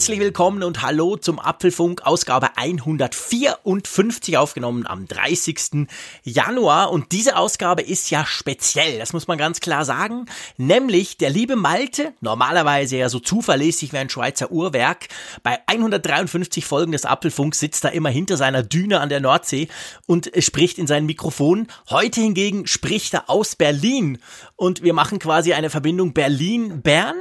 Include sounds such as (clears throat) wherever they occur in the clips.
Herzlich willkommen und hallo zum Apfelfunk, Ausgabe 154, aufgenommen am 30. Januar. Und diese Ausgabe ist ja speziell, das muss man ganz klar sagen. Nämlich der liebe Malte, normalerweise ja so zuverlässig wie ein Schweizer Uhrwerk, bei 153 Folgen des Apfelfunks sitzt er immer hinter seiner Düne an der Nordsee und spricht in sein Mikrofon. Heute hingegen spricht er aus Berlin und wir machen quasi eine Verbindung Berlin-Bern.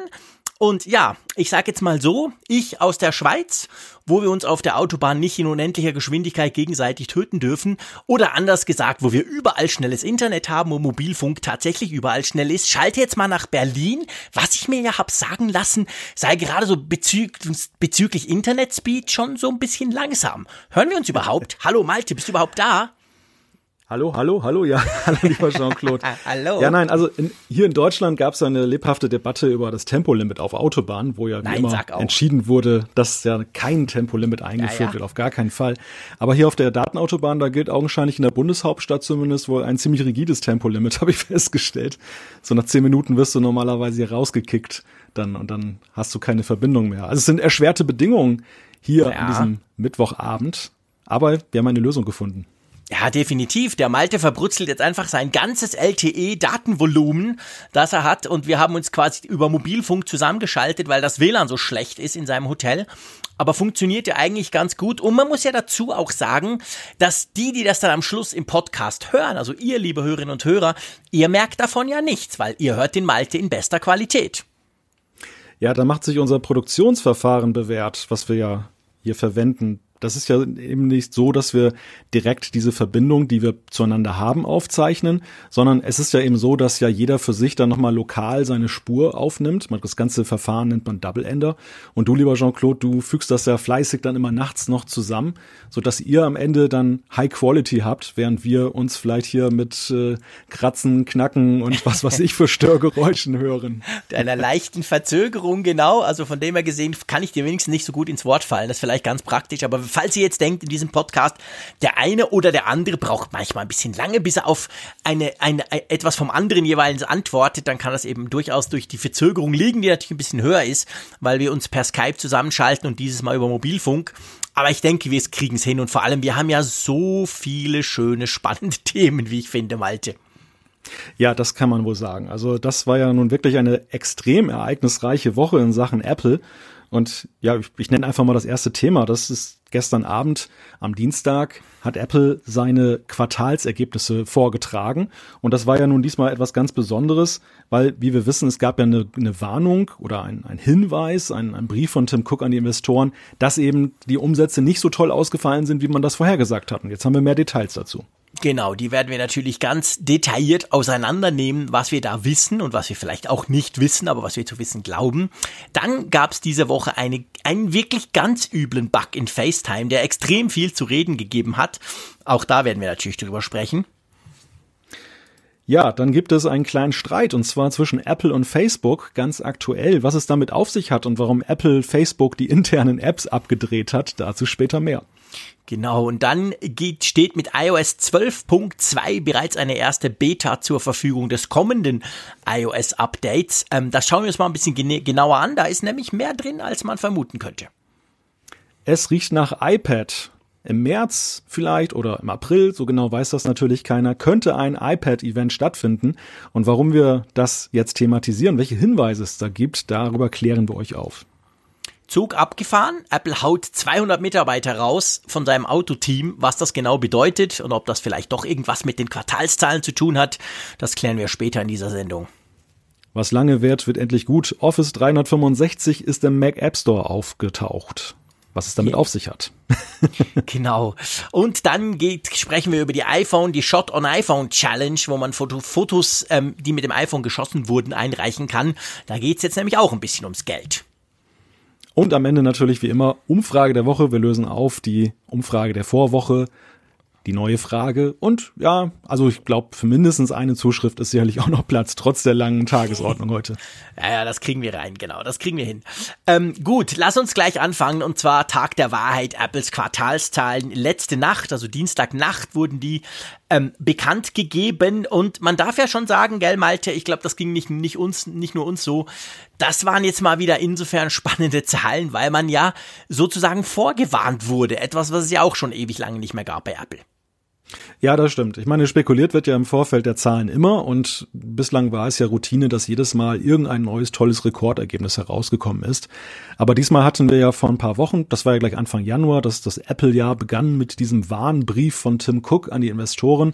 Und ja, ich sage jetzt mal so, ich aus der Schweiz, wo wir uns auf der Autobahn nicht in unendlicher Geschwindigkeit gegenseitig töten dürfen, oder anders gesagt, wo wir überall schnelles Internet haben und Mobilfunk tatsächlich überall schnell ist, schalte jetzt mal nach Berlin, was ich mir ja hab sagen lassen, sei gerade so bezüglich, bezüglich Internetspeed schon so ein bisschen langsam. Hören wir uns überhaupt? Hallo Malte, bist du überhaupt da? Hallo, hallo, hallo, ja, (laughs) hallo, lieber Jean-Claude. hallo. Ja, nein, also in, hier in Deutschland gab es eine lebhafte Debatte über das Tempolimit auf Autobahnen, wo ja wie Nein, immer entschieden wurde, dass ja kein Tempolimit eingeführt Ja, ja. wird, auf gar keinen Fall. Aber hier auf der Datenautobahn, da gilt augenscheinlich in der Bundeshauptstadt zumindest wohl ein ziemlich rigides Tempolimit, (laughs) habe ich festgestellt. So nach zehn Minuten wirst du normalerweise hier rausgekickt dann und dann hast du keine Verbindung mehr. Also es sind erschwerte Bedingungen hier Ja. an diesem Mittwochabend, aber wir haben eine Lösung gefunden. Ja, definitiv. Der Malte verbrutzelt jetzt einfach sein ganzes LTE-Datenvolumen, das er hat. Und wir haben uns quasi über Mobilfunk zusammengeschaltet, weil das WLAN so schlecht ist in seinem Hotel. Aber funktioniert ja eigentlich ganz gut. Und man muss ja dazu auch sagen, dass die, die das dann am Schluss im Podcast hören, also ihr, liebe Hörerinnen und Hörer, ihr merkt davon ja nichts, weil ihr hört den Malte in bester Qualität. Ja, da macht sich unser Produktionsverfahren bewährt, was wir ja hier verwenden. Das ist ja eben nicht so, dass wir direkt diese Verbindung, die wir zueinander haben, aufzeichnen, sondern es ist ja eben so, dass ja jeder für sich dann nochmal lokal seine Spur aufnimmt. Das ganze Verfahren nennt man Double Ender. Und du, lieber Jean-Claude, du fügst das ja fleißig dann immer nachts noch zusammen, sodass ihr am Ende dann High Quality habt, während wir uns vielleicht hier mit äh, Kratzen, Knacken und was weiß ich für (laughs) Störgeräuschen hören. Mit einer leichten Verzögerung, genau. Also von dem her gesehen kann ich dir wenigstens nicht so gut ins Wort fallen. Das ist vielleicht ganz praktisch. Aber falls ihr jetzt denkt in diesem Podcast, der eine oder der andere braucht manchmal ein bisschen lange, bis er auf eine, eine, etwas vom anderen jeweils antwortet, dann kann das eben durchaus durch die Verzögerung liegen, die natürlich ein bisschen höher ist, weil wir uns per Skype zusammenschalten und dieses Mal über Mobilfunk. Aber ich denke, wir kriegen es hin und vor allem, wir haben ja so viele schöne, spannende (laughs) Themen, wie ich finde, Malte. Ja, das kann man wohl sagen. Also das war ja nun wirklich eine extrem ereignisreiche Woche in Sachen Apple. Und ja, ich, ich nenne einfach mal das erste Thema. Das ist gestern Abend am Dienstag hat Apple seine Quartalsergebnisse vorgetragen. Und das war ja nun diesmal etwas ganz Besonderes, weil, wie wir wissen, es gab ja eine, eine Warnung oder ein, ein Hinweis, ein, ein Brief von Tim Cook an die Investoren, dass eben die Umsätze nicht so toll ausgefallen sind, wie man das vorhergesagt hat. Und jetzt haben wir mehr Details dazu. Genau, die werden wir natürlich ganz detailliert auseinandernehmen, was wir da wissen und was wir vielleicht auch nicht wissen, aber was wir zu wissen glauben. Dann gab es diese Woche eine, einen wirklich ganz üblen Bug in FaceTime, der extrem viel zu reden gegeben hat. Auch da werden wir natürlich drüber sprechen. Ja, dann gibt es einen kleinen Streit und zwar zwischen Apple und Facebook, ganz aktuell. Was es damit auf sich hat und warum Apple Facebook die internen Apps abgedreht hat, dazu später mehr. Genau, und dann geht, steht mit iOS 12.2 bereits eine erste Beta zur Verfügung des kommenden iOS-Updates. Ähm, das schauen wir uns mal ein bisschen gene genauer an. Da ist nämlich mehr drin, als man vermuten könnte. Es riecht nach iPad. Im März vielleicht oder im April, so genau weiß das natürlich keiner, könnte ein iPad-Event stattfinden. Und warum wir das jetzt thematisieren, welche Hinweise es da gibt, darüber klären wir euch auf. Zug abgefahren. Apple haut 200 Mitarbeiter raus von seinem Autoteam. Was das genau bedeutet und ob das vielleicht doch irgendwas mit den Quartalszahlen zu tun hat, das klären wir später in dieser Sendung. Was lange währt, wird endlich gut. Office 365 ist im Mac App Store aufgetaucht. Was es damit auf sich hat. (laughs) (laughs) Genau. Und dann geht, sprechen wir über die iPhone, die Shot on iPhone Challenge, wo man Foto, Fotos, ähm, die mit dem iPhone geschossen wurden, einreichen kann. Da geht's jetzt nämlich auch ein bisschen ums Geld. Und am Ende natürlich wie immer Umfrage der Woche. Wir lösen auf die Umfrage der Vorwoche. die neue Frage. Und ja, also ich glaube, für mindestens eine Zuschrift ist sicherlich auch noch Platz, trotz der langen Tagesordnung heute. Ja, ja, das kriegen wir rein, genau, das kriegen wir hin. Ähm, gut, lass uns gleich anfangen und zwar Tag der Wahrheit, Apples Quartalszahlen. Letzte Nacht, also Dienstagnacht, wurden die ähm, bekannt gegeben und man darf ja schon sagen, gell, Malte, ich glaube, das ging nicht, nicht uns, nicht nur uns so. Das waren jetzt mal wieder insofern (laughs) spannende Zahlen, weil man ja sozusagen vorgewarnt wurde. Etwas, was es ja auch schon ewig lange nicht mehr gab bei Apple. Ja, das stimmt. Ich meine, spekuliert wird ja im Vorfeld der Zahlen immer und bislang war es ja Routine, dass jedes Mal irgendein neues tolles Rekordergebnis herausgekommen ist. Aber diesmal hatten wir ja vor ein paar Wochen, das war ja gleich Anfang Januar, dass das Apple-Jahr begann mit diesem Warnbrief von Tim Cook an die Investoren,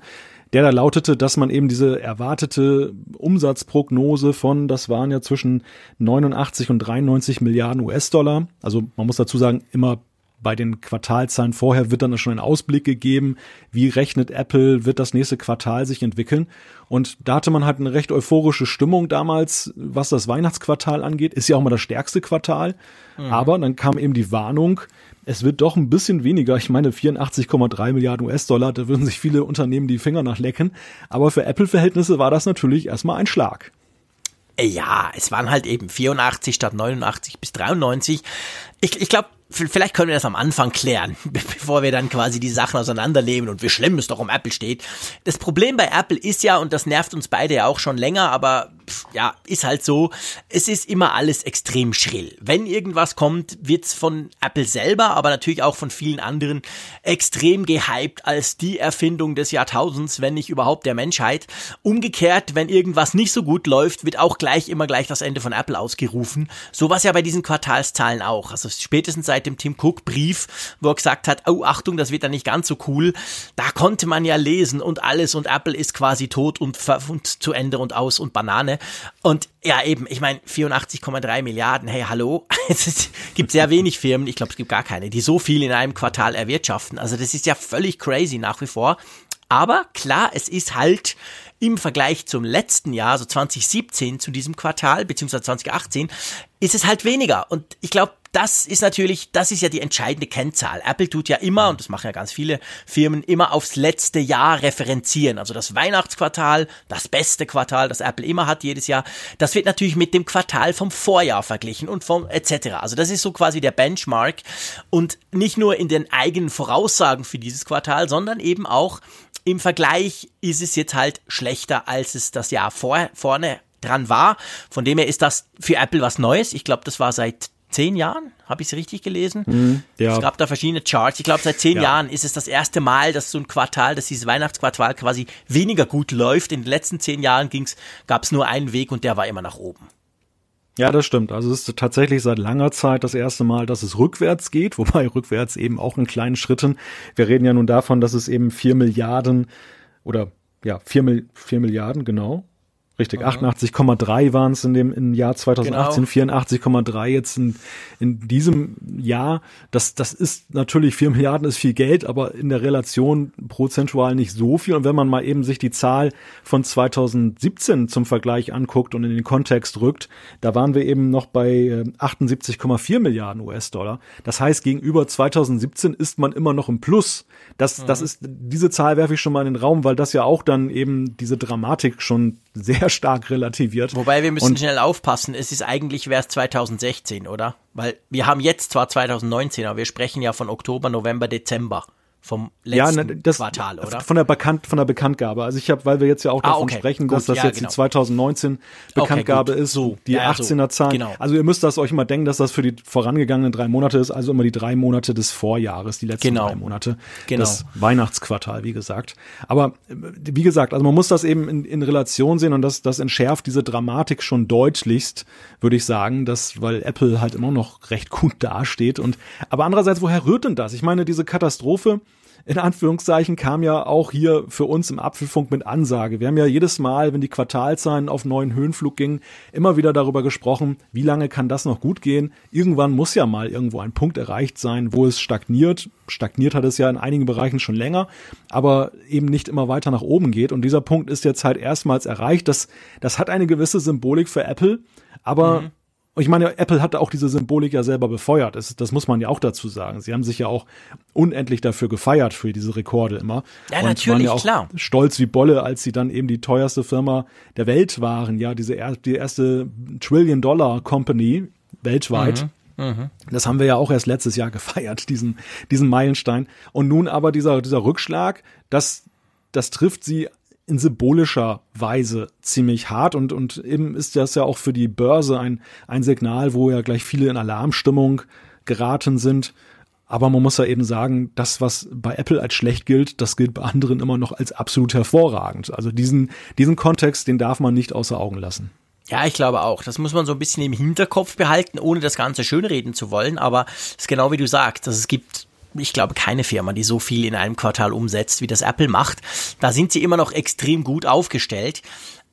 der da lautete, dass man eben diese erwartete Umsatzprognose von, das waren ja zwischen 89 und 93 Milliarden US-Dollar, also man muss dazu sagen, immer bei den Quartalzahlen vorher wird dann schon ein Ausblick gegeben, wie rechnet Apple, wird das nächste Quartal sich entwickeln. Und da hatte man halt eine recht euphorische Stimmung damals, was das Weihnachtsquartal angeht. Ist ja auch mal das stärkste Quartal. Mhm. Aber dann kam eben die Warnung, es wird doch ein bisschen weniger. Ich meine 84,3 Milliarden US-Dollar, da würden sich viele Unternehmen die Finger nachlecken. Aber für Apple-Verhältnisse war das natürlich erstmal ein Schlag. Ja, es waren halt eben 84 statt 89 bis 93. Ich, ich glaube, vielleicht können wir das am Anfang klären, (laughs) bevor wir dann quasi die Sachen auseinandernehmen und wie schlimm es doch um Apple steht. Das Problem bei Apple ist ja, und das nervt uns beide ja auch schon länger, aber ja, ist halt so, es ist immer alles extrem schrill. Wenn irgendwas kommt, wird's von Apple selber, aber natürlich auch von vielen anderen extrem gehypt als die Erfindung des Jahrtausends, wenn nicht überhaupt der Menschheit. Umgekehrt, wenn irgendwas nicht so gut läuft, wird auch gleich immer gleich das Ende von Apple ausgerufen. So was ja bei diesen Quartalszahlen auch. Also spätestens seit dem Tim Cook Brief, wo er gesagt hat, oh Achtung, das wird dann nicht ganz so cool. Da konnte man ja lesen und alles und Apple ist quasi tot und, und zu Ende und aus und Banane. Und ja, eben, ich meine, 84,3 Milliarden, hey, hallo. (laughs) Es gibt sehr wenig Firmen, ich glaube, es gibt gar keine, die so viel in einem Quartal erwirtschaften. Also das ist ja völlig crazy nach wie vor. Aber klar, es ist halt im Vergleich zum letzten Jahr, also 2017 zu diesem Quartal, beziehungsweise 2018, ist es halt weniger. Und ich glaube, das ist natürlich, das ist ja die entscheidende Kennzahl. Apple tut ja immer, und das machen ja ganz viele Firmen, immer aufs letzte Jahr referenzieren. Also das Weihnachtsquartal, das beste Quartal, das Apple immer hat jedes Jahr, das wird natürlich mit dem Quartal vom Vorjahr verglichen und vom etc. Also das ist so quasi der Benchmark und nicht nur in den eigenen Voraussagen für dieses Quartal, sondern eben auch im Vergleich ist es jetzt halt schlechter, als es das Jahr vor, vorne dran war. Von dem her ist das für Apple was Neues. Ich glaube, das war seit zehn Jahren, habe ich es richtig gelesen? Mhm, ja. Es gab da verschiedene Charts. Ich glaube, seit zehn ja. Jahren ist es das erste Mal, dass so ein Quartal, dass dieses Weihnachtsquartal quasi weniger gut läuft. In den letzten zehn Jahren gab es nur einen Weg und der war immer nach oben. Ja, das stimmt. Also es ist tatsächlich seit langer Zeit das erste Mal, dass es rückwärts geht, (laughs) wobei rückwärts eben auch in kleinen Schritten. Wir reden ja nun davon, dass es eben vier Milliarden oder ja, vier, vier Milliarden, genau, Richtig, 88,3 waren es in dem im Jahr 2018, genau. 84,3 jetzt in, in diesem Jahr. Das, das ist natürlich, 4 Milliarden ist viel Geld, aber in der Relation prozentual nicht so viel. Und wenn man mal eben sich die Zahl von 2017 zum Vergleich anguckt und in den Kontext rückt, da waren wir eben noch bei 78,4 äh, Milliarden US-Dollar. Das heißt, gegenüber 2017 ist man immer noch im Plus. Das, mhm. das ist, diese Zahl werfe ich schon mal in den Raum, weil das ja auch dann eben diese Dramatik schon sehr stark relativiert. Wobei wir müssen und schnell aufpassen, es ist eigentlich wäre es 2016, oder? Weil wir haben jetzt zwar 2019, aber wir sprechen ja von Oktober, November, Dezember vom letzten ja, ne, das, Quartal, oder? Von der, Bekannt, von der Bekanntgabe. Also ich habe, weil wir jetzt ja auch ah, davon ah, okay. sprechen, Gut, dass das ja, jetzt genau. die 2019 Bekanntgabe okay, ist, so, die ja, 18er Zahlen. Genau. Also ihr müsst das euch mal denken, dass das für die vorangegangenen drei Monate ist, also immer die drei Monate des Vorjahres, die letzten genau. drei Monate. Genau. Das Weihnachtsquartal, wie gesagt. Aber wie gesagt, also man muss das eben in, in Relation sehen und das, das entschärft diese Dramatik schon deutlichst, würde ich sagen, dass, weil Apple halt immer noch recht gut dasteht und, aber andererseits, woher rührt denn das? Ich meine, diese Katastrophe, in Anführungszeichen kam ja auch hier für uns im Apfelfunk mit Ansage. Wir haben ja jedes Mal, wenn die Quartalzahlen auf neuen Höhenflug gingen, immer wieder darüber gesprochen, wie lange kann das noch gut gehen. Irgendwann muss ja mal irgendwo ein Punkt erreicht sein, wo es stagniert. Stagniert hat es ja in einigen Bereichen schon länger, aber eben nicht immer weiter nach oben geht. Und dieser Punkt ist jetzt halt erstmals erreicht. Das, das hat eine gewisse Symbolik für Apple, aber mhm Und ich meine, Apple hat auch diese Symbolik ja selber befeuert. Das, das muss man ja auch dazu sagen. Sie haben sich ja auch unendlich dafür gefeiert für diese Rekorde immer. Ja, und natürlich, waren ja auch klar. Stolz wie Bolle, als sie dann eben die teuerste Firma der Welt waren. Ja, diese die erste Trillion-Dollar-Company weltweit. Mhm. Das haben wir ja auch erst letztes Jahr (laughs) gefeiert, diesen, diesen Meilenstein. Und nun aber dieser, dieser Rückschlag, das, das trifft sie in symbolischer Weise ziemlich hart und, und eben ist das ja auch für die Börse ein, ein Signal, wo ja gleich viele in Alarmstimmung geraten sind. Aber man muss ja eben sagen, das, was bei Apple als schlecht gilt, das gilt bei anderen immer noch als absolut hervorragend. Also diesen, diesen Kontext, den darf man nicht außer Augen lassen. Ja, ich glaube auch. Das muss man so ein bisschen im Hinterkopf behalten, ohne das Ganze schönreden zu wollen. Aber es ist genau wie du sagst, dass es gibt ich glaube, keine Firma, die so viel in einem Quartal umsetzt, wie das Apple macht. Da sind sie immer noch extrem gut aufgestellt.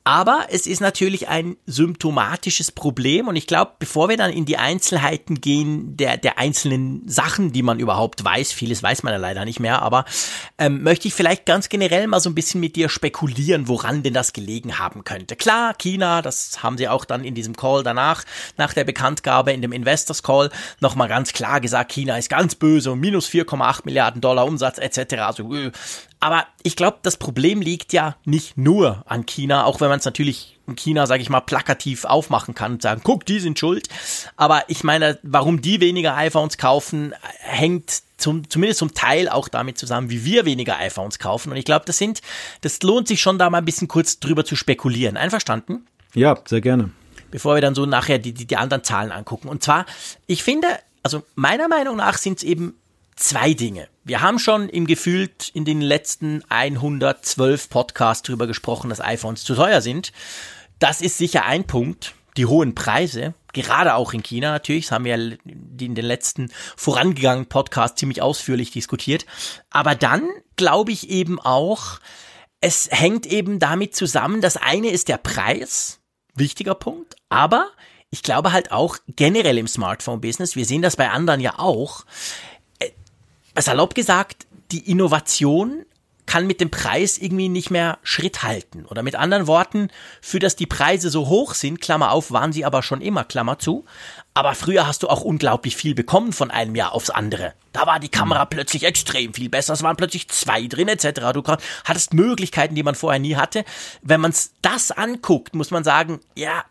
Aber es ist natürlich ein symptomatisches Problem und ich glaube, bevor wir dann in die Einzelheiten gehen der, der einzelnen Sachen, die man überhaupt weiß, vieles weiß man ja leider nicht mehr, aber ähm, möchte ich vielleicht ganz generell mal so ein bisschen mit dir spekulieren, woran denn das gelegen haben könnte. Klar, China, das haben sie auch dann in diesem Call danach, nach der Bekanntgabe in dem Investors Call, nochmal ganz klar gesagt, China ist ganz böse und minus 4,8 Milliarden Dollar Umsatz etc. Also äh, aber ich glaube, das Problem liegt ja nicht nur an China, auch wenn man es natürlich in China, sage ich mal, plakativ aufmachen kann und sagen, guck, die sind schuld. Aber ich meine, warum die weniger iPhones kaufen, hängt zum, zumindest zum Teil auch damit zusammen, wie wir weniger iPhones kaufen. Und ich glaube, das sind, das lohnt sich schon da mal ein bisschen kurz drüber zu spekulieren. Einverstanden? Ja, sehr gerne. Bevor wir dann so nachher die, die, die anderen Zahlen angucken. Und zwar, ich finde, also meiner Meinung nach sind es eben zwei Dinge. Wir haben schon im Gefühlt in den letzten 112 Podcasts darüber gesprochen, dass iPhones zu teuer sind. Das ist sicher ein Punkt. Die hohen Preise, gerade auch in China natürlich, das haben wir in den letzten vorangegangenen Podcasts ziemlich ausführlich diskutiert. Aber dann glaube ich eben auch, es hängt eben damit zusammen, das eine ist der Preis, wichtiger Punkt, aber ich glaube halt auch generell im Smartphone-Business, wir sehen das bei anderen ja auch, salopp gesagt, die Innovation kann mit dem Preis irgendwie nicht mehr Schritt halten. Oder mit anderen Worten, für das die Preise so hoch sind, Klammer auf, waren sie aber schon immer, Klammer zu. Aber früher hast du auch unglaublich viel bekommen von einem Jahr aufs andere. Da war die Kamera plötzlich extrem viel besser, es waren plötzlich zwei drin etc. Du hattest Möglichkeiten, die man vorher nie hatte. Wenn man das anguckt, muss man sagen, ja,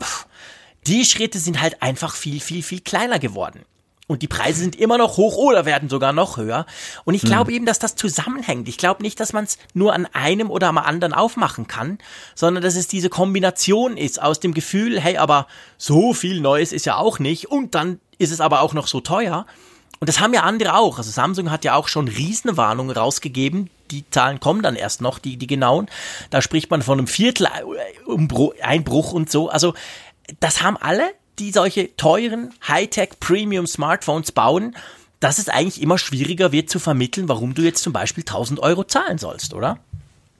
die Schritte sind halt einfach viel, viel, viel kleiner geworden. Und die Preise sind immer noch hoch oder werden sogar noch höher. Und ich glaube mhm. eben, dass das zusammenhängt. Ich glaube nicht, dass man es nur an einem oder am anderen aufmachen kann, sondern dass es diese Kombination ist aus dem Gefühl, hey, aber so viel Neues ist ja auch nicht. Und dann ist es aber auch noch so teuer. Und das haben ja andere auch. Also Samsung hat ja auch schon Riesenwarnungen rausgegeben. Die Zahlen kommen dann erst noch, die, die genauen. Da spricht man von einem Viertel Einbruch und so. Also das haben alle die solche teuren Hightech Premium Smartphones bauen, dass es eigentlich immer schwieriger wird zu vermitteln, warum du jetzt zum Beispiel 1000 Euro zahlen sollst, oder?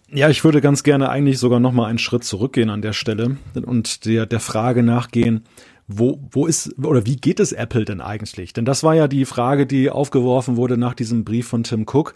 Ja, ich würde ganz gerne eigentlich sogar noch mal einen Schritt zurückgehen an der Stelle und der, der Frage nachgehen, wo, wo ist oder wie geht es Apple denn eigentlich? Denn das war ja die Frage, die aufgeworfen wurde nach diesem Brief von Tim Cook.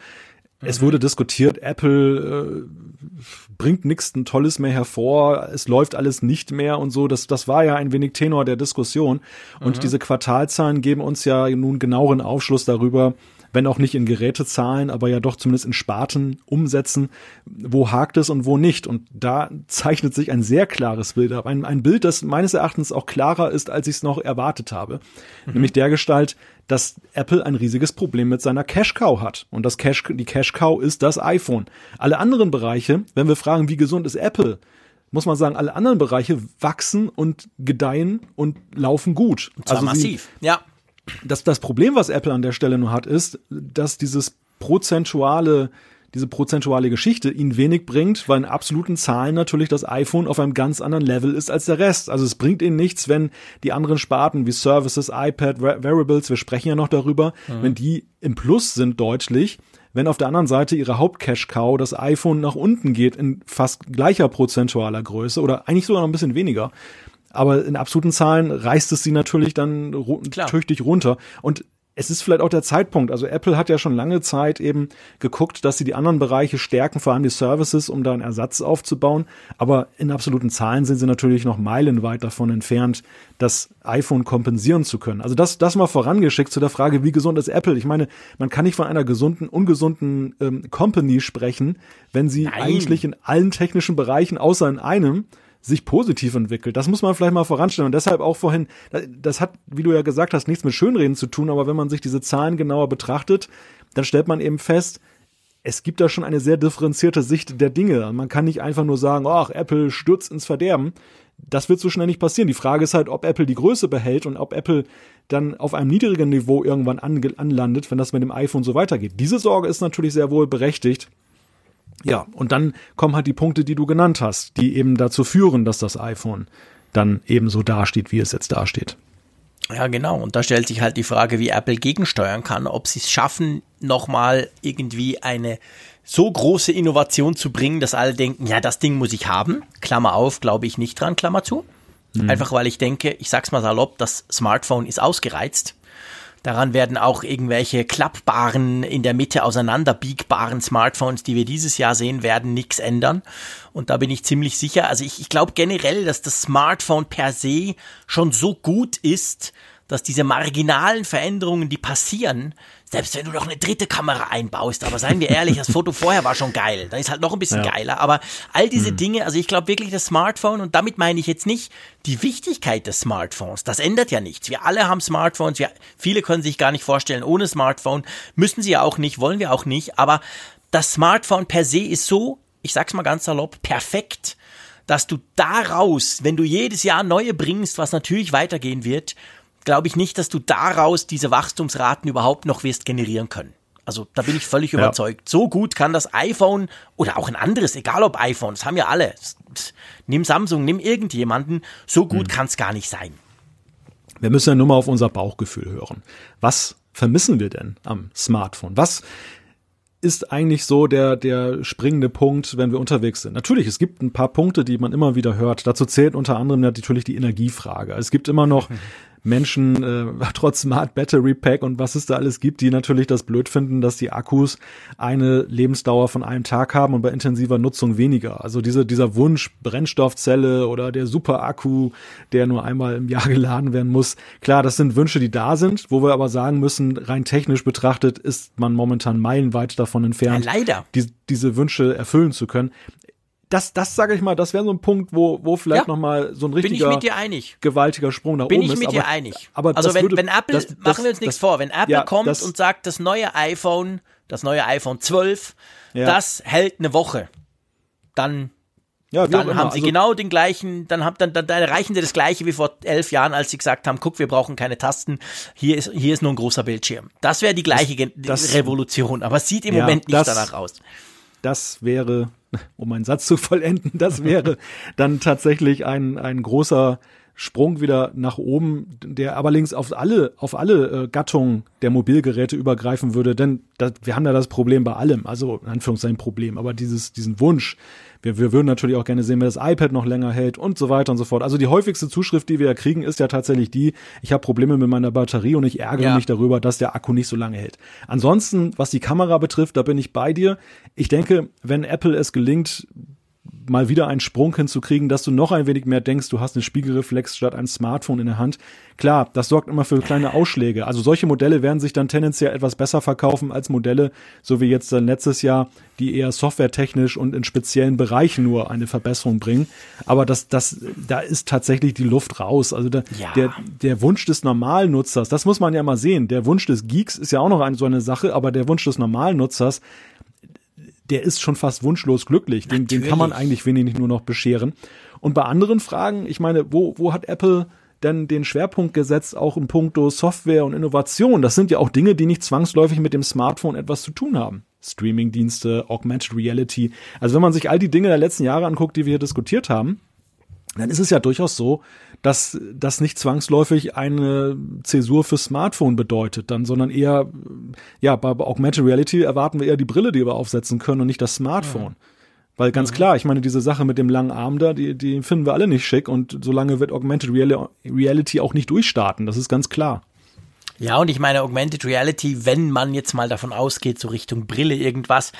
Es wurde diskutiert, Apple äh, bringt nichts Tolles mehr hervor, es läuft alles nicht mehr und so. Das, das war ja ein wenig Tenor der Diskussion. Und mhm. diese Quartalzahlen geben uns ja nun genaueren Aufschluss darüber, wenn auch nicht in Gerätezahlen, aber ja doch zumindest in Sparten umsetzen, wo hakt es und wo nicht. Und da zeichnet sich ein sehr klares Bild ab. Ein, ein Bild, das meines Erachtens auch klarer ist, als ich es noch erwartet habe. Mhm. Nämlich der Gestalt, dass Apple ein riesiges Problem mit seiner Cash Cow hat. Und das Cash, die Cash Cow ist das iPhone. Alle anderen Bereiche, wenn wir fragen, wie gesund ist Apple, muss man sagen, alle anderen Bereiche wachsen und gedeihen und laufen gut. Und zwar also massiv, sie, ja. Das, das Problem, was Apple an der Stelle nur hat, ist, dass dieses prozentuale diese prozentuale Geschichte ihnen wenig bringt, weil in absoluten Zahlen natürlich das iPhone auf einem ganz anderen Level ist als der Rest. Also es bringt ihnen nichts, wenn die anderen Sparten wie Services, iPad, Variables, wir sprechen ja noch darüber, mhm. wenn die im Plus sind deutlich, wenn auf der anderen Seite ihre Haupt-Cash-Cow das iPhone nach unten geht in fast gleicher prozentualer Größe oder eigentlich sogar noch ein bisschen weniger. Aber in absoluten Zahlen reißt es sie natürlich dann Klar. tüchtig runter. Und es ist vielleicht auch der Zeitpunkt. Also Apple hat ja schon lange Zeit eben geguckt, dass sie die anderen Bereiche stärken, vor allem die Services, um da einen Ersatz aufzubauen. Aber in absoluten Zahlen sind sie natürlich noch meilenweit davon entfernt, das iPhone kompensieren zu können. Also das, das mal vorangeschickt zu der Frage, wie gesund ist Apple? Ich meine, man kann nicht von einer gesunden, ungesunden ähm, Company sprechen, wenn sie Nein. eigentlich in allen technischen Bereichen außer in einem sich positiv entwickelt. Das muss man vielleicht mal voranstellen. Und deshalb auch vorhin, das hat, wie du ja gesagt hast, nichts mit Schönreden zu tun, aber wenn man sich diese Zahlen genauer betrachtet, dann stellt man eben fest, es gibt da schon eine sehr differenzierte Sicht der Dinge. Man kann nicht einfach nur sagen, ach, Apple stürzt ins Verderben. Das wird so schnell nicht passieren. Die Frage ist halt, ob Apple die Größe behält und ob Apple dann auf einem niedrigen Niveau irgendwann anlandet, wenn das mit dem iPhone so weitergeht. Diese Sorge ist natürlich sehr wohl berechtigt. Ja, und dann kommen halt die Punkte, die du genannt hast, die eben dazu führen, dass das iPhone dann eben so dasteht, wie es jetzt dasteht. Ja, genau. Und da stellt sich halt die Frage, wie Apple gegensteuern kann, ob sie es schaffen, nochmal irgendwie eine so große Innovation zu bringen, dass alle denken, ja, das Ding muss ich haben. Klammer auf, glaube ich nicht dran, Klammer zu. Mhm. Einfach weil ich denke, ich sag's mal salopp, das Smartphone ist ausgereizt. Daran werden auch irgendwelche klappbaren, in der Mitte auseinanderbiegbaren Smartphones, die wir dieses Jahr sehen werden, nichts ändern. Und da bin ich ziemlich sicher. Also ich, ich glaube generell, dass das Smartphone per se schon so gut ist, dass diese marginalen Veränderungen, die passieren, selbst wenn du noch eine dritte Kamera einbaust, aber seien wir ehrlich, das Foto vorher war schon geil, dann ist halt noch ein bisschen ja. geiler, aber all diese mhm. Dinge, also ich glaube wirklich das Smartphone und damit meine ich jetzt nicht die Wichtigkeit des Smartphones, das ändert ja nichts. Wir alle haben Smartphones, wir, viele können sich gar nicht vorstellen ohne Smartphone, müssen sie ja auch nicht, wollen wir auch nicht, aber das Smartphone per se ist so, ich sag's mal ganz salopp, perfekt, dass du daraus, wenn du jedes Jahr neue bringst, was natürlich weitergehen wird, glaube ich nicht, dass du daraus diese Wachstumsraten überhaupt noch wirst generieren können. Also da bin ich völlig ja. überzeugt. So gut kann das iPhone oder auch ein anderes, egal ob iPhone, das haben ja alle. Nimm Samsung, nimm irgendjemanden, so gut mhm. kann es gar nicht sein. Wir müssen ja nur mal auf unser Bauchgefühl hören. Was vermissen wir denn am Smartphone? Was ist eigentlich so der, der springende Punkt, wenn wir unterwegs sind. Natürlich, es gibt ein paar Punkte, die man immer wieder hört. Dazu zählt unter anderem natürlich die Energiefrage. Es gibt immer noch (laughs) Menschen äh, (laughs) trotz Smart Battery Pack und was es da alles gibt, die natürlich das blöd finden, dass die Akkus eine Lebensdauer von einem Tag haben und bei intensiver Nutzung weniger. Also diese, dieser Wunsch Brennstoffzelle oder der Super-Akku, der nur einmal im Jahr (laughs) geladen werden muss. Klar, das sind Wünsche, die da sind, wo wir aber sagen müssen, rein technisch betrachtet ist man momentan meilenweit davon entfernt, ja, leider. Die, diese Wünsche erfüllen zu können das, das sage ich mal, das wäre so ein Punkt, wo, wo vielleicht ja, noch mal so ein richtiger gewaltiger Sprung nach Bin oben ist. Bin ich mit dir einig. Aber also wenn, würde, wenn Apple, das, machen wir uns nichts vor, wenn Apple ja, kommt das, und sagt, das neue iPhone, das neue iPhone 12, ja. das hält eine Woche, dann ja, dann haben sie also, genau den gleichen, dann, haben, dann, dann, dann erreichen sie das gleiche wie vor elf Jahren, als sie gesagt haben, guck, wir brauchen keine Tasten, hier ist, hier ist nur ein großer Bildschirm. Das wäre die gleiche das, Revolution, aber es sieht im Moment nicht danach aus. Das wäre (laughs) um meinen Satz zu vollenden, das wäre dann tatsächlich ein, ein großer Sprung wieder nach oben, der aber links auf alle, auf alle äh, Gattungen der Mobilgeräte übergreifen würde, denn das, wir haben ja das Problem bei allem, also in Anführungszeichen Problem, aber dieses, diesen Wunsch, wir, wir würden natürlich auch gerne sehen, wenn das iPad noch länger hält und so weiter und so fort. Also die häufigste Zuschrift, die wir ja kriegen, ist ja tatsächlich die, ich habe Probleme mit meiner Batterie und ich ärgere ja. mich darüber, dass der Akku nicht so lange hält. Ansonsten, was die Kamera betrifft, da bin ich bei dir. Ich denke, wenn Apple es gelingt, mal wieder einen Sprung hinzukriegen, dass du noch ein wenig mehr denkst, du hast einen Spiegelreflex statt ein Smartphone in der Hand. Klar, das sorgt immer für kleine Ausschläge. Also solche Modelle werden sich dann tendenziell etwas besser verkaufen als Modelle, so wie jetzt dann letztes Jahr, die eher softwaretechnisch und in speziellen Bereichen nur eine Verbesserung bringen. Aber das, das, da ist tatsächlich die Luft raus. Also der, ja. der, der Wunsch des normalen Nutzers, das muss man ja mal sehen. Der Wunsch des Geeks ist ja auch noch eine, so eine Sache, aber der Wunsch des normalen Nutzers, der ist schon fast wunschlos glücklich. Den, den kann man eigentlich wenig nur noch bescheren. Und bei anderen Fragen, ich meine, wo, wo hat Apple denn den Schwerpunkt gesetzt, auch in puncto Software und Innovation? Das sind ja auch Dinge, die nicht zwangsläufig mit dem Smartphone etwas zu tun haben. Streamingdienste, Augmented Reality. Also wenn man sich all die Dinge der letzten Jahre anguckt, die wir hier diskutiert haben, dann ist es ja durchaus so, dass das nicht zwangsläufig eine Zäsur für Smartphone bedeutet, dann, sondern eher, ja, bei Augmented Reality erwarten wir eher die Brille, die wir aufsetzen können und nicht das Smartphone. Ja. Weil ganz mhm. klar, ich meine, diese Sache mit dem langen Arm da, die, die finden wir alle nicht schick und solange wird Augmented Reality auch nicht durchstarten, das ist ganz klar. Ja, und ich meine, Augmented Reality, wenn man jetzt mal davon ausgeht, so Richtung Brille irgendwas,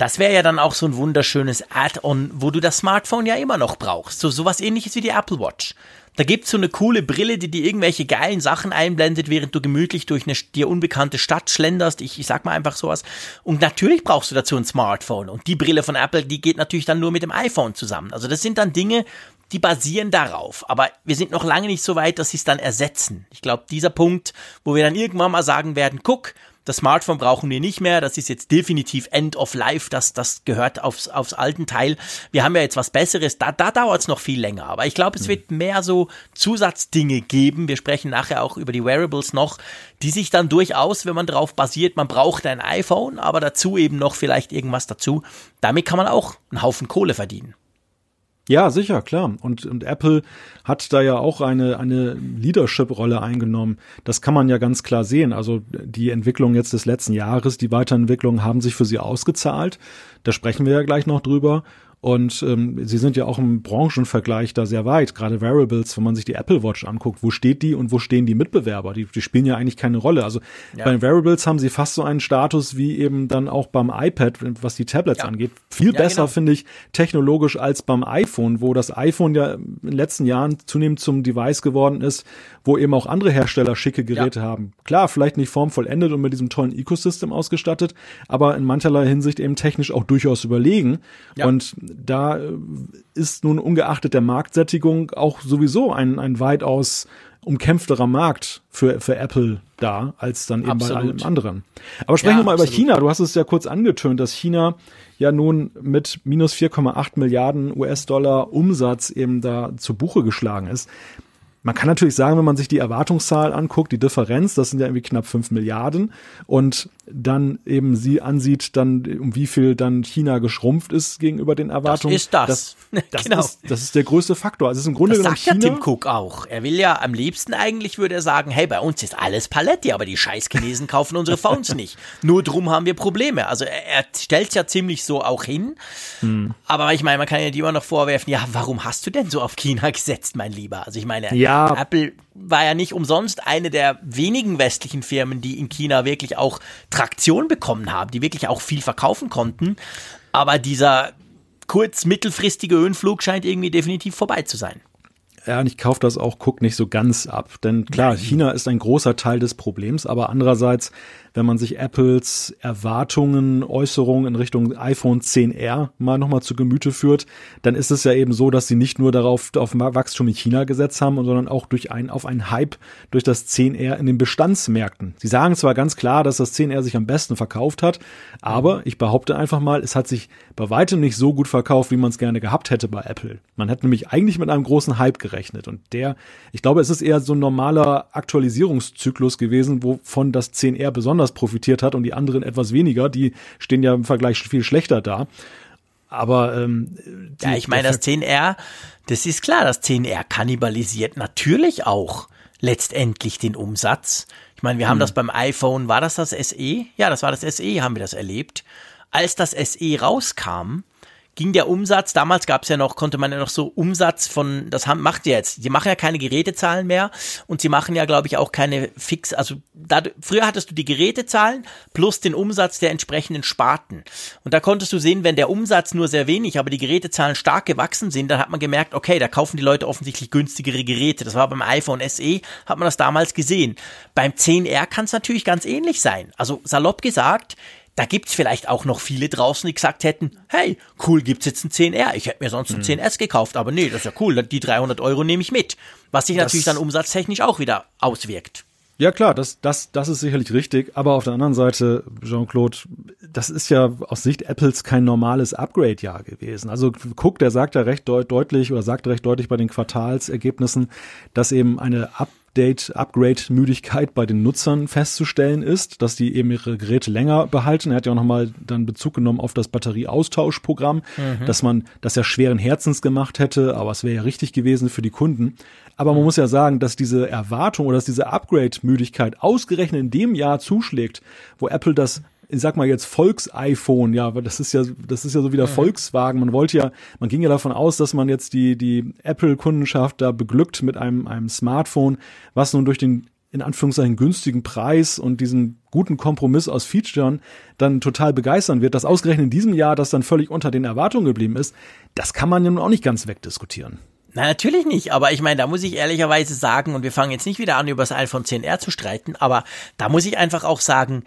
das wäre ja dann auch so ein wunderschönes Add-on, wo du das Smartphone ja immer noch brauchst. So sowas ähnliches wie die Apple Watch. Da gibt's so eine coole Brille, die dir irgendwelche geilen Sachen einblendet, während du gemütlich durch eine dir unbekannte Stadt schlenderst. Ich, ich sag mal einfach sowas. Und natürlich brauchst du dazu ein Smartphone. Und die Brille von Apple, die geht natürlich dann nur mit dem iPhone zusammen. Also das sind dann Dinge, die basieren darauf. Aber wir sind noch lange nicht so weit, dass sie es dann ersetzen. Ich glaube, dieser Punkt, wo wir dann irgendwann mal sagen werden, guck, das Smartphone brauchen wir nicht mehr. Das ist jetzt definitiv End of Life. Das, das gehört aufs, aufs alten Teil. Wir haben ja jetzt was Besseres. Da, da dauert es noch viel länger. Aber ich glaube, es wird mehr so Zusatzdinge geben. Wir sprechen nachher auch über die Wearables noch, die sich dann durchaus, wenn man darauf basiert, man braucht ein iPhone, aber dazu eben noch vielleicht irgendwas dazu. Damit kann man auch einen Haufen Kohle verdienen. Ja, sicher, klar. Und, und Apple hat da ja auch eine, eine Leadership-Rolle eingenommen. Das kann man ja ganz klar sehen. Also die Entwicklung jetzt des letzten Jahres, die Weiterentwicklungen haben sich für sie ausgezahlt. Da sprechen wir ja gleich noch drüber. Und ähm, sie sind ja auch im Branchenvergleich da sehr weit. Gerade Variables, wenn man sich die Apple Watch anguckt, wo steht die und wo stehen die Mitbewerber? Die, die spielen ja eigentlich keine Rolle. Also ja. bei Variables haben sie fast so einen Status wie eben dann auch beim iPad, was die Tablets ja. angeht. Viel ja, besser, genau. finde ich, technologisch als beim iPhone, wo das iPhone ja in den letzten Jahren zunehmend zum Device geworden ist, wo eben auch andere Hersteller schicke Geräte haben. Klar, vielleicht nicht formvollendet und mit diesem tollen Ecosystem ausgestattet, aber in mancherlei Hinsicht eben technisch auch durchaus überlegen. Und da äh, ist nun ungeachtet der Marktsättigung auch sowieso ein, ein weitaus umkämpfterer Markt für, für Apple da, als dann eben absolut. bei allem anderen. Aber sprechen ja, wir mal absolut. über China. Du hast es ja kurz angetönt, dass China ja nun mit minus 4,8 Milliarden US-Dollar Umsatz eben da zu Buche geschlagen ist. Man kann natürlich sagen, wenn man sich die Erwartungszahl anguckt, die Differenz, das sind ja irgendwie knapp fünf Milliarden und dann eben sie ansieht, dann um wie viel dann China geschrumpft ist gegenüber den Erwartungen. Das ist das. Das, (laughs) das genau. Ist, das ist der größte Faktor. Also es ist im Grunde das genommen sagt China, ja Tim Cook auch. Er will ja am liebsten eigentlich würde er sagen, hey, bei uns ist alles Paletti, aber die scheiß Chinesen (laughs) kaufen unsere Phones nicht. Nur drum haben wir Probleme. Also er, er stellt ja ziemlich so auch hin. Hm. Aber ich meine, man kann ja die immer noch vorwerfen, ja, warum hast du denn so auf China gesetzt, mein Lieber? Also ich meine, ja. Apple war ja nicht umsonst eine der wenigen westlichen Firmen, die in China wirklich auch Traktion bekommen haben, die wirklich auch viel verkaufen konnten. Aber dieser kurz mittelfristige Höhenflug scheint irgendwie definitiv vorbei zu sein. Ja, und ich kaufe das auch, guck nicht so ganz ab. Denn klar. China ist ein großer Teil des Problems, aber andererseits wenn man sich Apples Erwartungen, Äußerungen in Richtung iPhone 10R mal nochmal zu Gemüte führt, dann ist es ja eben so, dass sie nicht nur darauf auf Wachstum in China gesetzt haben, sondern auch durch ein, auf einen Hype durch das 10R in den Bestandsmärkten. Sie sagen zwar ganz klar, dass das 10R sich am besten verkauft hat, aber ich behaupte einfach mal, es hat sich bei weitem nicht so gut verkauft, wie man es gerne gehabt hätte bei Apple. Man hätte nämlich eigentlich mit einem großen Hype gerechnet und der, ich glaube, es ist eher so ein normaler Aktualisierungszyklus gewesen, wovon das 10R besonders besonders profitiert hat und die anderen etwas weniger. Die stehen ja im Vergleich viel schlechter da. Aber ähm, ja, ich meine, das 10R, das ist klar, das 10R kannibalisiert natürlich auch letztendlich den Umsatz. Ich meine, wir haben hm. das beim iPhone, war das das SE? Ja, das war das SE, haben wir das erlebt. Als das SE rauskam, ging der Umsatz, damals gab es ja noch, konnte man ja noch so Umsatz von, das haben, macht ihr jetzt, die machen ja keine Gerätezahlen mehr und sie machen ja, glaube ich, auch keine fix, also da, früher hattest du die Gerätezahlen plus den Umsatz der entsprechenden Sparten. Und da konntest du sehen, wenn der Umsatz nur sehr wenig, aber die Gerätezahlen stark gewachsen sind, dann hat man gemerkt, okay, da kaufen die Leute offensichtlich günstigere Geräte. Das war beim iPhone SE, hat man das damals gesehen. Beim 10R kann es natürlich ganz ähnlich sein. Also salopp gesagt, da gibt's vielleicht auch noch viele draußen, die gesagt hätten, hey, cool, gibt's jetzt ein 10R. Ich hätte mir sonst ein mhm. 10S gekauft, aber nee, das ist ja cool, die 300 Euro nehme ich mit. Was sich das natürlich dann umsatztechnisch auch wieder auswirkt. Ja klar, das, das, das ist sicherlich richtig, aber auf der anderen Seite, Jean-Claude, das ist ja aus Sicht Apples kein normales Upgrade-Jahr gewesen. Also Cook, der sagt ja recht deut deutlich oder sagt recht deutlich bei den Quartalsergebnissen, dass eben eine Up Update, Upgrade-Müdigkeit bei den Nutzern festzustellen ist, dass die eben ihre Geräte länger behalten. Er hat ja auch nochmal dann Bezug genommen auf das Batterieaustauschprogramm, mhm. dass man das ja schweren Herzens gemacht hätte, aber es wäre ja richtig gewesen für die Kunden. Aber man mhm. muss ja sagen, dass diese Erwartung oder dass diese Upgrade-Müdigkeit ausgerechnet in dem Jahr zuschlägt, wo Apple das ich sag mal jetzt Volks-iPhone, ja, das ist ja, das ist ja so wie der mhm. Volkswagen. Man wollte ja, man ging ja davon aus, dass man jetzt die, die Apple-Kundenschaft da beglückt mit einem, einem Smartphone, was nun durch den in Anführungszeichen günstigen Preis und diesen guten Kompromiss aus Featuren dann total begeistern wird, dass ausgerechnet in diesem Jahr das dann völlig unter den Erwartungen geblieben ist, das kann man ja nun auch nicht ganz wegdiskutieren. Na, natürlich nicht, aber ich meine, da muss ich ehrlicherweise sagen, und wir fangen jetzt nicht wieder an, über das iPhone 10R zu streiten, aber da muss ich einfach auch sagen,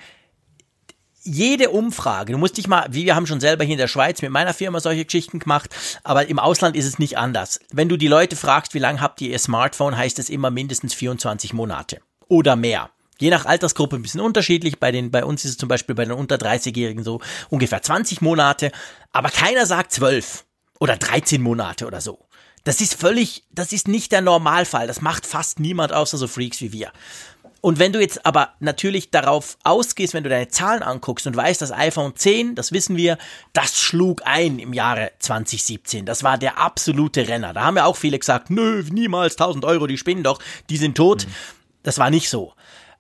jede Umfrage, du musst dich mal, wie wir haben schon selber hier in der Schweiz mit meiner Firma solche Geschichten gemacht, aber im Ausland ist es nicht anders. Wenn du die Leute fragst, wie lange habt ihr ihr Smartphone, heißt es immer mindestens 24 Monate oder mehr. Je nach Altersgruppe ein bisschen unterschiedlich. Bei den, bei uns ist es zum Beispiel bei den unter 30-Jährigen so ungefähr 20 Monate. Aber keiner sagt 12 oder 13 Monate oder so. Das ist völlig, das ist nicht der Normalfall. Das macht fast niemand außer so Freaks wie wir. Und wenn du jetzt aber natürlich darauf ausgehst, wenn du deine Zahlen anguckst und weißt, das iPhone 10, das wissen wir, das schlug ein im Jahre 2017. Das war der absolute Renner. Da haben ja auch viele gesagt, nö, niemals 1000 Euro, die spinnen doch, die sind tot. Mhm. Das war nicht so.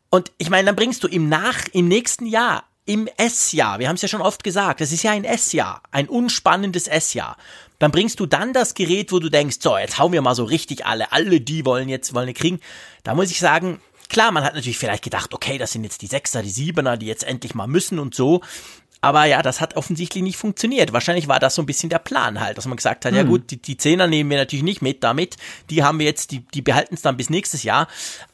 Und ich meine, dann bringst du im Nach, im nächsten Jahr, im S-Jahr, wir haben es ja schon oft gesagt, das ist ja ein S-Jahr, ein unspannendes S-Jahr. Dann bringst du dann das Gerät, wo du denkst, so, jetzt hauen wir mal so richtig alle, alle die wollen jetzt, wollen kriegen. Da muss ich sagen, Klar, man hat natürlich vielleicht gedacht, okay, das sind jetzt die Sechser, die Siebener, die jetzt endlich mal müssen und so. Aber ja, das hat offensichtlich nicht funktioniert. Wahrscheinlich war das so ein bisschen der Plan halt, dass man gesagt hat, hm. ja gut, die, die Zehner nehmen wir natürlich nicht mit damit. Die haben wir jetzt, die, die behalten es dann bis nächstes Jahr.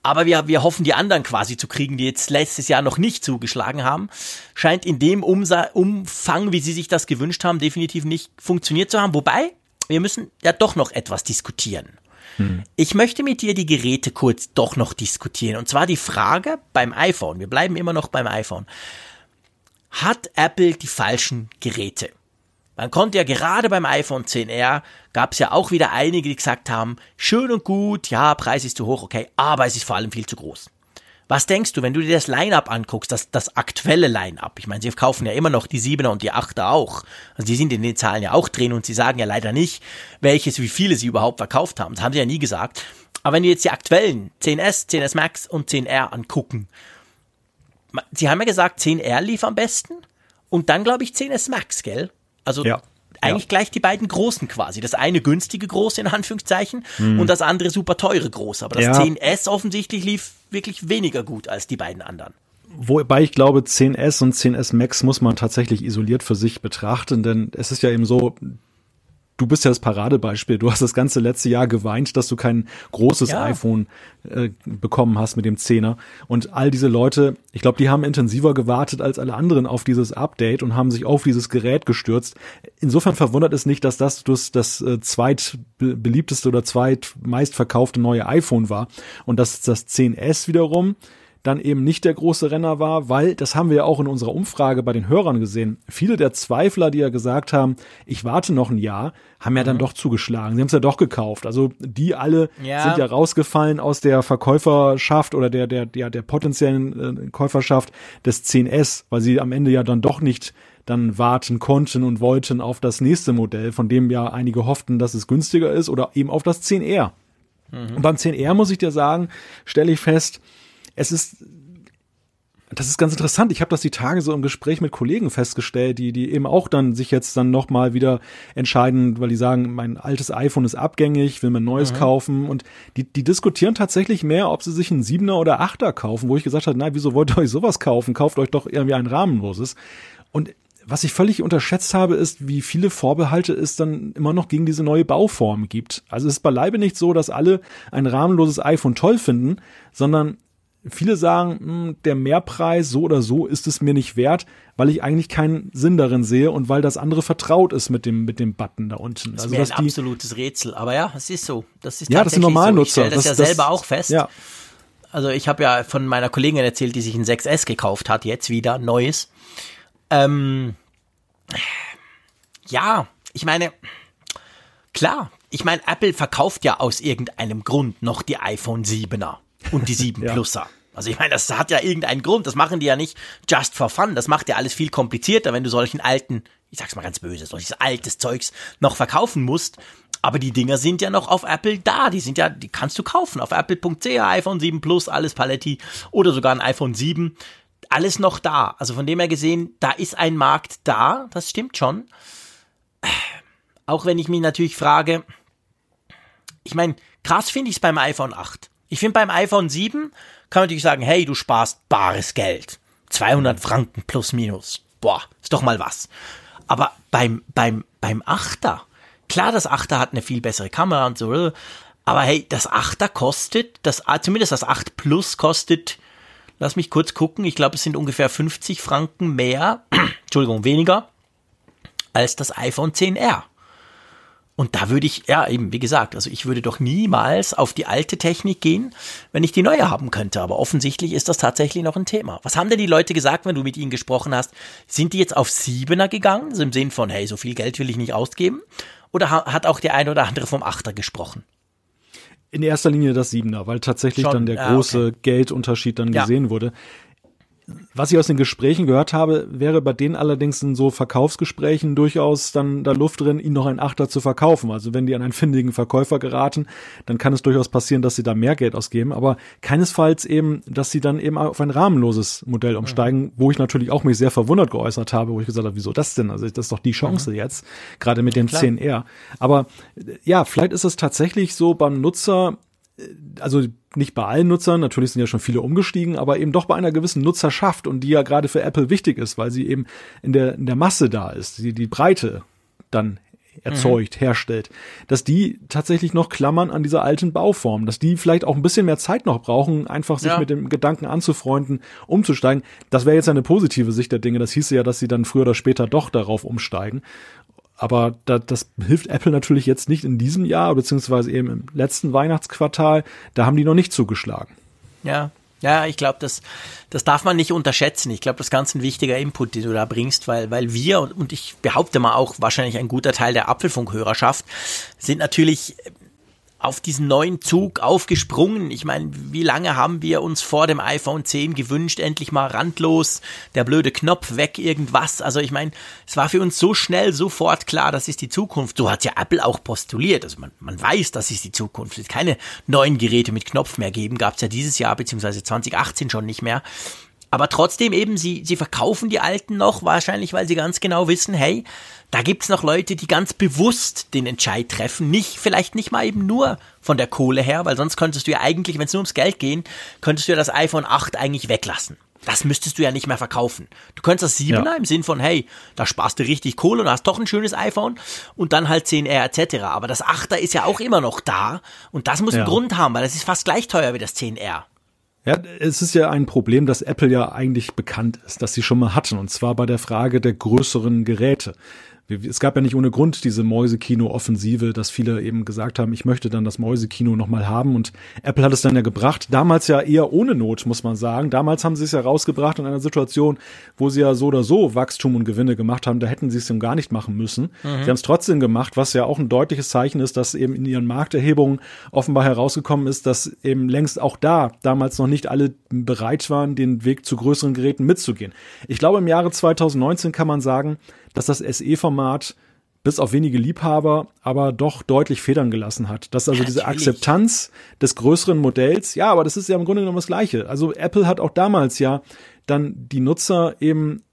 Aber wir, wir hoffen, die anderen quasi zu kriegen, die jetzt letztes Jahr noch nicht zugeschlagen haben. Scheint in dem Umsa Umfang, wie sie sich das gewünscht haben, definitiv nicht funktioniert zu haben. Wobei, wir müssen ja doch noch etwas diskutieren. Hm. Ich möchte mit dir die Geräte kurz doch noch diskutieren. Und zwar die Frage beim iPhone. Wir bleiben immer noch beim iPhone. Hat Apple die falschen Geräte? Man konnte ja gerade beim iPhone 10R, gab es ja auch wieder einige, die gesagt haben, schön und gut, ja, Preis ist zu hoch, okay, aber es ist vor allem viel zu groß. Was denkst du, wenn du dir das Line-Up anguckst, das, das aktuelle Line-Up? Ich meine, sie kaufen ja immer noch die Siebener und die Achter auch. Also die sind in den Zahlen ja auch drin und sie sagen ja leider nicht, welches, wie viele sie überhaupt verkauft haben. Das haben sie ja nie gesagt. Aber wenn du jetzt die aktuellen 10S, 10S Max und 10R angucken, sie haben ja gesagt, 10R lief am besten und dann glaube ich 10S Max, gell? Also ja eigentlich ja. gleich die beiden großen quasi. Das eine günstige große in Anführungszeichen hm. und das andere super teure große. Aber das ja. 10S offensichtlich lief wirklich weniger gut als die beiden anderen. Wobei ich glaube, 10S und 10S Max muss man tatsächlich isoliert für sich betrachten, denn es ist ja eben so, du bist ja das Paradebeispiel. Du hast das ganze letzte Jahr geweint, dass du kein großes ja. iPhone äh, bekommen hast mit dem Zehner. Und all diese Leute, ich glaube, die haben intensiver gewartet als alle anderen auf dieses Update und haben sich auf dieses Gerät gestürzt. Insofern verwundert es nicht, dass das das, das äh, zweitbeliebteste oder zweitmeistverkaufte neue iPhone war. Und dass das 10S wiederum dann eben nicht der große Renner war, weil, das haben wir ja auch in unserer Umfrage bei den Hörern gesehen, viele der Zweifler, die ja gesagt haben, ich warte noch ein Jahr, haben ja dann mhm. doch zugeschlagen. Sie haben es ja doch gekauft. Also die alle ja. sind ja rausgefallen aus der Verkäuferschaft oder der, der, der, der potenziellen äh, Käuferschaft des 10S, weil sie am Ende ja dann doch nicht dann warten konnten und wollten auf das nächste Modell, von dem ja einige hofften, dass es günstiger ist oder eben auf das 10R. Mhm. Und beim 10R muss ich dir sagen, stelle ich fest, es ist das ist ganz interessant. Ich habe das die Tage so im Gespräch mit Kollegen festgestellt, die die eben auch dann sich jetzt dann noch mal wieder entscheiden, weil die sagen, mein altes iPhone ist abgängig, will mir ein neues mhm. kaufen und die die diskutieren tatsächlich mehr, ob sie sich einen Siebener oder Achter kaufen, wo ich gesagt habe, nein, wieso wollt ihr euch sowas kaufen? Kauft euch doch irgendwie ein rahmenloses. Und was ich völlig unterschätzt habe, ist, wie viele Vorbehalte es dann immer noch gegen diese neue Bauform gibt. Also es ist beileibe nicht so, dass alle ein rahmenloses iPhone toll finden, sondern viele sagen, hm, der Mehrpreis so oder so ist es mir nicht wert, weil ich eigentlich keinen Sinn darin sehe und weil das andere vertraut ist mit dem mit dem Button da unten. Das ist also, mir ein absolutes Rätsel, aber ja, es ist so. Das ist ja, das sind Normalnutzer. So. Ich das, das ja selber auch fest. Ja. Also ich habe ja von meiner Kollegin erzählt, die sich ein 6S gekauft hat, jetzt wieder neues. Ähm, ja, ich meine, klar, ich meine, Apple verkauft ja aus irgendeinem Grund noch die iPhone 7er und die 7 (laughs) ja. Pluser. Also ich meine, das hat ja irgendeinen Grund. Das machen die ja nicht just for fun. Das macht ja alles viel komplizierter, wenn du solchen alten, ich sag's mal ganz böse, solches altes Zeugs noch verkaufen musst. Aber die Dinger sind ja noch auf Apple da. Die sind ja, die kannst du kaufen. Auf apple.ch, iPhone 7 Plus, alles Paletti oder sogar ein iPhone 7. Alles noch da. Also von dem her gesehen, da ist ein Markt da. Das stimmt schon. Auch wenn ich mich natürlich frage, ich meine, krass finde ich es beim iPhone 8. Ich finde beim iPhone 7 kann man natürlich sagen, hey, du sparst bares Geld. 200 Franken plus minus. Boah, ist doch mal was. Aber beim, beim, beim Achter, klar, das Achter hat eine viel bessere Kamera und so, aber hey, das Achter kostet, das, zumindest das 8 Plus kostet, lass mich kurz gucken, ich glaube, es sind ungefähr 50 Franken mehr, (clears throat) Entschuldigung, weniger, als das iPhone 10R. Und da würde ich, ja, eben, wie gesagt, also ich würde doch niemals auf die alte Technik gehen, wenn ich die neue haben könnte. Aber offensichtlich ist das tatsächlich noch ein Thema. Was haben denn die Leute gesagt, wenn du mit ihnen gesprochen hast? Sind die jetzt auf Siebener gegangen? So im Sinn von, hey, so viel Geld will ich nicht ausgeben? Oder hat auch der eine oder andere vom Achter gesprochen? In erster Linie das Siebener, weil tatsächlich Schon? dann der ah, große okay. Geldunterschied dann ja. gesehen wurde. Was ich aus den Gesprächen gehört habe, wäre bei denen allerdings in so Verkaufsgesprächen durchaus dann da Luft drin, ihnen noch ein Achter zu verkaufen. Also wenn die an einen findigen Verkäufer geraten, dann kann es durchaus passieren, dass sie da mehr Geld ausgeben, aber keinesfalls eben, dass sie dann eben auf ein rahmenloses Modell umsteigen, mhm. wo ich natürlich auch mich sehr verwundert geäußert habe, wo ich gesagt habe, wieso das denn? Also das ist doch die Chance mhm. jetzt, gerade mit dem Klar. 10R. Aber ja, vielleicht ist es tatsächlich so beim Nutzer, also nicht bei allen Nutzern, natürlich sind ja schon viele umgestiegen, aber eben doch bei einer gewissen Nutzerschaft und die ja gerade für Apple wichtig ist, weil sie eben in der, in der Masse da ist, die, die Breite dann erzeugt, mhm. herstellt, dass die tatsächlich noch klammern an dieser alten Bauform, dass die vielleicht auch ein bisschen mehr Zeit noch brauchen, einfach sich ja. mit dem Gedanken anzufreunden, umzusteigen. Das wäre jetzt eine positive Sicht der Dinge. Das hieße ja, dass sie dann früher oder später doch darauf umsteigen. Aber da, das hilft Apple natürlich jetzt nicht in diesem Jahr, beziehungsweise eben im letzten Weihnachtsquartal. Da haben die noch nicht zugeschlagen. Ja, ja, ich glaube, das, das darf man nicht unterschätzen. Ich glaube, das ist ganz ein wichtiger Input, den du da bringst, weil, weil wir und ich behaupte mal auch wahrscheinlich ein guter Teil der Apfelfunkhörerschaft sind natürlich auf diesen neuen Zug aufgesprungen. Ich meine, wie lange haben wir uns vor dem iPhone 10 gewünscht, endlich mal randlos, der blöde Knopf weg, irgendwas. Also ich meine, es war für uns so schnell, sofort klar, das ist die Zukunft. So hat ja Apple auch postuliert. Also man, man weiß, das ist die Zukunft. Es wird keine neuen Geräte mit Knopf mehr geben. Gab es ja dieses Jahr, beziehungsweise 2018 schon nicht mehr. Aber trotzdem eben, sie, sie verkaufen die alten noch, wahrscheinlich, weil sie ganz genau wissen, hey, da gibt's noch Leute, die ganz bewusst den Entscheid treffen. Nicht, vielleicht nicht mal eben nur von der Kohle her, weil sonst könntest du ja eigentlich, wenn es nur ums Geld gehen, könntest du ja das iPhone 8 eigentlich weglassen. Das müsstest du ja nicht mehr verkaufen. Du könntest das 7er ja. im Sinn von, hey, da sparst du richtig Kohle und hast doch ein schönes iPhone und dann halt 10R etc. Aber das 8er ist ja auch immer noch da und das muss ja. einen Grund haben, weil das ist fast gleich teuer wie das 10R. Ja, es ist ja ein Problem, das Apple ja eigentlich bekannt ist, dass sie schon mal hatten, und zwar bei der Frage der größeren Geräte es gab ja nicht ohne Grund diese Mäusekino-Offensive, dass viele eben gesagt haben, ich möchte dann das Mäusekino nochmal haben und Apple hat es dann ja gebracht. Damals ja eher ohne Not, muss man sagen. Damals haben sie es ja rausgebracht in einer Situation, wo sie ja so oder so Wachstum und Gewinne gemacht haben. Da hätten sie es dann gar nicht machen müssen. Mhm. Sie haben es trotzdem gemacht, was ja auch ein deutliches Zeichen ist, dass eben in ihren Markterhebungen offenbar herausgekommen ist, dass eben längst auch da damals noch nicht alle bereit waren, den Weg zu größeren Geräten mitzugehen. Ich glaube, im Jahre 2019 kann man sagen, dass das SE-Format bis auf wenige Liebhaber aber doch deutlich Federn gelassen hat. Dass also diese Akzeptanz des größeren Modells, ja, aber das ist ja im Grunde genommen das Gleiche. Also Apple hat auch damals ja dann die Nutzer eben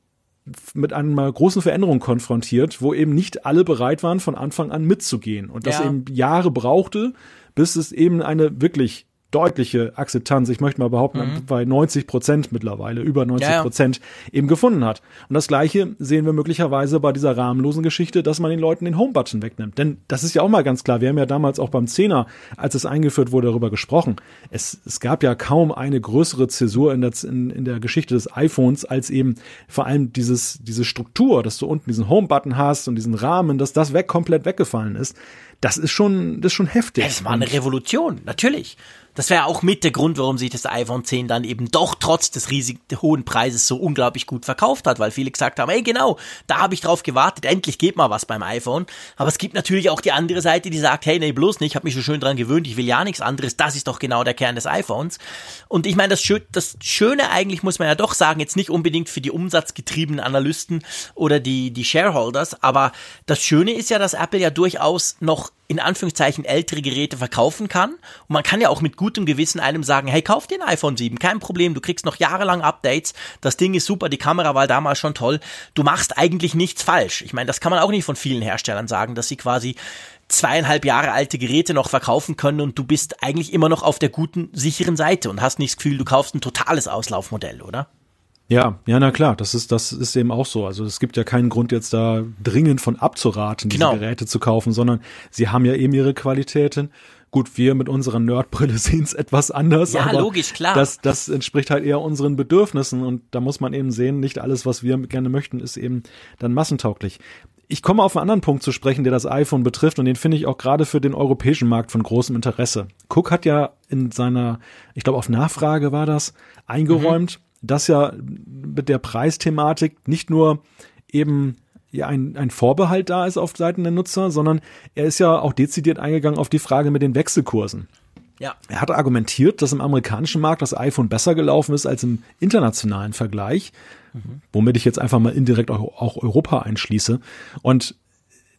mit einer großen Veränderung konfrontiert, wo eben nicht alle bereit waren, von Anfang an mitzugehen und das ja. eben Jahre brauchte, bis es eben eine wirklich deutliche Akzeptanz, ich möchte mal behaupten, mhm. bei 90 Prozent mittlerweile, über 90 Prozent, ja, ja. eben gefunden hat. Und das Gleiche sehen wir möglicherweise bei dieser rahmenlosen Geschichte, dass man den Leuten den Home-Button wegnimmt. Denn das ist ja auch mal ganz klar. Wir haben ja damals auch beim Zehner, als es eingeführt wurde, darüber gesprochen. Es, es gab ja kaum eine größere Zäsur in der, in, in der Geschichte des iPhones, als eben vor allem dieses, diese Struktur, dass du unten diesen Home-Button hast und diesen Rahmen, dass das weg, komplett weggefallen ist. Das ist schon, das ist schon heftig. Es war eine Revolution, natürlich. Das wäre auch mit der Grund, warum sich das iPhone 10 dann eben doch trotz des riesig hohen Preises so unglaublich gut verkauft hat, weil viele gesagt haben, ey genau, da habe ich drauf gewartet, endlich geht mal was beim iPhone. Aber es gibt natürlich auch die andere Seite, die sagt, hey, nee, bloß nicht, ich habe mich so schön dran gewöhnt, ich will ja nichts anderes, das ist doch genau der Kern des iPhones. Und ich meine, das, Schö das Schöne eigentlich muss man ja doch sagen, jetzt nicht unbedingt für die umsatzgetriebenen Analysten oder die, die Shareholders, aber das Schöne ist ja, dass Apple ja durchaus noch in Anführungszeichen ältere Geräte verkaufen kann. Und man kann ja auch mit gutem Gewissen einem sagen, hey, kauf dir ein iPhone 7, kein Problem, du kriegst noch jahrelang Updates, das Ding ist super, die Kamera war damals schon toll, du machst eigentlich nichts falsch. Ich meine, das kann man auch nicht von vielen Herstellern sagen, dass sie quasi zweieinhalb Jahre alte Geräte noch verkaufen können und du bist eigentlich immer noch auf der guten, sicheren Seite und hast nicht das Gefühl, du kaufst ein totales Auslaufmodell, oder? Ja, ja, na klar, das ist, das ist eben auch so. Also es gibt ja keinen Grund jetzt da dringend von abzuraten, diese genau. Geräte zu kaufen, sondern sie haben ja eben ihre Qualitäten. Gut, wir mit unserer Nerdbrille (laughs) sehen es etwas anders. Ja, aber logisch, klar. Das, das entspricht halt eher unseren Bedürfnissen und da muss man eben sehen, nicht alles, was wir gerne möchten, ist eben dann massentauglich. Ich komme auf einen anderen Punkt zu sprechen, der das iPhone betrifft und den finde ich auch gerade für den europäischen Markt von großem Interesse. Cook hat ja in seiner, ich glaube auf Nachfrage war das, eingeräumt, mhm. Dass ja mit der Preisthematik nicht nur eben ja ein, ein Vorbehalt da ist auf Seiten der Nutzer, sondern er ist ja auch dezidiert eingegangen auf die Frage mit den Wechselkursen. Ja. Er hat argumentiert, dass im amerikanischen Markt das iPhone besser gelaufen ist als im internationalen Vergleich, mhm. womit ich jetzt einfach mal indirekt auch, auch Europa einschließe. Und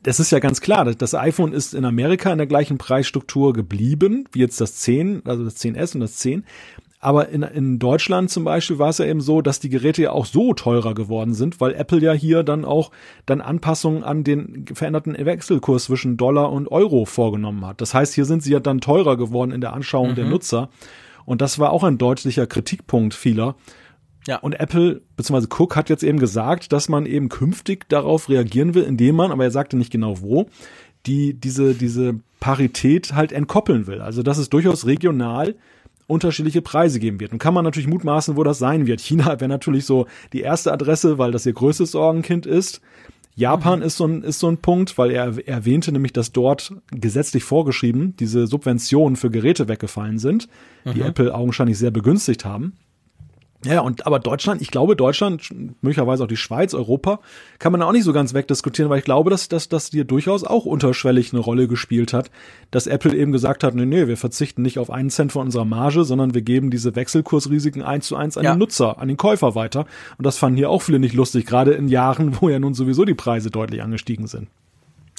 das ist ja ganz klar, das iPhone ist in Amerika in der gleichen Preisstruktur geblieben, wie jetzt das 10, also das 10S und das 10. Aber in, in Deutschland zum Beispiel war es ja eben so, dass die Geräte ja auch so teurer geworden sind, weil Apple ja hier dann auch dann Anpassungen an den veränderten Wechselkurs zwischen Dollar und Euro vorgenommen hat. Das heißt, hier sind sie ja dann teurer geworden in der Anschauung mhm. der Nutzer. Und das war auch ein deutlicher Kritikpunkt vieler. Ja. Und Apple bzw. Cook hat jetzt eben gesagt, dass man eben künftig darauf reagieren will, indem man, aber er sagte nicht genau wo, die diese diese Parität halt entkoppeln will. Also dass es durchaus regional unterschiedliche Preise geben wird. Und kann man natürlich mutmaßen, wo das sein wird. China wäre natürlich so die erste Adresse, weil das ihr größtes Sorgenkind ist. Japan mhm. ist, so ein, ist so ein Punkt, weil er erwähnte nämlich, dass dort gesetzlich vorgeschrieben diese Subventionen für Geräte weggefallen sind, die mhm. Apple augenscheinlich sehr begünstigt haben. Ja, und aber Deutschland, ich glaube, Deutschland, möglicherweise auch die Schweiz, Europa, kann man auch nicht so ganz wegdiskutieren, weil ich glaube, dass, dass das hier durchaus auch unterschwellig eine Rolle gespielt hat, dass Apple eben gesagt hat, nee, nee, wir verzichten nicht auf einen Cent von unserer Marge, sondern wir geben diese Wechselkursrisiken eins zu eins an ja. den Nutzer, an den Käufer weiter. Und das fanden hier auch viele nicht lustig, gerade in Jahren, wo ja nun sowieso die Preise deutlich angestiegen sind.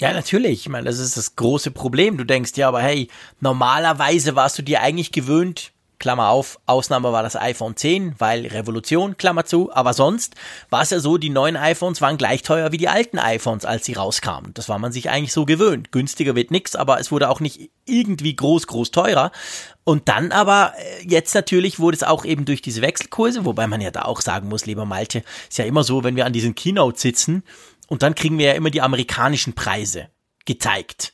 Ja, natürlich. Ich meine, das ist das große Problem. Du denkst ja, aber hey, normalerweise warst du dir eigentlich gewöhnt, Klammer auf, Ausnahme war das iPhone 10, weil Revolution, Klammer zu, aber sonst war es ja so, die neuen iPhones waren gleich teuer wie die alten iPhones, als sie rauskamen. Das war man sich eigentlich so gewöhnt. Günstiger wird nix, aber es wurde auch nicht irgendwie groß, groß teurer. Und dann aber, äh, jetzt natürlich wurde es auch eben durch diese Wechselkurse, wobei man ja da auch sagen muss, lieber Malte, ist ja immer so, wenn wir an diesen Keynote sitzen und dann kriegen wir ja immer die amerikanischen Preise gezeigt.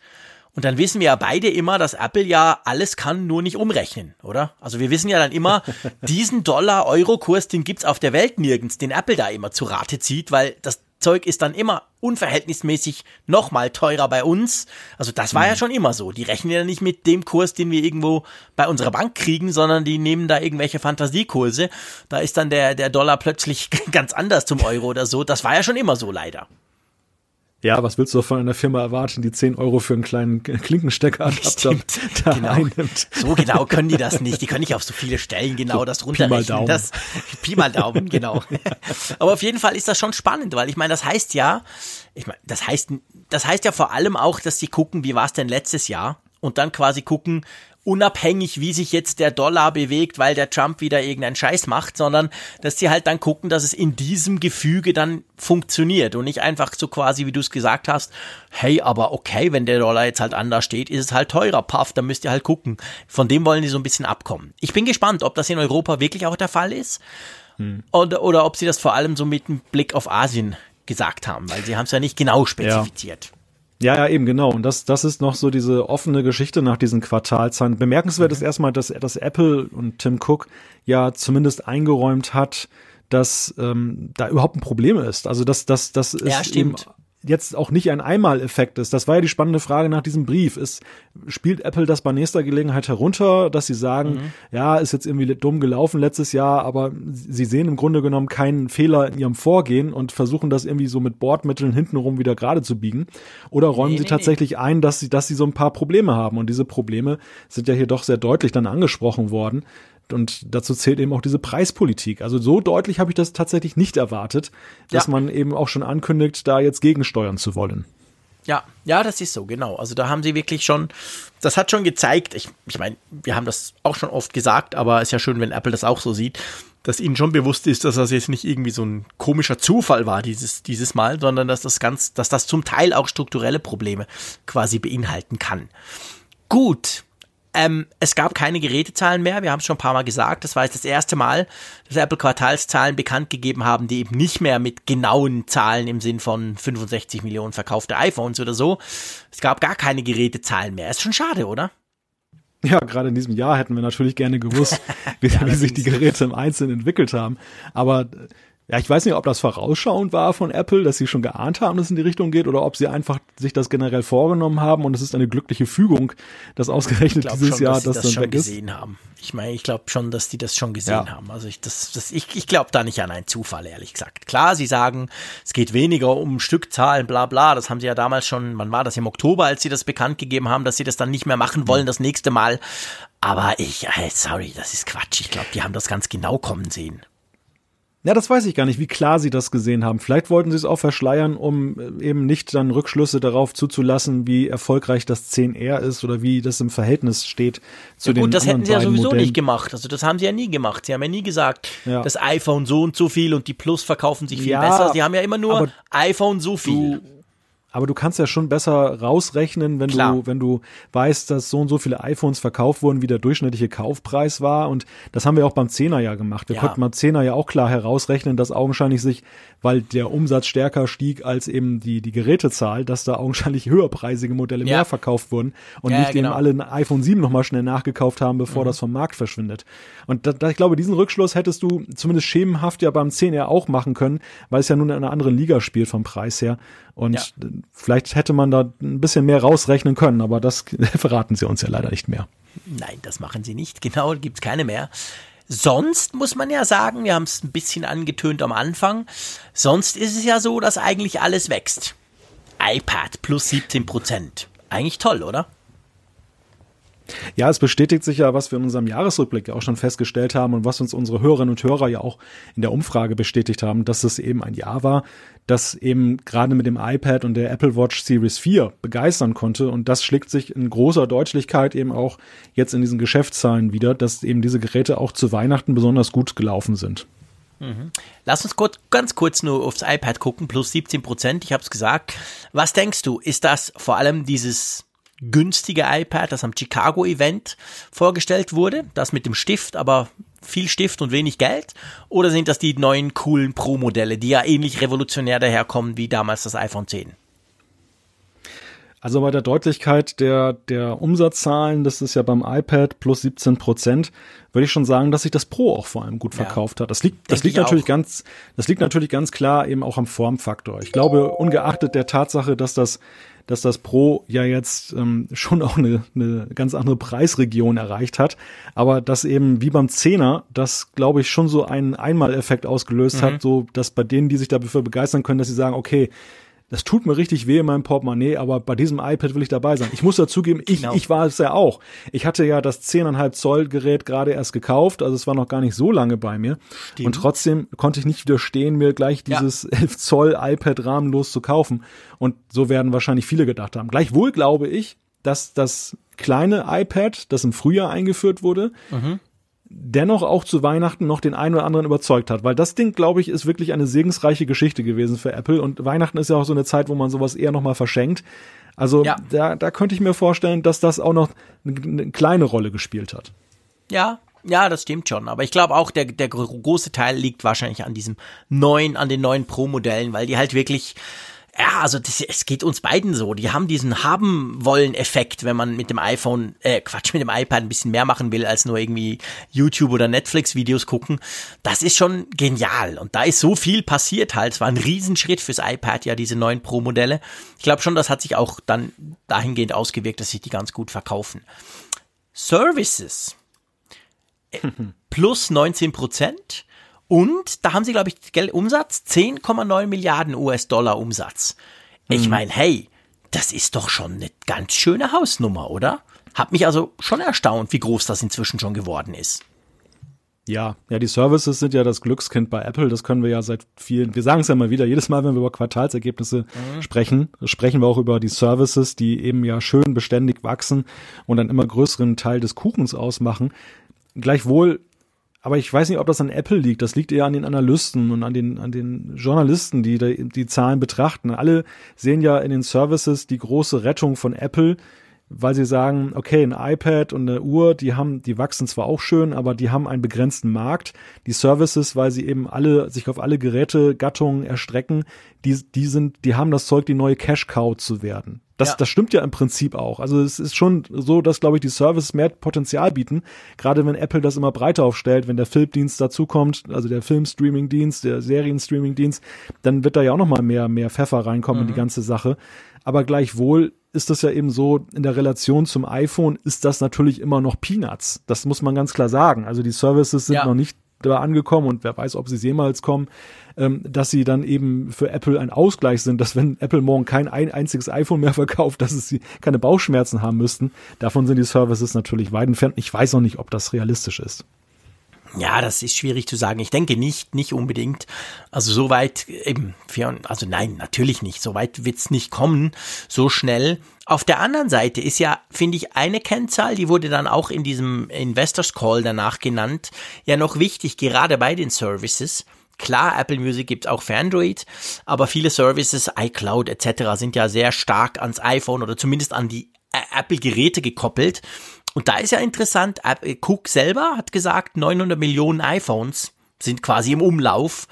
Und dann wissen wir ja beide immer, dass Apple ja alles kann, nur nicht umrechnen, oder? Also wir wissen ja dann immer, (laughs) diesen Dollar-Euro-Kurs, den gibt's auf der Welt nirgends, den Apple da immer zu Rate zieht, weil das Zeug ist dann immer unverhältnismäßig nochmal teurer bei uns. Also das war mhm. ja schon immer so. Die rechnen ja nicht mit dem Kurs, den wir irgendwo bei unserer Bank kriegen, sondern die nehmen da irgendwelche Fantasiekurse. Da ist dann der, der Dollar plötzlich (laughs) ganz anders zum Euro oder so. Das war ja schon immer so leider. Ja, was willst du von einer Firma erwarten, die 10 Euro für einen kleinen Klinkensteckeradapter (laughs) da genau. einnimmt? So genau (laughs) können die das nicht. Die können nicht auf so viele Stellen genau so, das runterrechnen. Pi mal Daumen. Das, Pi mal Daumen, (laughs) genau. Aber auf jeden Fall ist das schon spannend, weil ich meine, das heißt ja, ich meine, das heißt, das heißt ja vor allem auch, dass sie gucken, wie war es denn letztes Jahr? Und dann quasi gucken, unabhängig, wie sich jetzt der Dollar bewegt, weil der Trump wieder irgendeinen Scheiß macht, sondern dass sie halt dann gucken, dass es in diesem Gefüge dann funktioniert und nicht einfach so quasi, wie du es gesagt hast, hey, aber okay, wenn der Dollar jetzt halt anders steht, ist es halt teurer, paff, dann müsst ihr halt gucken. Von dem wollen die so ein bisschen abkommen. Ich bin gespannt, ob das in Europa wirklich auch der Fall ist hm. oder, oder ob sie das vor allem so mit einem Blick auf Asien gesagt haben, weil sie haben es ja nicht genau spezifiziert. Ja. Ja, ja, eben genau. Und das, das ist noch so diese offene Geschichte nach diesen Quartalzahlen. Bemerkenswert mhm. ist erstmal, dass, dass Apple und Tim Cook ja zumindest eingeräumt hat, dass ähm, da überhaupt ein Problem ist. Also das, das, das ist ja, eben jetzt auch nicht ein Einmaleffekt ist. Das war ja die spannende Frage nach diesem Brief. Ist, spielt Apple das bei nächster Gelegenheit herunter, dass sie sagen, mhm. ja, ist jetzt irgendwie dumm gelaufen letztes Jahr, aber sie sehen im Grunde genommen keinen Fehler in ihrem Vorgehen und versuchen das irgendwie so mit Bordmitteln hintenrum wieder gerade zu biegen? Oder räumen nee, sie nee, tatsächlich nee. ein, dass sie, dass sie so ein paar Probleme haben? Und diese Probleme sind ja hier doch sehr deutlich dann angesprochen worden. Und dazu zählt eben auch diese Preispolitik. Also so deutlich habe ich das tatsächlich nicht erwartet, dass ja. man eben auch schon ankündigt, da jetzt gegensteuern zu wollen. Ja, ja, das ist so, genau. Also da haben sie wirklich schon, das hat schon gezeigt, ich, ich meine, wir haben das auch schon oft gesagt, aber es ist ja schön, wenn Apple das auch so sieht, dass ihnen schon bewusst ist, dass das jetzt nicht irgendwie so ein komischer Zufall war dieses, dieses Mal, sondern dass das ganz, dass das zum Teil auch strukturelle Probleme quasi beinhalten kann. Gut. Ähm, es gab keine Gerätezahlen mehr, wir haben es schon ein paar Mal gesagt. Das war jetzt das erste Mal, dass Apple Quartalszahlen bekannt gegeben haben, die eben nicht mehr mit genauen Zahlen im Sinn von 65 Millionen verkaufte iPhones oder so. Es gab gar keine Gerätezahlen mehr. Ist schon schade, oder? Ja, gerade in diesem Jahr hätten wir natürlich gerne gewusst, (laughs) wie, ja, wie sich die Geräte im Einzelnen entwickelt haben. Aber ja, ich weiß nicht, ob das vorausschauend war von Apple, dass sie schon geahnt haben, dass es in die Richtung geht, oder ob sie einfach sich das generell vorgenommen haben und es ist eine glückliche Fügung, dass ausgerechnet dieses schon, Jahr dass das, das dann schon weg gesehen ist. haben. Ich meine, ich glaube schon, dass die das schon gesehen ja. haben. Also ich, das, das, ich, ich glaube da nicht an einen Zufall, ehrlich gesagt. Klar, sie sagen, es geht weniger um Stückzahlen, bla bla. Das haben sie ja damals schon, wann war das im Oktober, als sie das bekannt gegeben haben, dass sie das dann nicht mehr machen wollen, das nächste Mal. Aber ich, sorry, das ist Quatsch. Ich glaube, die haben das ganz genau kommen sehen. Ja, das weiß ich gar nicht, wie klar sie das gesehen haben. Vielleicht wollten sie es auch verschleiern, um äh, eben nicht dann Rückschlüsse darauf zuzulassen, wie erfolgreich das 10R ist oder wie das im Verhältnis steht zu ja, gut, den das hätten sie ja sowieso Modellen. nicht gemacht. Also das haben sie ja nie gemacht. Sie haben ja nie gesagt, ja. das iPhone so und so viel und die Plus verkaufen sich viel ja, besser. Sie haben ja immer nur iPhone so viel. Du, aber du kannst ja schon besser rausrechnen, wenn Klar. du, wenn du weißt, dass so und so viele iPhones verkauft wurden, wie der durchschnittliche Kaufpreis war. Und das haben wir auch beim Zehner ja gemacht. Wir ja. konnten beim Zehner ja auch klar herausrechnen, dass augenscheinlich sich, weil der Umsatz stärker stieg als eben die, die Gerätezahl, dass da augenscheinlich (laughs) höherpreisige Modelle ja. mehr verkauft wurden und ja, nicht genau. eben alle ein iPhone 7 nochmal schnell nachgekauft haben, bevor mhm. das vom Markt verschwindet. Und da, da, ich glaube, diesen Rückschluss hättest du zumindest schemenhaft ja beim 10R auch machen können, weil es ja nun in einer anderen Liga spielt vom Preis her. Und ja. vielleicht hätte man da ein bisschen mehr rausrechnen können, aber das (laughs) verraten sie uns ja leider nicht mehr. Nein, das machen sie nicht. Genau, gibt's keine mehr. Sonst muss man ja sagen, wir haben es ein bisschen angetönt am Anfang, sonst ist es ja so, dass eigentlich alles wächst. iPad plus 17 Prozent. Eigentlich toll, oder? Ja, es bestätigt sich ja, was wir in unserem Jahresrückblick ja auch schon festgestellt haben und was uns unsere Hörerinnen und Hörer ja auch in der Umfrage bestätigt haben, dass es eben ein Jahr war, das eben gerade mit dem iPad und der Apple Watch Series 4 begeistern konnte. Und das schlägt sich in großer Deutlichkeit eben auch jetzt in diesen Geschäftszahlen wieder, dass eben diese Geräte auch zu Weihnachten besonders gut gelaufen sind. Mhm. Lass uns kurz, ganz kurz nur aufs iPad gucken, plus 17 Prozent, ich habe es gesagt. Was denkst du, ist das vor allem dieses günstige iPad, das am Chicago Event vorgestellt wurde, das mit dem Stift, aber viel Stift und wenig Geld? Oder sind das die neuen coolen Pro-Modelle, die ja ähnlich revolutionär daherkommen wie damals das iPhone 10? Also bei der Deutlichkeit der, der Umsatzzahlen, das ist ja beim iPad plus 17 Prozent, würde ich schon sagen, dass sich das Pro auch vor allem gut verkauft ja, hat. Das liegt, das liegt natürlich auch. ganz, das liegt natürlich ganz klar eben auch am Formfaktor. Ich glaube, ungeachtet der Tatsache, dass das dass das Pro ja jetzt ähm, schon auch eine, eine ganz andere Preisregion erreicht hat, aber dass eben wie beim Zehner das, glaube ich, schon so einen Einmaleffekt ausgelöst mhm. hat, so dass bei denen, die sich dafür begeistern können, dass sie sagen, okay, das tut mir richtig weh in meinem Portemonnaie, aber bei diesem iPad will ich dabei sein. Ich muss dazugeben, ich, genau. ich war es ja auch. Ich hatte ja das 10,5 Zoll Gerät gerade erst gekauft, also es war noch gar nicht so lange bei mir. Stimmt. Und trotzdem konnte ich nicht widerstehen, mir gleich dieses (laughs) ja. 11 Zoll iPad rahmenlos zu kaufen. Und so werden wahrscheinlich viele gedacht haben. Gleichwohl glaube ich, dass das kleine iPad, das im Frühjahr eingeführt wurde, mhm dennoch auch zu Weihnachten noch den einen oder anderen überzeugt hat. Weil das Ding, glaube ich, ist wirklich eine segensreiche Geschichte gewesen für Apple. Und Weihnachten ist ja auch so eine Zeit, wo man sowas eher nochmal verschenkt. Also ja. da, da könnte ich mir vorstellen, dass das auch noch eine, eine kleine Rolle gespielt hat. Ja, ja, das stimmt schon. Aber ich glaube auch, der, der große Teil liegt wahrscheinlich an diesem neuen, an den neuen Pro-Modellen, weil die halt wirklich ja, also das, es geht uns beiden so. Die haben diesen haben wollen Effekt, wenn man mit dem iPhone, äh, Quatsch, mit dem iPad ein bisschen mehr machen will, als nur irgendwie YouTube oder Netflix Videos gucken. Das ist schon genial. Und da ist so viel passiert halt. Es war ein Riesenschritt fürs iPad, ja, diese neuen Pro-Modelle. Ich glaube schon, das hat sich auch dann dahingehend ausgewirkt, dass sich die ganz gut verkaufen. Services. (laughs) Plus 19 Prozent. Und da haben sie, glaube ich, Geld, Umsatz 10,9 Milliarden US-Dollar Umsatz. Ich mhm. meine, hey, das ist doch schon eine ganz schöne Hausnummer, oder? Hab mich also schon erstaunt, wie groß das inzwischen schon geworden ist. Ja, ja, die Services sind ja das Glückskind bei Apple. Das können wir ja seit vielen, wir sagen es ja mal wieder, jedes Mal, wenn wir über Quartalsergebnisse mhm. sprechen, sprechen wir auch über die Services, die eben ja schön beständig wachsen und einen immer größeren Teil des Kuchens ausmachen. Gleichwohl aber ich weiß nicht, ob das an Apple liegt. Das liegt eher an den Analysten und an den, an den Journalisten, die die, Zahlen betrachten. Alle sehen ja in den Services die große Rettung von Apple, weil sie sagen, okay, ein iPad und eine Uhr, die haben, die wachsen zwar auch schön, aber die haben einen begrenzten Markt. Die Services, weil sie eben alle, sich auf alle Gerätegattungen erstrecken, die, die sind, die haben das Zeug, die neue Cash Cow zu werden. Das, ja. das stimmt ja im Prinzip auch. Also es ist schon so, dass, glaube ich, die Services mehr Potenzial bieten. Gerade wenn Apple das immer breiter aufstellt, wenn der Filmdienst dazukommt, also der Filmstreaming-Dienst, der Serienstreaming-Dienst, dann wird da ja auch nochmal mehr, mehr Pfeffer reinkommen mhm. in die mhm. ganze Sache. Aber gleichwohl ist das ja eben so, in der Relation zum iPhone ist das natürlich immer noch Peanuts. Das muss man ganz klar sagen. Also die Services sind ja. noch nicht da angekommen und wer weiß, ob sie jemals kommen, ähm, dass sie dann eben für Apple ein Ausgleich sind, dass wenn Apple morgen kein ein einziges iPhone mehr (laughs) verkauft, dass es sie keine Bauchschmerzen haben müssten. Davon sind die Services natürlich weit entfernt. Ich weiß noch nicht, ob das realistisch ist. Ja, das ist schwierig zu sagen. Ich denke nicht, nicht unbedingt. Also so weit eben, also nein, natürlich nicht. So weit wird's nicht kommen, so schnell. Auf der anderen Seite ist ja, finde ich, eine Kennzahl, die wurde dann auch in diesem Investors Call danach genannt, ja noch wichtig, gerade bei den Services. Klar, Apple Music gibt's auch für Android, aber viele Services, iCloud etc. sind ja sehr stark ans iPhone oder zumindest an die Apple-Geräte gekoppelt. Und da ist ja interessant, Cook selber hat gesagt, 900 Millionen iPhones sind quasi im Umlauf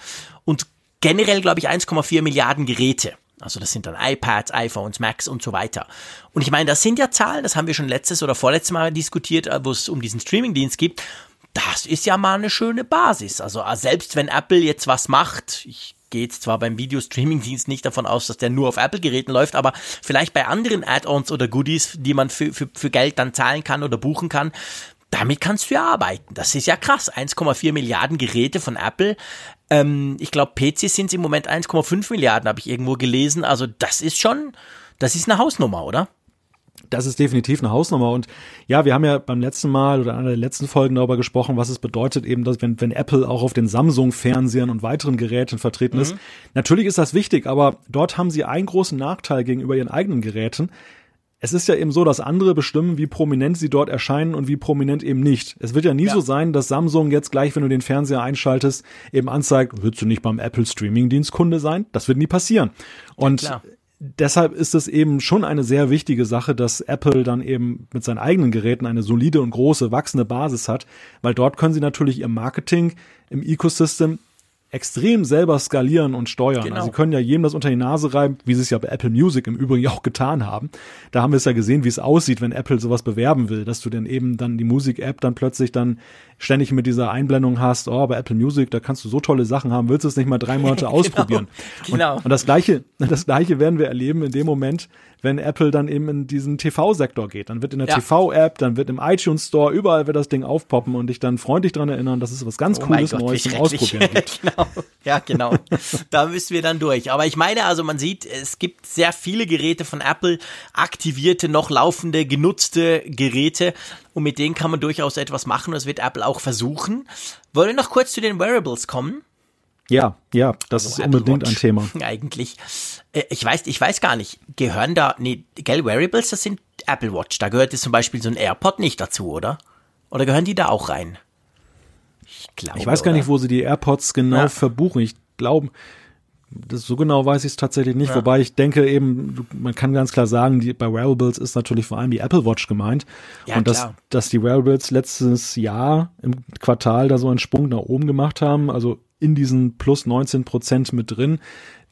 und generell, glaube ich, 1,4 Milliarden Geräte. Also das sind dann iPads, iPhones, Macs und so weiter. Und ich meine, das sind ja Zahlen, das haben wir schon letztes oder vorletztes Mal diskutiert, äh, wo es um diesen Streamingdienst gibt. Das ist ja mal eine schöne Basis. Also äh, selbst wenn Apple jetzt was macht, ich jetzt zwar beim Videostreaming-Dienst nicht davon aus, dass der nur auf Apple-Geräten läuft, aber vielleicht bei anderen Add-ons oder Goodies, die man für, für, für Geld dann zahlen kann oder buchen kann, damit kannst du ja arbeiten. Das ist ja krass. 1,4 Milliarden Geräte von Apple. Ähm, ich glaube, PCs sind im Moment 1,5 Milliarden, habe ich irgendwo gelesen. Also das ist schon, das ist eine Hausnummer, oder? Das ist definitiv eine Hausnummer. Und ja, wir haben ja beim letzten Mal oder einer der letzten Folgen darüber gesprochen, was es bedeutet, eben, dass wenn, wenn Apple auch auf den Samsung-Fernsehern und weiteren Geräten vertreten mhm. ist. Natürlich ist das wichtig, aber dort haben sie einen großen Nachteil gegenüber ihren eigenen Geräten. Es ist ja eben so, dass andere bestimmen, wie prominent sie dort erscheinen und wie prominent eben nicht. Es wird ja nie ja. so sein, dass Samsung jetzt gleich, wenn du den Fernseher einschaltest, eben anzeigt, würdest du nicht beim Apple Streaming Dienst Kunde sein? Das wird nie passieren. Und ja, deshalb ist es eben schon eine sehr wichtige Sache, dass Apple dann eben mit seinen eigenen Geräten eine solide und große wachsende Basis hat, weil dort können sie natürlich ihr Marketing im Ecosystem extrem selber skalieren und steuern. Genau. Also sie können ja jedem das unter die Nase reiben, wie sie es ja bei Apple Music im Übrigen (laughs) auch getan haben. Da haben wir es ja gesehen, wie es aussieht, wenn Apple sowas bewerben will, dass du dann eben dann die Musik-App dann plötzlich dann ständig mit dieser Einblendung hast, oh, bei Apple Music, da kannst du so tolle Sachen haben, willst du es nicht mal drei Monate (laughs) genau. ausprobieren? genau. Und, und das gleiche, (laughs) das gleiche werden wir erleben in dem Moment, wenn Apple dann eben in diesen TV-Sektor geht. Dann wird in der ja. TV-App, dann wird im iTunes Store, überall wird das Ding aufpoppen und dich dann freundlich dran erinnern, dass es was ganz oh Cooles, Gott, Neues zum Ausprobieren gibt. (laughs) genau. Ja, genau. da müssen wir dann durch. Aber ich meine, also man sieht, es gibt sehr viele Geräte von Apple, aktivierte, noch laufende, genutzte Geräte und mit denen kann man durchaus etwas machen. Das wird Apple auch versuchen. Wollen wir noch kurz zu den Wearables kommen? Ja, ja, das also ist unbedingt ein Thema. (laughs) Eigentlich. Äh, ich weiß, ich weiß gar nicht, gehören da, nee, gell, Wearables, das sind Apple Watch. Da gehört jetzt zum Beispiel so ein AirPod nicht dazu, oder? Oder gehören die da auch rein? Ich glaube. Ich weiß gar oder? nicht, wo sie die AirPods genau ja. verbuchen. Ich glaube, das, so genau weiß ich es tatsächlich nicht, ja. wobei ich denke eben, man kann ganz klar sagen, die, bei Wearables ist natürlich vor allem die Apple Watch gemeint. Ja, und dass, dass die Wearables letztes Jahr im Quartal da so einen Sprung nach oben gemacht haben, also in diesen plus 19 Prozent mit drin,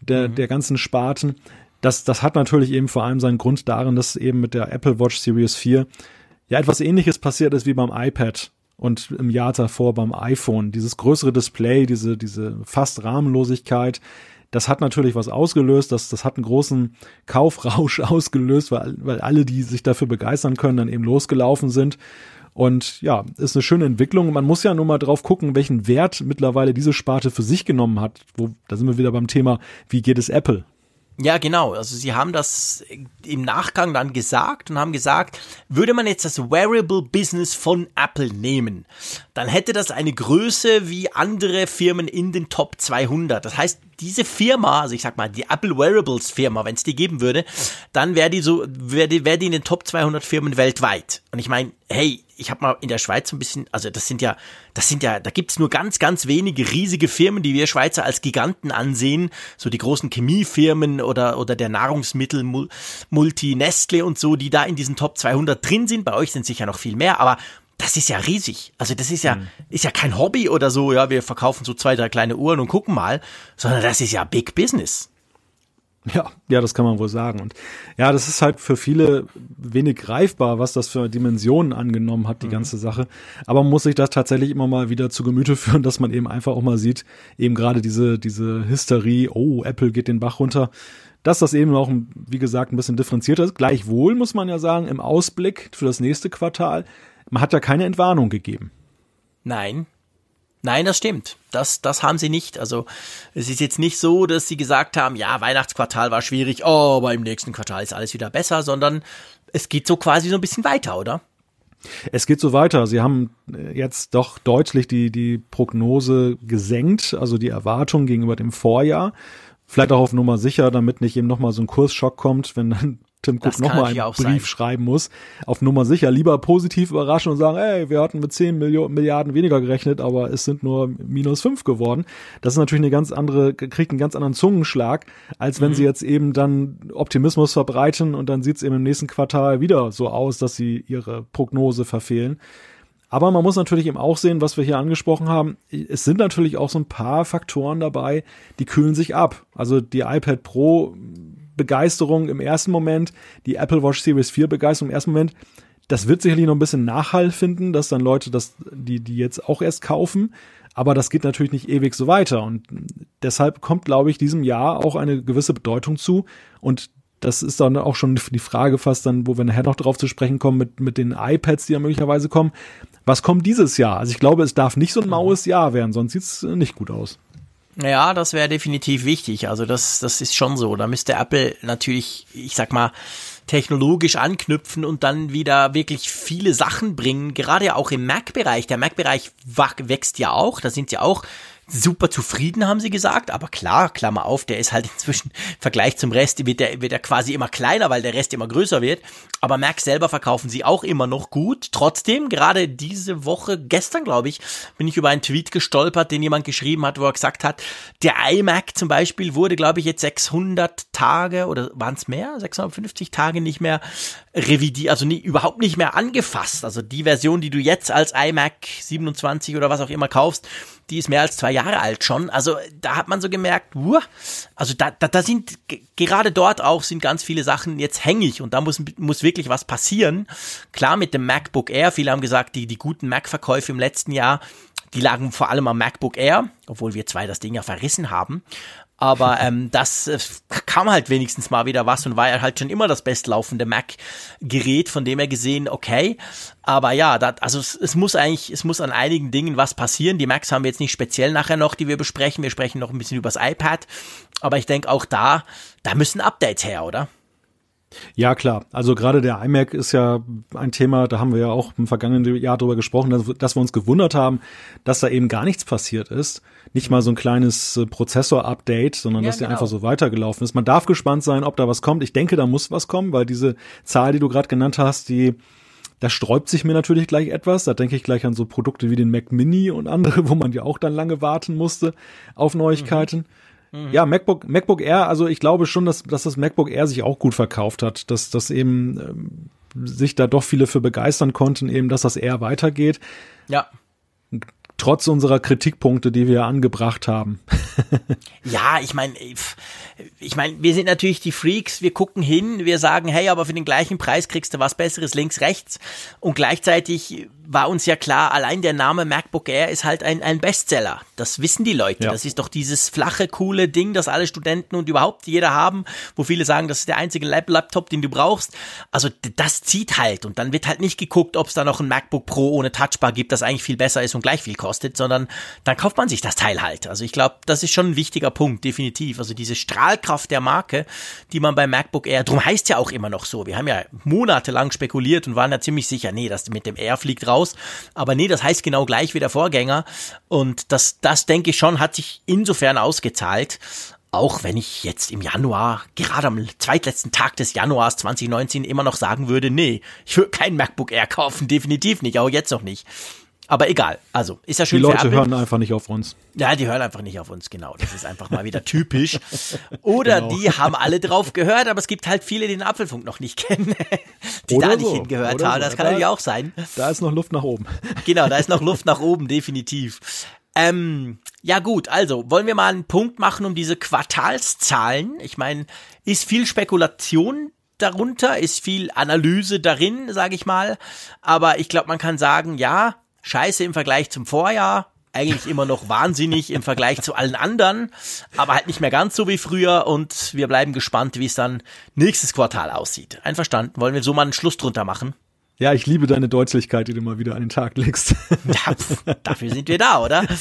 der, mhm. der ganzen Sparten. Das, das hat natürlich eben vor allem seinen Grund darin, dass eben mit der Apple Watch Series 4 ja etwas ähnliches passiert ist wie beim iPad und im Jahr davor beim iPhone. Dieses größere Display, diese, diese fast Rahmenlosigkeit, das hat natürlich was ausgelöst, das, das hat einen großen Kaufrausch (laughs) ausgelöst, weil, weil alle, die sich dafür begeistern können, dann eben losgelaufen sind. Und ja, ist eine schöne Entwicklung. Man muss ja nur mal drauf gucken, welchen Wert mittlerweile diese Sparte für sich genommen hat. Wo, da sind wir wieder beim Thema, wie geht es Apple? Ja, genau. Also sie haben das im Nachgang dann gesagt und haben gesagt, würde man jetzt das Wearable Business von Apple nehmen, dann hätte das eine Größe wie andere Firmen in den Top 200. Das heißt, diese Firma, also ich sag mal, die Apple Wearables Firma, wenn es die geben würde, dann wäre die so, wäre die, wär die in den Top 200 Firmen weltweit. Und ich meine, hey, ich habe mal in der Schweiz so ein bisschen, also das sind ja, das sind ja, da gibt's nur ganz, ganz wenige riesige Firmen, die wir Schweizer als Giganten ansehen, so die großen Chemiefirmen oder oder der Nahrungsmittel Multi Nestle und so, die da in diesen Top 200 drin sind. Bei euch sind sicher noch viel mehr, aber das ist ja riesig. Also das ist ja, mhm. ist ja kein Hobby oder so, ja, wir verkaufen so zwei, drei kleine Uhren und gucken mal, sondern das ist ja Big Business. Ja, ja, das kann man wohl sagen. Und ja, das ist halt für viele wenig greifbar, was das für Dimensionen angenommen hat, die mhm. ganze Sache. Aber man muss sich das tatsächlich immer mal wieder zu Gemüte (laughs) führen, dass man eben einfach auch mal sieht, eben gerade diese, diese Hysterie, oh, Apple geht den Bach runter, dass das eben auch, wie gesagt, ein bisschen differenzierter ist. Gleichwohl muss man ja sagen, im Ausblick für das nächste Quartal, man hat ja keine Entwarnung gegeben. Nein, Nein, das stimmt. Das, das haben sie nicht. Also es ist jetzt nicht so, dass sie gesagt haben, ja, Weihnachtsquartal war schwierig, oh, aber im nächsten Quartal ist alles wieder besser, sondern es geht so quasi so ein bisschen weiter, oder? Es geht so weiter. Sie haben äh, jetzt doch deutlich die, die Prognose gesenkt, also die Erwartung gegenüber dem Vorjahr. Vielleicht auch auf Nummer sicher, damit nicht eben nochmal so ein Kursschock kommt, wenn dann Tim Cook nochmal einen Brief sein. schreiben muss. Auf Nummer sicher lieber positiv überraschen und sagen, ey, wir hatten mit 10 Millionen, Milliarden weniger gerechnet, aber es sind nur minus 5 geworden. Das ist natürlich eine ganz andere, kriegt einen ganz anderen Zungenschlag, als wenn mhm. sie jetzt eben dann Optimismus verbreiten und dann sieht es eben im nächsten Quartal wieder so aus, dass sie ihre Prognose verfehlen. Aber man muss natürlich eben auch sehen, was wir hier angesprochen haben. Es sind natürlich auch so ein paar Faktoren dabei, die kühlen sich ab. Also die iPad Pro Begeisterung im ersten Moment, die Apple Watch Series 4 Begeisterung im ersten Moment, das wird sicherlich noch ein bisschen Nachhall finden, dass dann Leute das, die, die jetzt auch erst kaufen. Aber das geht natürlich nicht ewig so weiter. Und deshalb kommt, glaube ich, diesem Jahr auch eine gewisse Bedeutung zu. Und das ist dann auch schon die Frage fast dann, wo wir nachher noch drauf zu sprechen kommen mit, mit den iPads, die ja möglicherweise kommen. Was kommt dieses Jahr? Also ich glaube, es darf nicht so ein maues Jahr werden, sonst sieht's nicht gut aus. Ja, das wäre definitiv wichtig. Also das, das ist schon so. Da müsste Apple natürlich, ich sag mal, technologisch anknüpfen und dann wieder wirklich viele Sachen bringen, gerade auch im Mac-Bereich. Der Mac-Bereich wächst ja auch, da sind sie auch super zufrieden, haben sie gesagt. Aber klar, Klammer auf, der ist halt (laughs) inzwischen im Vergleich zum Rest, wird der, wird der quasi immer kleiner, weil der Rest immer größer wird. Aber Mac selber verkaufen sie auch immer noch gut. Trotzdem, gerade diese Woche, gestern glaube ich, bin ich über einen Tweet gestolpert, den jemand geschrieben hat, wo er gesagt hat, der iMac zum Beispiel wurde, glaube ich, jetzt 600 Tage oder waren es mehr? 650 Tage nicht mehr revidiert, also nie, überhaupt nicht mehr angefasst. Also die Version, die du jetzt als iMac 27 oder was auch immer kaufst, die ist mehr als zwei Jahre alt schon. Also da hat man so gemerkt, uh, also da, da, da sind gerade dort auch sind ganz viele Sachen jetzt hängig und da muss, muss wirklich was passieren. Klar mit dem MacBook Air, viele haben gesagt, die, die guten Mac-Verkäufe im letzten Jahr, die lagen vor allem am MacBook Air, obwohl wir zwei das Ding ja verrissen haben. Aber ähm, das äh, kam halt wenigstens mal wieder was und war ja halt schon immer das bestlaufende Mac-Gerät, von dem er gesehen, okay. Aber ja, dat, also es, es muss eigentlich, es muss an einigen Dingen was passieren. Die Macs haben wir jetzt nicht speziell nachher noch, die wir besprechen. Wir sprechen noch ein bisschen übers iPad. Aber ich denke auch da, da müssen Updates her, oder? Ja, klar. Also gerade der iMac ist ja ein Thema, da haben wir ja auch im vergangenen Jahr drüber gesprochen, dass, dass wir uns gewundert haben, dass da eben gar nichts passiert ist. Nicht mal so ein kleines äh, Prozessor-Update, sondern ja, dass der genau. einfach so weitergelaufen ist. Man darf gespannt sein, ob da was kommt. Ich denke, da muss was kommen, weil diese Zahl, die du gerade genannt hast, die da sträubt sich mir natürlich gleich etwas. Da denke ich gleich an so Produkte wie den Mac Mini und andere, (laughs) wo man ja auch dann lange warten musste auf Neuigkeiten. Mhm. Mhm. Ja, MacBook, MacBook Air, also ich glaube schon, dass, dass das MacBook Air sich auch gut verkauft hat, dass, dass eben ähm, sich da doch viele für begeistern konnten, eben, dass das Air weitergeht. Ja. Trotz unserer Kritikpunkte, die wir angebracht haben. (laughs) ja, ich meine, ich meine, wir sind natürlich die Freaks, wir gucken hin, wir sagen, hey, aber für den gleichen Preis kriegst du was Besseres links, rechts. Und gleichzeitig war uns ja klar, allein der Name MacBook Air ist halt ein, ein Bestseller. Das wissen die Leute. Ja. Das ist doch dieses flache, coole Ding, das alle Studenten und überhaupt jeder haben, wo viele sagen, das ist der einzige Laptop, den du brauchst. Also das zieht halt. Und dann wird halt nicht geguckt, ob es da noch ein MacBook Pro ohne Touchbar gibt, das eigentlich viel besser ist und gleich viel kostet, sondern dann kauft man sich das Teil halt. Also ich glaube, das ist schon ein wichtiger Punkt, definitiv. Also diese Strahlkraft der Marke, die man bei MacBook Air, drum heißt ja auch immer noch so. Wir haben ja monatelang spekuliert und waren ja ziemlich sicher, nee, das mit dem Air fliegt raus raus. Aber nee, das heißt genau gleich wie der Vorgänger. Und das, das denke ich schon, hat sich insofern ausgezahlt. Auch wenn ich jetzt im Januar, gerade am zweitletzten Tag des Januars 2019 immer noch sagen würde, nee, ich würde kein MacBook Air kaufen, definitiv nicht, auch jetzt noch nicht. Aber egal, also ist ja schön. Die Leute hören einfach nicht auf uns. Ja, die hören einfach nicht auf uns, genau. Das ist einfach mal wieder typisch. (laughs) Oder genau. die haben alle drauf gehört, aber es gibt halt viele, die den Apfelfunk noch nicht kennen, (laughs) die Oder da nicht so. hingehört Oder haben. Das so. kann natürlich auch sein. Da ist noch Luft nach oben. (laughs) Genau, da ist noch Luft nach oben, definitiv. Ähm, ja gut, also wollen wir mal einen Punkt machen um diese Quartalszahlen. Ich meine, ist viel Spekulation darunter, ist viel Analyse darin, sage ich mal. Aber ich glaube, man kann sagen, ja, scheiße im Vergleich zum Vorjahr, eigentlich immer noch wahnsinnig im Vergleich zu allen anderen, aber halt nicht mehr ganz so wie früher und wir bleiben gespannt, wie es dann nächstes Quartal aussieht. Einverstanden? Wollen wir so mal einen Schluss drunter machen? Ja, ich liebe deine Deutlichkeit, die du mal wieder an den Tag legst. (laughs) Ja, pf, dafür sind wir da, oder? (laughs)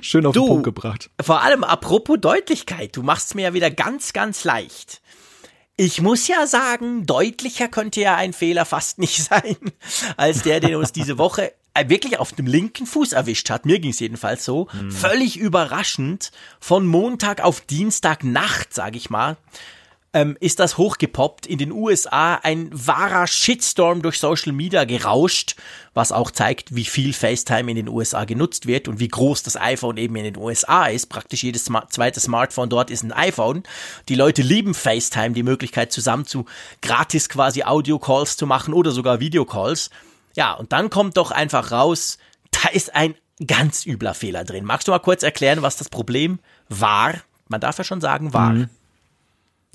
Schön auf du, den Punkt gebracht. Vor allem apropos Deutlichkeit, du machst mir ja wieder ganz, ganz leicht. Ich muss ja sagen, deutlicher könnte ja ein Fehler fast nicht (laughs) sein, als der, den uns diese Woche äh, wirklich auf dem linken Fuß erwischt hat. Mir ging es jedenfalls so. Hm. Völlig überraschend. Von Montag auf Dienstagnacht, sage ich mal ähm, ist das hochgepoppt. In den USA ein wahrer Shitstorm durch Social Media gerauscht, was auch zeigt, wie viel FaceTime in den USA genutzt wird und wie groß das iPhone eben in den USA ist. Praktisch jedes zweite Smartphone dort ist ein iPhone. Die Leute lieben FaceTime, die Möglichkeit zusammen zu gratis quasi Audio-Calls zu machen oder sogar Videocalls. Ja, und dann kommt doch einfach raus, da ist ein ganz übler Fehler drin. Magst du mal kurz erklären, was das Problem war? Man darf ja schon sagen, war. Mhm.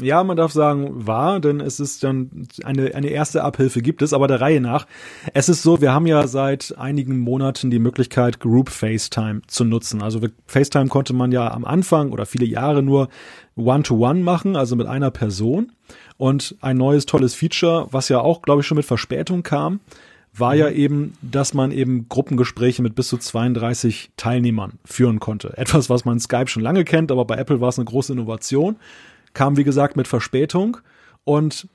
Ja, man darf sagen, war, denn es ist dann eine, eine erste Abhilfe gibt es, aber der Reihe nach. Es ist so, wir haben ja seit einigen Monaten die Möglichkeit, Group FaceTime zu nutzen. Also FaceTime konnte man ja am Anfang oder viele Jahre nur One-to-One -one machen, also mit einer Person. Und ein neues tolles Feature, was ja auch, glaube ich, schon mit Verspätung kam, war ja mhm. eben, dass man eben Gruppengespräche mit bis zu 32 Teilnehmern führen konnte. Etwas, was man Skype schon lange kennt, aber bei Apple war es eine große Innovation kam wie gesagt mit Verspätung und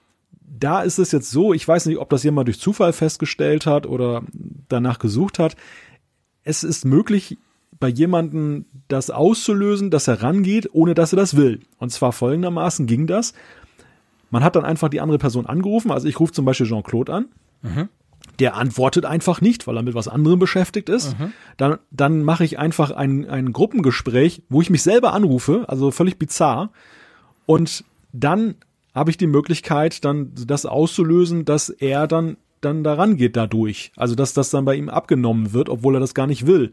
da ist es jetzt so, ich weiß nicht, ob das jemand durch Zufall festgestellt hat oder danach gesucht hat. Es ist möglich, bei jemandem das auszulösen, dass er rangeht, ohne dass er das will. Und zwar folgendermaßen ging das. Man hat dann einfach die andere Person angerufen. Also ich rufe zum Beispiel Jean-Claude an. Mhm. Der antwortet einfach nicht, weil er mit was anderem beschäftigt ist. Mhm. Dann, dann mache ich einfach ein, ein Gruppengespräch, wo ich mich selber anrufe, also völlig bizarr. Und dann habe ich die Möglichkeit, dann das auszulösen, dass er dann dann daran geht dadurch. Also dass das dann bei ihm abgenommen wird, obwohl er das gar nicht will.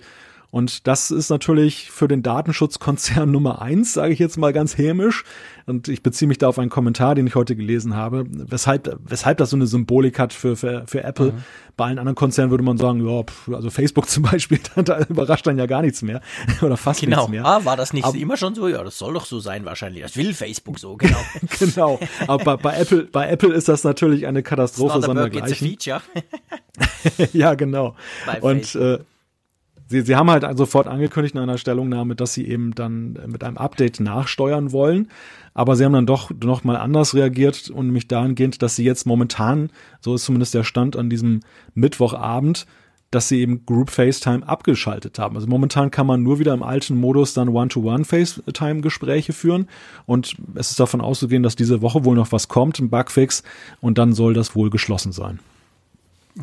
Und das ist natürlich für den Datenschutzkonzern (laughs) Nummer eins, sage ich jetzt mal ganz hämisch. Und ich beziehe mich da auf einen Kommentar, den ich heute gelesen habe, weshalb, weshalb das so eine Symbolik hat für, für, für Apple. Mhm. Bei allen anderen Konzernen würde man sagen, ja, also Facebook (laughs) zum Beispiel, (laughs) da überrascht dann ja gar nichts mehr. Oder fast genau. nichts mehr. Ah, war das nicht Aber, immer schon so? Ja, das soll doch so sein wahrscheinlich. Das will Facebook so, genau. genau. Aber bei, bei, Apple, bei Apple ist das natürlich eine Katastrophe sondergleichen. ja, genau. Bei Und äh, sie, sie haben halt sofort angekündigt in einer Stellungnahme, dass sie eben dann mit einem Update nachsteuern wollen. Aber sie haben dann doch noch mal anders reagiert und mich dahingehend, dass sie jetzt momentan, so ist zumindest der Stand an diesem Mittwochabend, dass sie eben Group FaceTime abgeschaltet haben. Also momentan kann man nur wieder im alten Modus dann One-to-One FaceTime-Gespräche führen und es ist davon auszugehen, dass diese Woche wohl noch was kommt, ein Bugfix und dann soll das wohl geschlossen sein.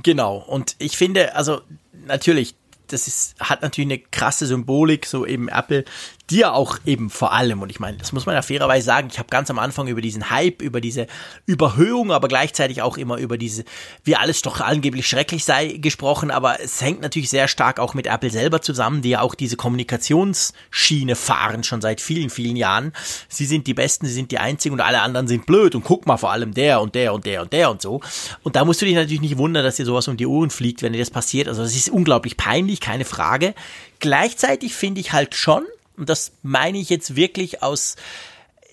Genau. Und ich finde, also natürlich, das ist, hat natürlich eine krasse Symbolik, so eben Apple, dir auch eben vor allem, und ich meine, das muss man ja fairerweise sagen, ich habe ganz am Anfang über diesen Hype, über diese Überhöhung, aber gleichzeitig auch immer über diese, wie alles doch angeblich schrecklich sei, gesprochen, aber es hängt natürlich sehr stark auch mit Apple selber zusammen, die ja auch diese Kommunikationsschiene fahren, schon seit vielen, vielen Jahren. Sie sind die Besten, sie sind die Einzigen und alle anderen sind blöd und guck mal vor allem der und der und der und der und so. Und da musst du dich natürlich nicht wundern, dass dir sowas um die Ohren fliegt, wenn dir das passiert. Also das ist unglaublich peinlich, keine Frage. Gleichzeitig finde ich halt schon, und das meine ich jetzt wirklich aus,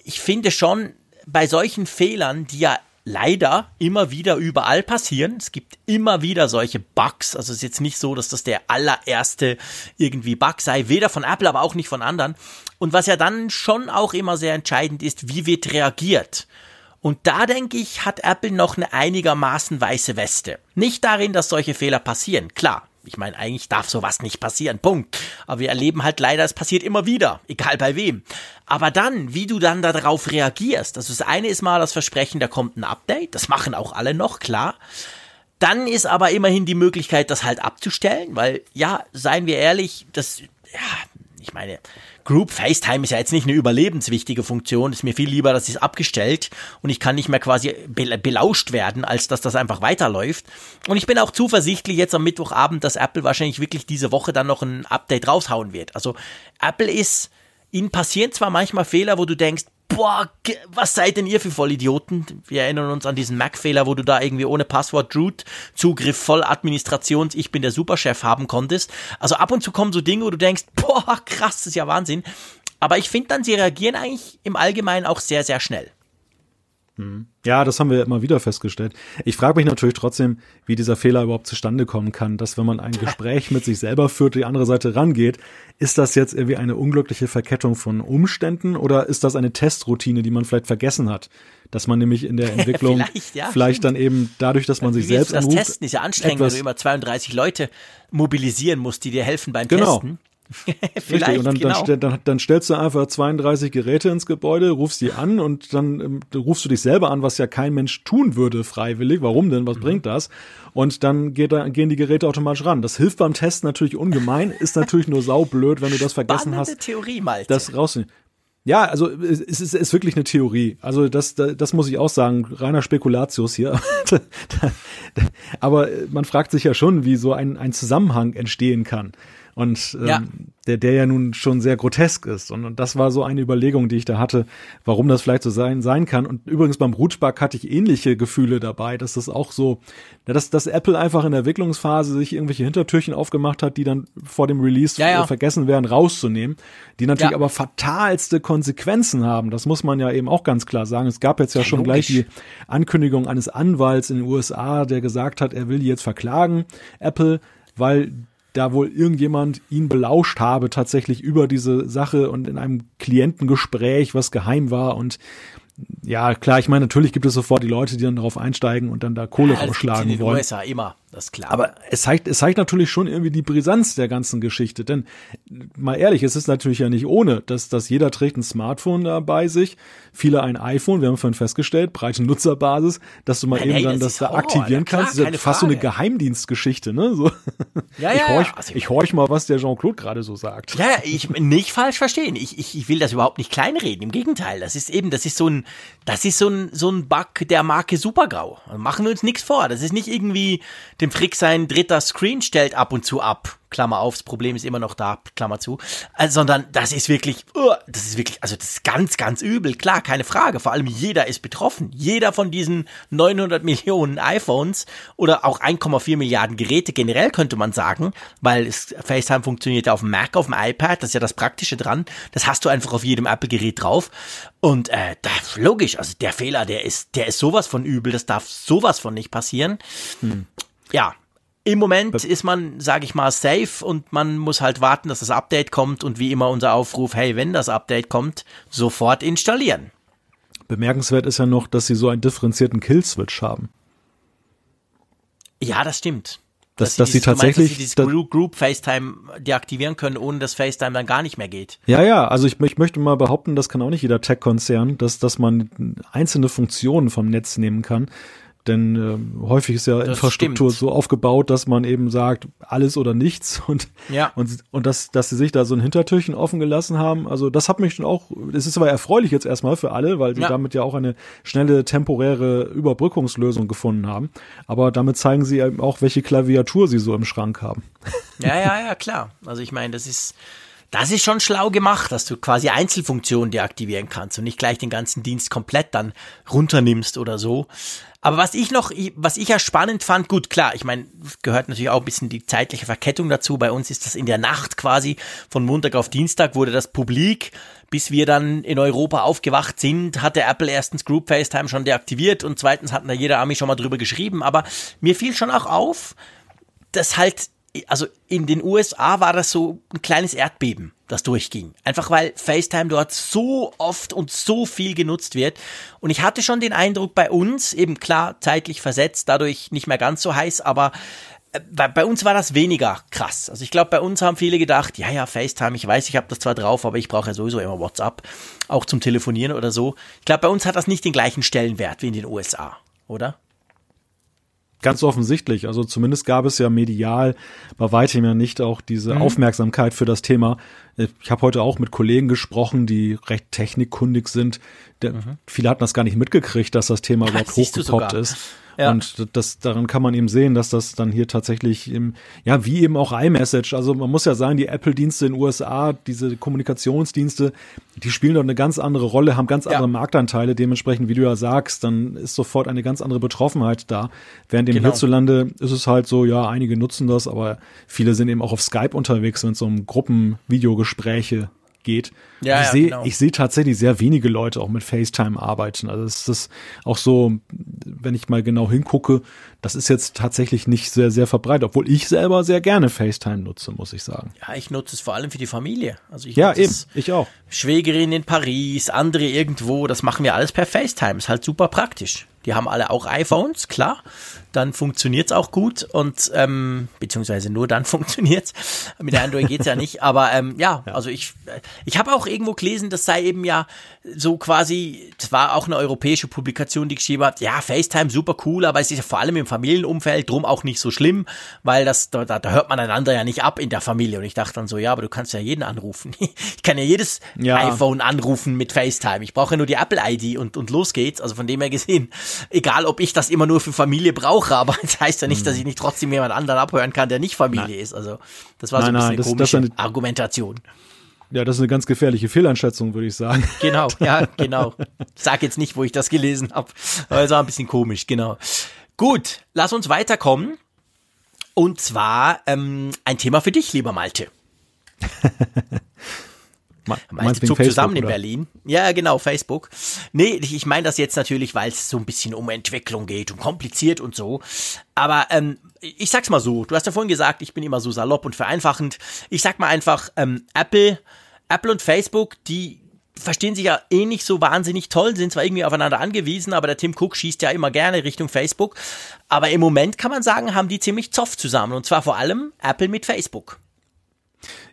ich finde schon, bei solchen Fehlern, die ja leider immer wieder überall passieren. Es gibt immer wieder solche Bugs. Also es ist jetzt nicht so, dass das der allererste irgendwie Bug sei, weder von Apple, aber auch nicht von anderen. Und was ja dann schon auch immer sehr entscheidend ist, wie wird reagiert. Und da denke ich, hat Apple noch eine einigermaßen weiße Weste. Nicht darin, dass solche Fehler passieren, klar. Ich meine, eigentlich darf sowas nicht passieren, Punkt. Aber wir erleben halt leider, es passiert immer wieder, egal bei wem. Aber dann, wie du dann darauf reagierst, also das eine ist mal das Versprechen, da kommt ein Update, das machen auch alle noch, klar. Dann ist aber immerhin die Möglichkeit, das halt abzustellen, weil, ja, seien wir ehrlich, das, ja, ich meine, Group FaceTime ist ja jetzt nicht eine überlebenswichtige Funktion. Ist mir viel lieber, dass es abgestellt und ich kann nicht mehr quasi belauscht werden, als dass das einfach weiterläuft. Und ich bin auch zuversichtlich jetzt am Mittwochabend, dass Apple wahrscheinlich wirklich diese Woche dann noch ein Update raushauen wird. Also Apple ist, ihnen passieren zwar manchmal Fehler, wo du denkst, boah, was seid denn ihr für Vollidioten? Wir erinnern uns an diesen Mac-Fehler, wo du da irgendwie ohne Passwort Root Zugriff voll Administrations, ich bin der Superchef haben konntest. Also ab und zu kommen so Dinge, wo du denkst, boah, krass, das ist ja Wahnsinn. Aber ich finde dann, sie reagieren eigentlich im Allgemeinen auch sehr, sehr schnell. Hm. Ja, das haben wir immer wieder festgestellt. Ich frage mich natürlich trotzdem, wie dieser Fehler überhaupt zustande kommen kann, dass wenn man ein (laughs) Gespräch mit sich selber führt, die andere Seite rangeht, ist das jetzt irgendwie eine unglückliche Verkettung von Umständen oder ist das eine Testroutine, die man vielleicht vergessen hat? Dass man nämlich in der (laughs) Entwicklung vielleicht, ja, vielleicht dann eben dadurch, dass man sich selbst das Testen ist ja anstrengend, wenn du immer 32 Leute mobilisieren musst, die dir helfen beim genau. Testen. (laughs) Richtig, und dann, genau. dann, dann, dann, stellst du einfach 32 Geräte ins Gebäude, rufst die an und dann ähm, rufst du dich selber an, was ja kein Mensch tun würde freiwillig. Warum denn? Was mhm. bringt das? Und dann geht gehen die Geräte automatisch ran. Das hilft beim Testen natürlich ungemein, (laughs) ist natürlich nur saublöd, wenn du das vergessen Spannende hast. Theorie, Malte. Das rausnehmen. Ja, also es ist, ist wirklich eine Theorie. Also das, das, das muss ich auch sagen, reiner Spekulatius hier. (laughs) Aber man fragt sich ja schon, wie so ein, ein Zusammenhang entstehen kann. Und ähm, ja. der, der ja nun schon sehr grotesk ist. Und, und das war so eine Überlegung, die ich da hatte, warum das vielleicht so sein, sein kann. Und übrigens beim Rutschback hatte ich ähnliche Gefühle dabei, dass das auch so, dass, dass Apple einfach in der Entwicklungsphase sich irgendwelche Hintertürchen aufgemacht hat, die dann vor dem Release ja, ja. vergessen werden, rauszunehmen, die natürlich aber fatalste Konsequenzen haben. Das muss man ja eben auch ganz klar sagen. Es gab jetzt ja, schon logisch. gleich die Ankündigung eines Anwalts in den USA, der gesagt hat, er will die jetzt verklagen, Apple, weil da wohl irgendjemand ihn belauscht habe tatsächlich über diese Sache und in einem Klientengespräch, was geheim war und ja, klar, ich meine, natürlich gibt es sofort die Leute, die dann darauf einsteigen und dann da Kohle ja, rausschlagen wollen. USA immer, das ist klar. Aber es zeigt, es zeigt natürlich schon irgendwie die Brisanz der ganzen Geschichte. Denn mal ehrlich, es ist natürlich ja nicht ohne, dass, dass jeder trägt ein Smartphone da bei sich, viele ein iPhone, wir haben vorhin festgestellt, breite Nutzerbasis, dass du mal ja, eben nee, dann das, das da aktivieren klar, kannst. Das ist ja fast Frage. so eine Geheimdienstgeschichte, ne? So. Ja, ja, ich horch, also, ich horch mal, was der Jean-Claude gerade so sagt. Ja, ich nicht falsch verstehen. Ich, ich, ich will das überhaupt nicht kleinreden. Im Gegenteil, das ist eben, das ist so ein, das ist so ein, so ein Bug der Marke Supergrau. Machen wir uns nichts vor. Das ist nicht irgendwie, dem Frick sein dritter Screen stellt ab und zu ab. Klammer auf, das Problem ist immer noch da, Klammer zu, also, sondern das ist wirklich, uh, das ist wirklich, also das ist ganz, ganz übel, klar, keine Frage, vor allem jeder ist betroffen, jeder von diesen 900 Millionen iPhones oder auch 1,4 Milliarden Geräte generell könnte man sagen, weil es, FaceTime funktioniert ja auf dem Mac, auf dem iPad, das ist ja das Praktische dran, das hast du einfach auf jedem Apple-Gerät drauf und äh, da, logisch, also der Fehler, der ist, der ist sowas von übel, das darf sowas von nicht passieren. Hm. Ja, im Moment ist man, sage ich mal, safe und man muss halt warten, dass das Update kommt und wie immer unser Aufruf, hey, wenn das Update kommt, sofort installieren. Bemerkenswert ist ja noch, dass sie so einen differenzierten Kill-Switch haben. Ja, das stimmt. Dass, dass, dass sie tatsächlich meinst, dass sie Group, Group FaceTime deaktivieren können, ohne dass FaceTime dann gar nicht mehr geht. Ja, ja, also ich, ich möchte mal behaupten, das kann auch nicht jeder Tech-Konzern, dass, dass man einzelne Funktionen vom Netz nehmen kann. Denn äh, häufig ist ja das Infrastruktur stimmt. so aufgebaut, dass man eben sagt, alles oder nichts (laughs) und, ja. und, und dass, dass sie sich da so ein Hintertürchen offen gelassen haben. Also das hat mich schon auch, es ist aber erfreulich jetzt erstmal für alle, weil sie ja. damit ja auch eine schnelle temporäre Überbrückungslösung gefunden haben. Aber damit zeigen sie eben auch, welche Klaviatur sie so im Schrank haben. Ja, ja, ja, klar. Also ich meine, das ist, das ist schon schlau gemacht, dass du quasi Einzelfunktionen deaktivieren kannst und nicht gleich den ganzen Dienst komplett dann runternimmst oder so. Aber was ich noch, was ich ja spannend fand, gut, klar, ich meine, gehört natürlich auch ein bisschen die zeitliche Verkettung dazu. Bei uns ist das in der Nacht quasi von Montag auf Dienstag wurde das publik. Bis wir dann in Europa aufgewacht sind, hatte Apple erstens Group FaceTime schon deaktiviert und zweitens hatten da jeder Ami schon mal drüber geschrieben. Aber mir fiel schon auch auf, dass halt also in den USA war das so ein kleines Erdbeben, das durchging. Einfach weil FaceTime dort so oft und so viel genutzt wird. Und ich hatte schon den Eindruck bei uns, eben klar zeitlich versetzt, dadurch nicht mehr ganz so heiß, aber äh, bei, bei uns war das weniger krass. Also ich glaube, bei uns haben viele gedacht, ja, ja, FaceTime, ich weiß, ich habe das zwar drauf, aber ich brauche ja sowieso immer WhatsApp, auch zum Telefonieren oder so. Ich glaube, bei uns hat das nicht den gleichen Stellenwert wie in den USA, oder? Ganz offensichtlich. Also zumindest gab es ja medial bei weitem ja nicht auch diese mhm. Aufmerksamkeit für das Thema. Ich habe heute auch mit Kollegen gesprochen, die recht technikkundig sind. Der, mhm. Viele hatten das gar nicht mitgekriegt, dass das Thema überhaupt hochgepoppt ist. Ja. Und das, daran kann man eben sehen, dass das dann hier tatsächlich im, ja, wie eben auch iMessage. Also man muss ja sagen, die Apple-Dienste in den USA, diese Kommunikationsdienste, die spielen dort eine ganz andere Rolle, haben ganz andere ja. Marktanteile. Dementsprechend, wie du ja sagst, dann ist sofort eine ganz andere Betroffenheit da. Während im genau. hierzulande ist es halt so, ja, einige nutzen das, aber viele sind eben auch auf Skype unterwegs, wenn es um Gruppenvideogespräche geht. Ja, ich ja, sehe genau. ich sehe tatsächlich sehr wenige Leute auch mit FaceTime arbeiten. Also es ist auch so, wenn ich mal genau hingucke, das ist jetzt tatsächlich nicht sehr sehr verbreitet, obwohl ich selber sehr gerne FaceTime nutze, muss ich sagen. Ja, ich nutze es vor allem für die Familie. Also ich ja eben, ich auch. Schwägerin in Paris, andere irgendwo, das machen wir alles per FaceTime. Ist halt super praktisch. Die haben alle auch iPhones, klar dann funktioniert's auch gut und ähm, beziehungsweise nur dann (laughs) funktioniert's. Mit Android geht's ja nicht. Aber ähm, ja, ja, also ich, ich habe auch irgendwo gelesen, das sei eben ja so quasi, es war auch eine europäische Publikation, die geschrieben hat, ja, FaceTime super cool, aber es ist ja vor allem im Familienumfeld drum auch nicht so schlimm, weil das, da, da hört man einander ja nicht ab in der Familie. Und ich dachte dann so, ja, aber du kannst ja jeden anrufen. (laughs) Ich kann ja jedes ja. iPhone anrufen mit FaceTime. Ich brauche ja nur die Apple-ID und, und los geht's. Also von dem her gesehen, egal ob ich das immer nur für Familie brauche, brauche, aber (laughs) das heißt ja nicht, dass ich nicht trotzdem jemand anderen abhören kann, der nicht Familie nein. ist. Also das war so ein bisschen nein, das, komische das eine, Argumentation. Ja, das ist eine ganz gefährliche Fehleinschätzung, würde ich sagen. (laughs) Genau, ja, (laughs) genau. Sag jetzt nicht, wo ich das gelesen habe. Aber es war ein bisschen komisch, genau. Gut, lass uns weiterkommen. Und zwar ähm, ein Thema für dich, lieber Malte. Meinst Zug zusammen in Berlin. Ja, genau, Facebook. Nee, ich meine das jetzt natürlich, weil es so ein bisschen um Entwicklung geht und kompliziert und so. Aber ähm, ich sag's mal so, du hast ja vorhin gesagt, ich bin immer so salopp und vereinfachend. Ich sag mal einfach, ähm, Apple, Apple und Facebook, die verstehen sich ja eh nicht so wahnsinnig toll, sind zwar irgendwie aufeinander angewiesen, aber der Tim Cook schießt ja immer gerne Richtung Facebook. Aber im Moment kann man sagen, haben die ziemlich Zoff zusammen. Und zwar vor allem Apple mit Facebook.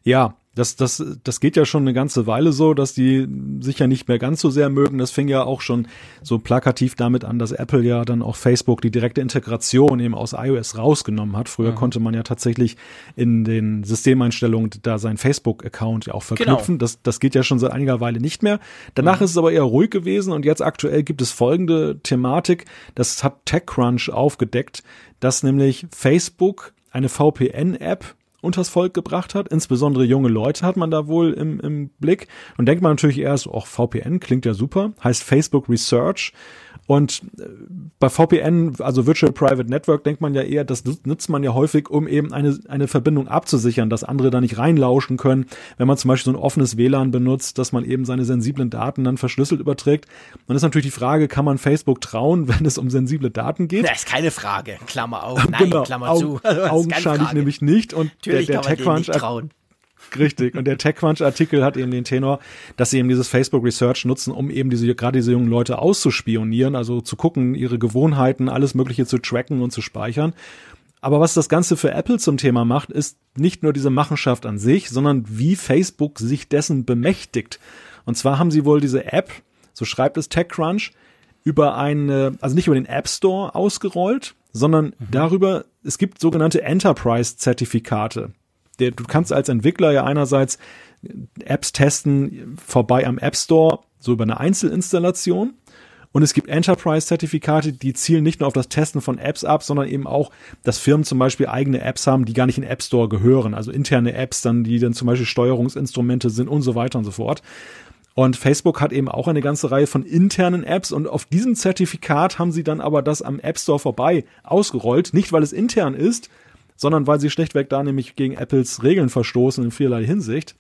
Ja, das, das, das geht ja schon eine ganze Weile so, dass die sich ja nicht mehr ganz so sehr mögen. Das fing ja auch schon so plakativ damit an, dass Apple ja dann auch Facebook die direkte Integration eben aus iOS rausgenommen hat. Früher mhm. konnte man ja tatsächlich in den Systemeinstellungen da seinen Facebook-Account ja auch verknüpfen. Genau. Das, das geht ja schon seit einiger Weile nicht mehr. Danach mhm. ist es aber eher ruhig gewesen und jetzt aktuell gibt es folgende Thematik. Das hat TechCrunch aufgedeckt, dass nämlich Facebook eine VPN-App unters Volk gebracht hat. Insbesondere junge Leute hat man da wohl im, im Blick. Und denkt man natürlich erst, auch VPN klingt ja super, heißt Facebook Research. Und äh, bei VPN, also Virtual Private Network, denkt man ja eher, das nutzt man ja häufig, um eben eine, eine Verbindung abzusichern, dass andere da nicht reinlauschen können. Wenn man zum Beispiel so ein offenes WLAN benutzt, dass man eben seine sensiblen Daten dann verschlüsselt überträgt. Dann ist natürlich die Frage, kann man Facebook trauen, (laughs) wenn es um sensible Daten geht? Das ist keine Frage. Klammer auf. (laughs) Nein, genau, Klammer zu. Also, (laughs) augenscheinlich nämlich nicht. Und natürlich der, der TechCrunch Richtig. Und der TechCrunch-Artikel hat eben den Tenor, dass sie eben dieses Facebook Research nutzen, um eben diese, gerade diese jungen Leute auszuspionieren, also zu gucken, ihre Gewohnheiten, alles Mögliche zu tracken und zu speichern. Aber was das Ganze für Apple zum Thema macht, ist nicht nur diese Machenschaft an sich, sondern wie Facebook sich dessen bemächtigt. Und zwar haben sie wohl diese App, so schreibt es TechCrunch, über eine, also nicht über den App Store ausgerollt, sondern mhm. darüber, es gibt sogenannte Enterprise-Zertifikate der, du kannst als Entwickler ja einerseits Apps testen vorbei am App Store, so über eine Einzelinstallation. Und es gibt Enterprise-Zertifikate, die zielen nicht nur auf das Testen von Apps ab, sondern eben auch, dass Firmen zum Beispiel eigene Apps haben, die gar nicht in App Store gehören. Also interne Apps dann, die dann zum Beispiel Steuerungsinstrumente sind und so weiter und so fort. Und Facebook hat eben auch eine ganze Reihe von internen Apps und auf diesem Zertifikat haben sie dann aber das am App Store vorbei ausgerollt. Nicht, weil es intern ist, sondern weil sie schlichtweg da nämlich gegen Apples Regeln verstoßen in vielerlei Hinsicht.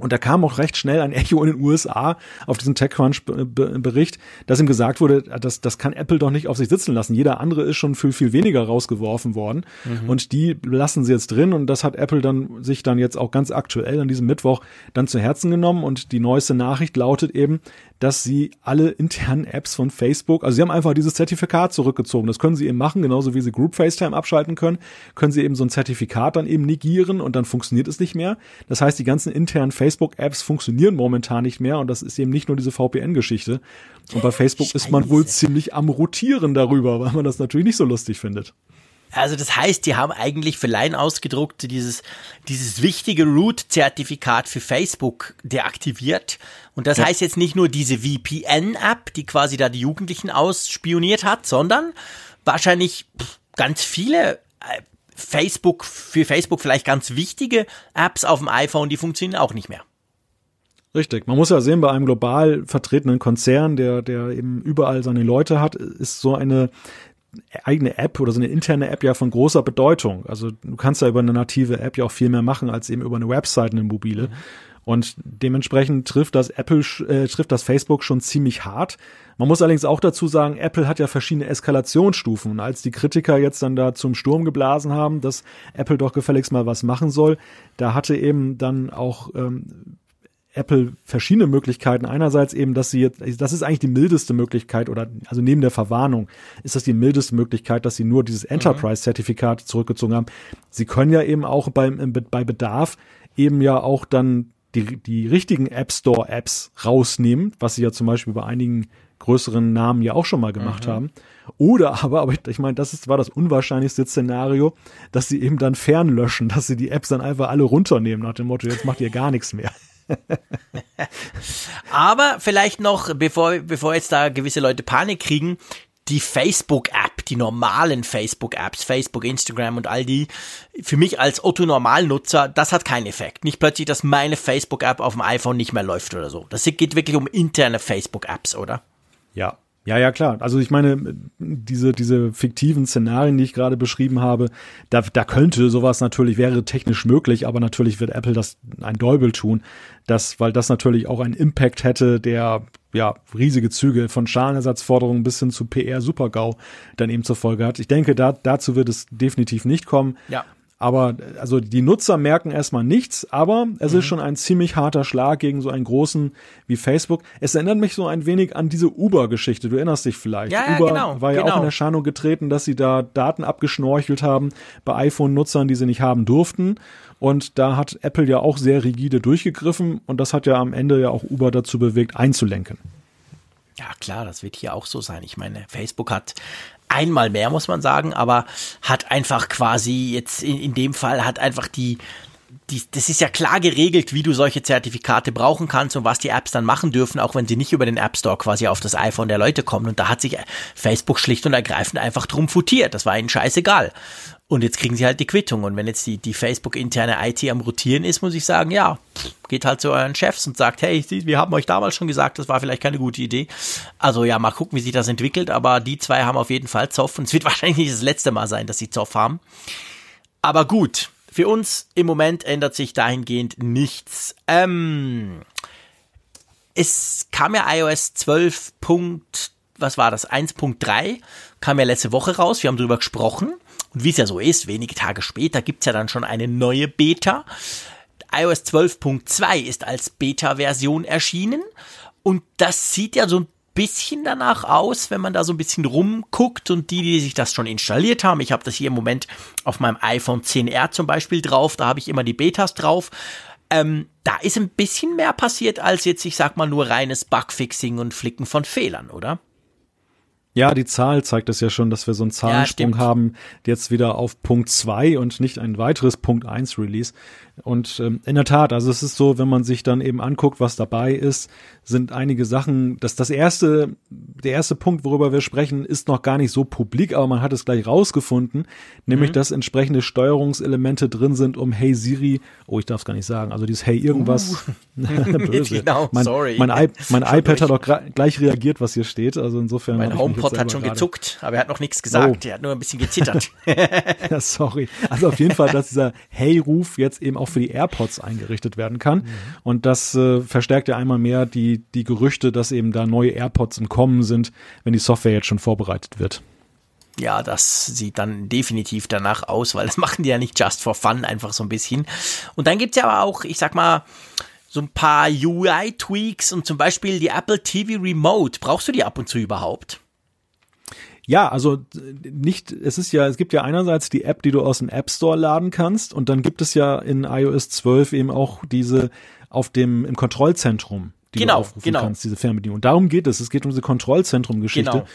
Und da kam auch recht schnell ein Echo in den USA auf diesen TechCrunch-Bericht, dass ihm gesagt wurde, das, das kann Apple doch nicht auf sich sitzen lassen. Jeder andere ist schon viel, viel weniger rausgeworfen worden. Mhm. Und die lassen sie jetzt drin. Und das hat Apple dann sich dann jetzt auch ganz aktuell an diesem Mittwoch dann zu Herzen genommen. Und die neueste Nachricht lautet eben, dass sie alle internen Apps von Facebook, also sie haben einfach dieses Zertifikat zurückgezogen. Das können sie eben machen, genauso wie sie Group FaceTime abschalten können, können sie eben so ein Zertifikat dann eben negieren und dann funktioniert es nicht mehr. Das heißt, die ganzen internen Facebook-Apps funktionieren momentan nicht mehr und das ist eben nicht nur diese VPN-Geschichte. Und bei Facebook Scheiße. ist man wohl ziemlich am Rotieren darüber, weil man das natürlich nicht so lustig findet. Also das heißt, die haben eigentlich für Laien ausgedruckt dieses, dieses wichtige Root-Zertifikat für Facebook deaktiviert. Und das ja. heißt jetzt nicht nur diese VPN-App, die quasi da die Jugendlichen ausspioniert hat, sondern wahrscheinlich ganz viele äh, Facebook, für Facebook vielleicht ganz wichtige Apps auf dem iPhone, die funktionieren auch nicht mehr. Richtig. Man muss ja sehen, bei einem global vertretenen Konzern, der, der eben überall seine Leute hat, ist so eine eigene App oder so eine interne App ja von großer Bedeutung. Also du kannst ja über eine native App ja auch viel mehr machen als eben über eine Website, eine mobile. Mhm. Und dementsprechend trifft das Apple, äh, trifft das Facebook schon ziemlich hart. Man muss allerdings auch dazu sagen, Apple hat ja verschiedene Eskalationsstufen. Und als die Kritiker jetzt dann da zum Sturm geblasen haben, dass Apple doch gefälligst mal was machen soll, da hatte eben dann auch ähm, Apple verschiedene Möglichkeiten. Einerseits eben, dass sie jetzt, das ist eigentlich die mildeste Möglichkeit oder also neben der Verwarnung ist das die mildeste Möglichkeit, dass sie nur dieses mhm. Enterprise-Zertifikat zurückgezogen haben. Sie können ja eben auch beim, bei Bedarf eben ja auch dann die, die richtigen App Store Apps rausnehmen, was sie ja zum Beispiel bei einigen größeren Namen ja auch schon mal gemacht mhm. haben. Oder aber, aber ich, ich meine, das ist, war das unwahrscheinlichste Szenario, dass sie eben dann fernlöschen, dass sie die Apps dann einfach alle runternehmen nach dem Motto, jetzt macht ihr gar nichts mehr. Aber vielleicht noch, bevor, bevor jetzt da gewisse Leute Panik kriegen, die Facebook-App, die normalen Facebook-Apps, Facebook, Instagram und all die, für mich als Otto-Normalnutzer, das hat keinen Effekt. Nicht plötzlich, dass meine Facebook-App auf dem iPhone nicht mehr läuft oder so. Das geht wirklich um interne Facebook-Apps, oder? Ja, ja, ja, klar. Also ich meine, diese, diese fiktiven Szenarien, die ich gerade beschrieben habe, da, da könnte sowas natürlich, wäre technisch möglich, aber natürlich wird Apple das ein Däubel tun, das, weil das natürlich auch einen Impact hätte, der ja riesige Züge von Schadenersatzforderungen bis hin zu PR-Supergau dann eben zur Folge hat. Ich denke, da, dazu wird es definitiv nicht kommen. Ja. Aber also die Nutzer merken erstmal nichts, aber es mhm. ist schon ein ziemlich harter Schlag gegen so einen großen wie Facebook. Es erinnert mich so ein wenig an diese Uber-Geschichte. Du erinnerst dich vielleicht. Ja, ja Uber genau, war ja genau. auch in Erscheinung getreten, dass sie da Daten abgeschnorchelt haben bei iPhone-Nutzern, die sie nicht haben durften. Und da hat Apple ja auch sehr rigide durchgegriffen und das hat ja am Ende ja auch Uber dazu bewegt, einzulenken. Ja, klar, das wird hier auch so sein. Ich meine, Facebook hat einmal mehr, muss man sagen, aber hat einfach quasi jetzt in, in dem Fall hat einfach die, die, das ist ja klar geregelt, wie du solche Zertifikate brauchen kannst und was die Apps dann machen dürfen, auch wenn sie nicht über den App Store quasi auf das iPhone der Leute kommen. Und da hat sich Facebook schlicht und ergreifend einfach drum futiert. Das war ihnen scheißegal. Und jetzt kriegen sie halt die Quittung. Und wenn jetzt die, die Facebook-interne IT am Rotieren ist, muss ich sagen, ja, geht halt zu euren Chefs und sagt, hey, wir haben euch damals schon gesagt, das war vielleicht keine gute Idee. Also ja, mal gucken, wie sich das entwickelt. Aber die zwei haben auf jeden Fall Zoff. Und es wird (laughs) wahrscheinlich nicht das letzte Mal sein, dass sie Zoff haben. Aber gut, für uns im Moment ändert sich dahingehend nichts. Ähm, es kam ja iOS 12. was war das? 1.3 kam ja letzte Woche raus. Wir haben drüber gesprochen. Und wie es ja so ist, wenige Tage später gibt's ja dann schon eine neue Beta. iOS 12.2 ist als Beta-Version erschienen. Und das sieht ja so ein bisschen danach aus, wenn man da so ein bisschen rumguckt und die, die sich das schon installiert haben. Ich habe das hier im Moment auf meinem iPhone 10R zum Beispiel drauf. Da habe ich immer die Betas drauf. Ähm, da ist ein bisschen mehr passiert als jetzt, ich sag mal, nur reines Bugfixing und Flicken von Fehlern, oder? Ja, die Zahl zeigt es ja schon, dass wir so einen Zahlensprung ja, haben, jetzt wieder auf Punkt 2 und nicht ein weiteres Punkt 1 Release. Und ähm, in der Tat, also es ist so, wenn man sich dann eben anguckt, was dabei ist, sind einige Sachen, dass das erste, der erste Punkt, worüber wir sprechen, ist noch gar nicht so publik, aber man hat es gleich rausgefunden, nämlich, mhm. dass entsprechende Steuerungselemente drin sind, um Hey Siri, oh, ich darf es gar nicht sagen, also dieses Hey irgendwas, uh. (laughs) (laughs) böse. genau, mein, sorry. Mein, I mein iPad hat auch gleich reagiert, was hier steht, also insofern. Mein HomePod hat schon gezuckt, aber er hat noch nichts gesagt, oh. er hat nur ein bisschen gezittert. (laughs) ja, sorry. Also auf jeden Fall, dass dieser Hey-Ruf jetzt eben auch für die AirPods eingerichtet werden kann. Mhm. Und das äh, verstärkt ja einmal mehr die, die Gerüchte, dass eben da neue AirPods im Kommen sind, wenn die Software jetzt schon vorbereitet wird. Ja, das sieht dann definitiv danach aus, weil das (laughs) machen die ja nicht just for fun, einfach so ein bisschen. Und dann gibt's ja aber auch, ich sag mal, so ein paar UI-Tweaks und zum Beispiel die Apple TV Remote. Brauchst du die ab und zu überhaupt? Ja, also nicht, es ist ja, es gibt ja einerseits die App, die du aus dem App Store laden kannst und dann gibt es ja in iOS 12 eben auch diese auf dem, im Kontrollzentrum, die genau, du aufrufen genau. kannst, diese Fernbedienung. Und darum geht es. Es geht um diese Kontrollzentrum-Geschichte. Genau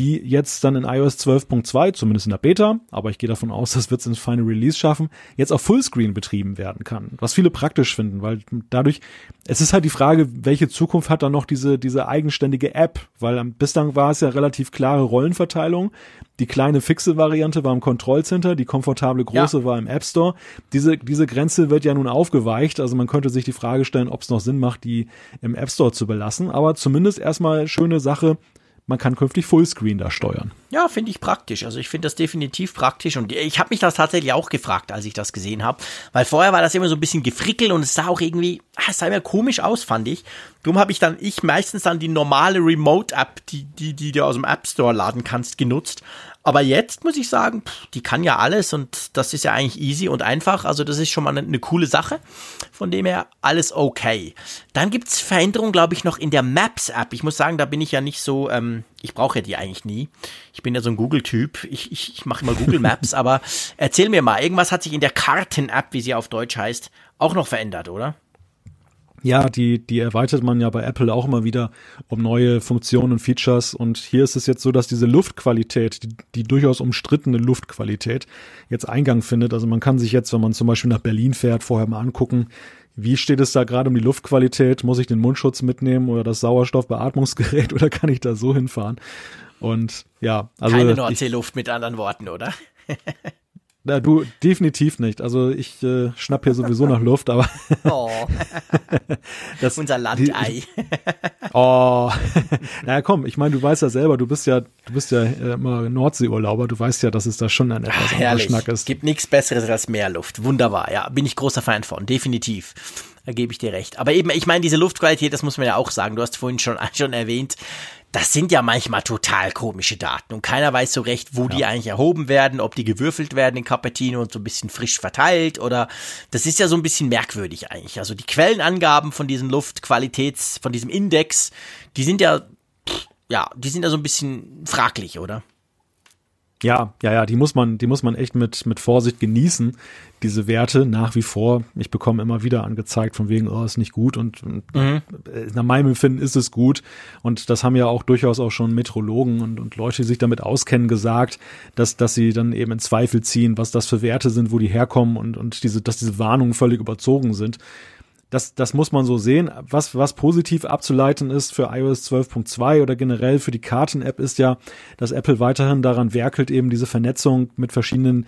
die jetzt dann in iOS 12.2, zumindest in der Beta, aber ich gehe davon aus, das wird es ins Final Release schaffen, jetzt auf Fullscreen betrieben werden kann. Was viele praktisch finden, weil dadurch, es ist halt die Frage, welche Zukunft hat dann noch diese, diese eigenständige App, weil bislang war es ja relativ klare Rollenverteilung. Die kleine fixe Variante war im Kontrollcenter, die komfortable große ja. war im App Store. Diese, diese Grenze wird ja nun aufgeweicht, also man könnte sich die Frage stellen, ob es noch Sinn macht, die im App Store zu belassen, aber zumindest erstmal schöne Sache, man kann künftig Fullscreen da steuern. Ja, finde ich praktisch. Also ich finde das definitiv praktisch und ich habe mich das tatsächlich auch gefragt, als ich das gesehen habe, weil vorher war das immer so ein bisschen gefrickelt und es sah auch irgendwie, ah, es sah immer komisch aus, fand ich. Darum habe ich dann ich meistens dann die normale Remote App, die die die du aus dem App Store laden kannst, genutzt. Aber jetzt muss ich sagen, die kann ja alles und das ist ja eigentlich easy und einfach. Also das ist schon mal eine, eine coole Sache. Von dem her alles okay. Dann gibt's Veränderungen, glaube ich, noch in der Maps-App. Ich muss sagen, da bin ich ja nicht so, ähm, ich brauche ja die eigentlich nie. Ich bin ja so ein Google-Typ. Ich, ich, ich mache immer Google Maps, (laughs) aber erzähl mir mal, irgendwas hat sich in der Karten-App, wie sie auf Deutsch heißt, auch noch verändert, oder? Ja, die, die erweitert man ja bei Apple auch immer wieder um neue Funktionen und Features. Und hier ist es jetzt so, dass diese Luftqualität, die, die durchaus umstrittene Luftqualität, jetzt Eingang findet. Also man kann sich jetzt, wenn man zum Beispiel nach Berlin fährt, vorher mal angucken, wie steht es da gerade um die Luftqualität? Muss ich den Mundschutz mitnehmen oder das Sauerstoffbeatmungsgerät (laughs) oder kann ich da so hinfahren? Und ja, also. Keine Nordseeluft mit anderen Worten, oder? (laughs) Na, du, definitiv nicht. Also ich äh, schnapp hier sowieso nach Luft, aber. oh. (laughs) das, Unser Landei. oh. (laughs) naja, komm, ich meine, du weißt ja selber, du bist ja, du bist ja äh, immer Nordseeurlauber, du weißt ja, dass es da schon ein etwas anderer Schnack ist. Gibt nichts Besseres als Meerluft. Wunderbar, ja. Bin ich großer Fan von, definitiv. Da gebe ich dir recht. Aber eben, ich meine, diese Luftqualität, das muss man ja auch sagen. Du hast vorhin schon, (laughs) schon erwähnt, das sind ja manchmal total komische Daten und keiner weiß so recht, wo ja. die eigentlich erhoben werden, ob die gewürfelt werden in Cupertino und so ein bisschen frisch verteilt oder das ist ja so ein bisschen merkwürdig eigentlich. Also die Quellenangaben von diesem Luftqualitäts, von diesem Index, die sind ja, ja, die sind ja so ein bisschen fraglich, oder? Ja, ja, ja, die muss man, die muss man echt mit, mit Vorsicht genießen, diese Werte nach wie vor. Ich bekomme immer wieder angezeigt von wegen, oh, ist nicht gut und, und mhm. nach meinem Empfinden ist es gut. Und das haben ja auch durchaus auch schon Metrologen und, und Leute, die sich damit auskennen, gesagt, dass, dass sie dann eben in Zweifel ziehen, was das für Werte sind, wo die herkommen und, und diese, dass diese Warnungen völlig überzogen sind das, das muss man so sehen. Was, was positiv abzuleiten ist für iOS 12.2 oder generell für die Karten-App ist ja, dass Apple weiterhin daran werkelt, eben diese Vernetzung mit verschiedenen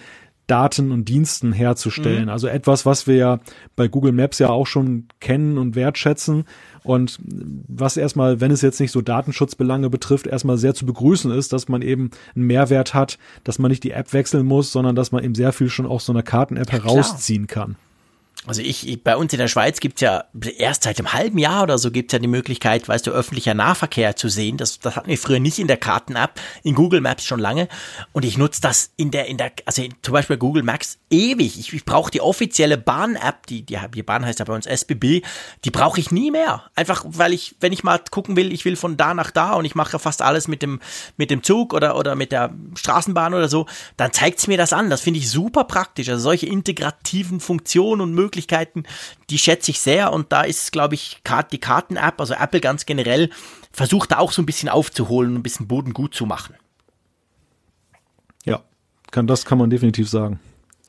Daten und Diensten herzustellen. Mhm. Also etwas, was wir ja bei Google Maps ja auch schon kennen und wertschätzen und was erstmal, wenn es jetzt nicht so Datenschutzbelange betrifft, erstmal sehr zu begrüßen ist, dass man eben einen Mehrwert hat, dass man nicht die App wechseln muss, sondern dass man eben sehr viel schon aus so einer Karten-App ja, herausziehen kann. Also ich, ich, bei uns in der Schweiz gibt's ja erst seit einem halben Jahr oder so gibt's ja die Möglichkeit, weißt du, öffentlicher Nahverkehr zu sehen. Das, das hatten wir früher nicht in der Karten-App, in Google Maps schon lange. Und ich nutze das in der, in der, also in, zum Beispiel Google Maps ewig. Ich, ich brauche die offizielle Bahn-App, die, die, die Bahn heißt ja bei uns SBB, die brauche ich nie mehr. Einfach, weil ich, wenn ich mal gucken will, ich will von da nach da und ich mache fast alles mit dem, mit dem Zug oder, oder mit der Straßenbahn oder so, dann zeigt's mir das an. Das finde ich super praktisch. Also solche integrativen Funktionen und Möglichkeiten Möglichkeiten, die schätze ich sehr und da ist, glaube ich, die Karten-App, also Apple ganz generell, versucht da auch so ein bisschen aufzuholen und ein bisschen Boden gut zu machen. Ja, kann, das kann man definitiv sagen.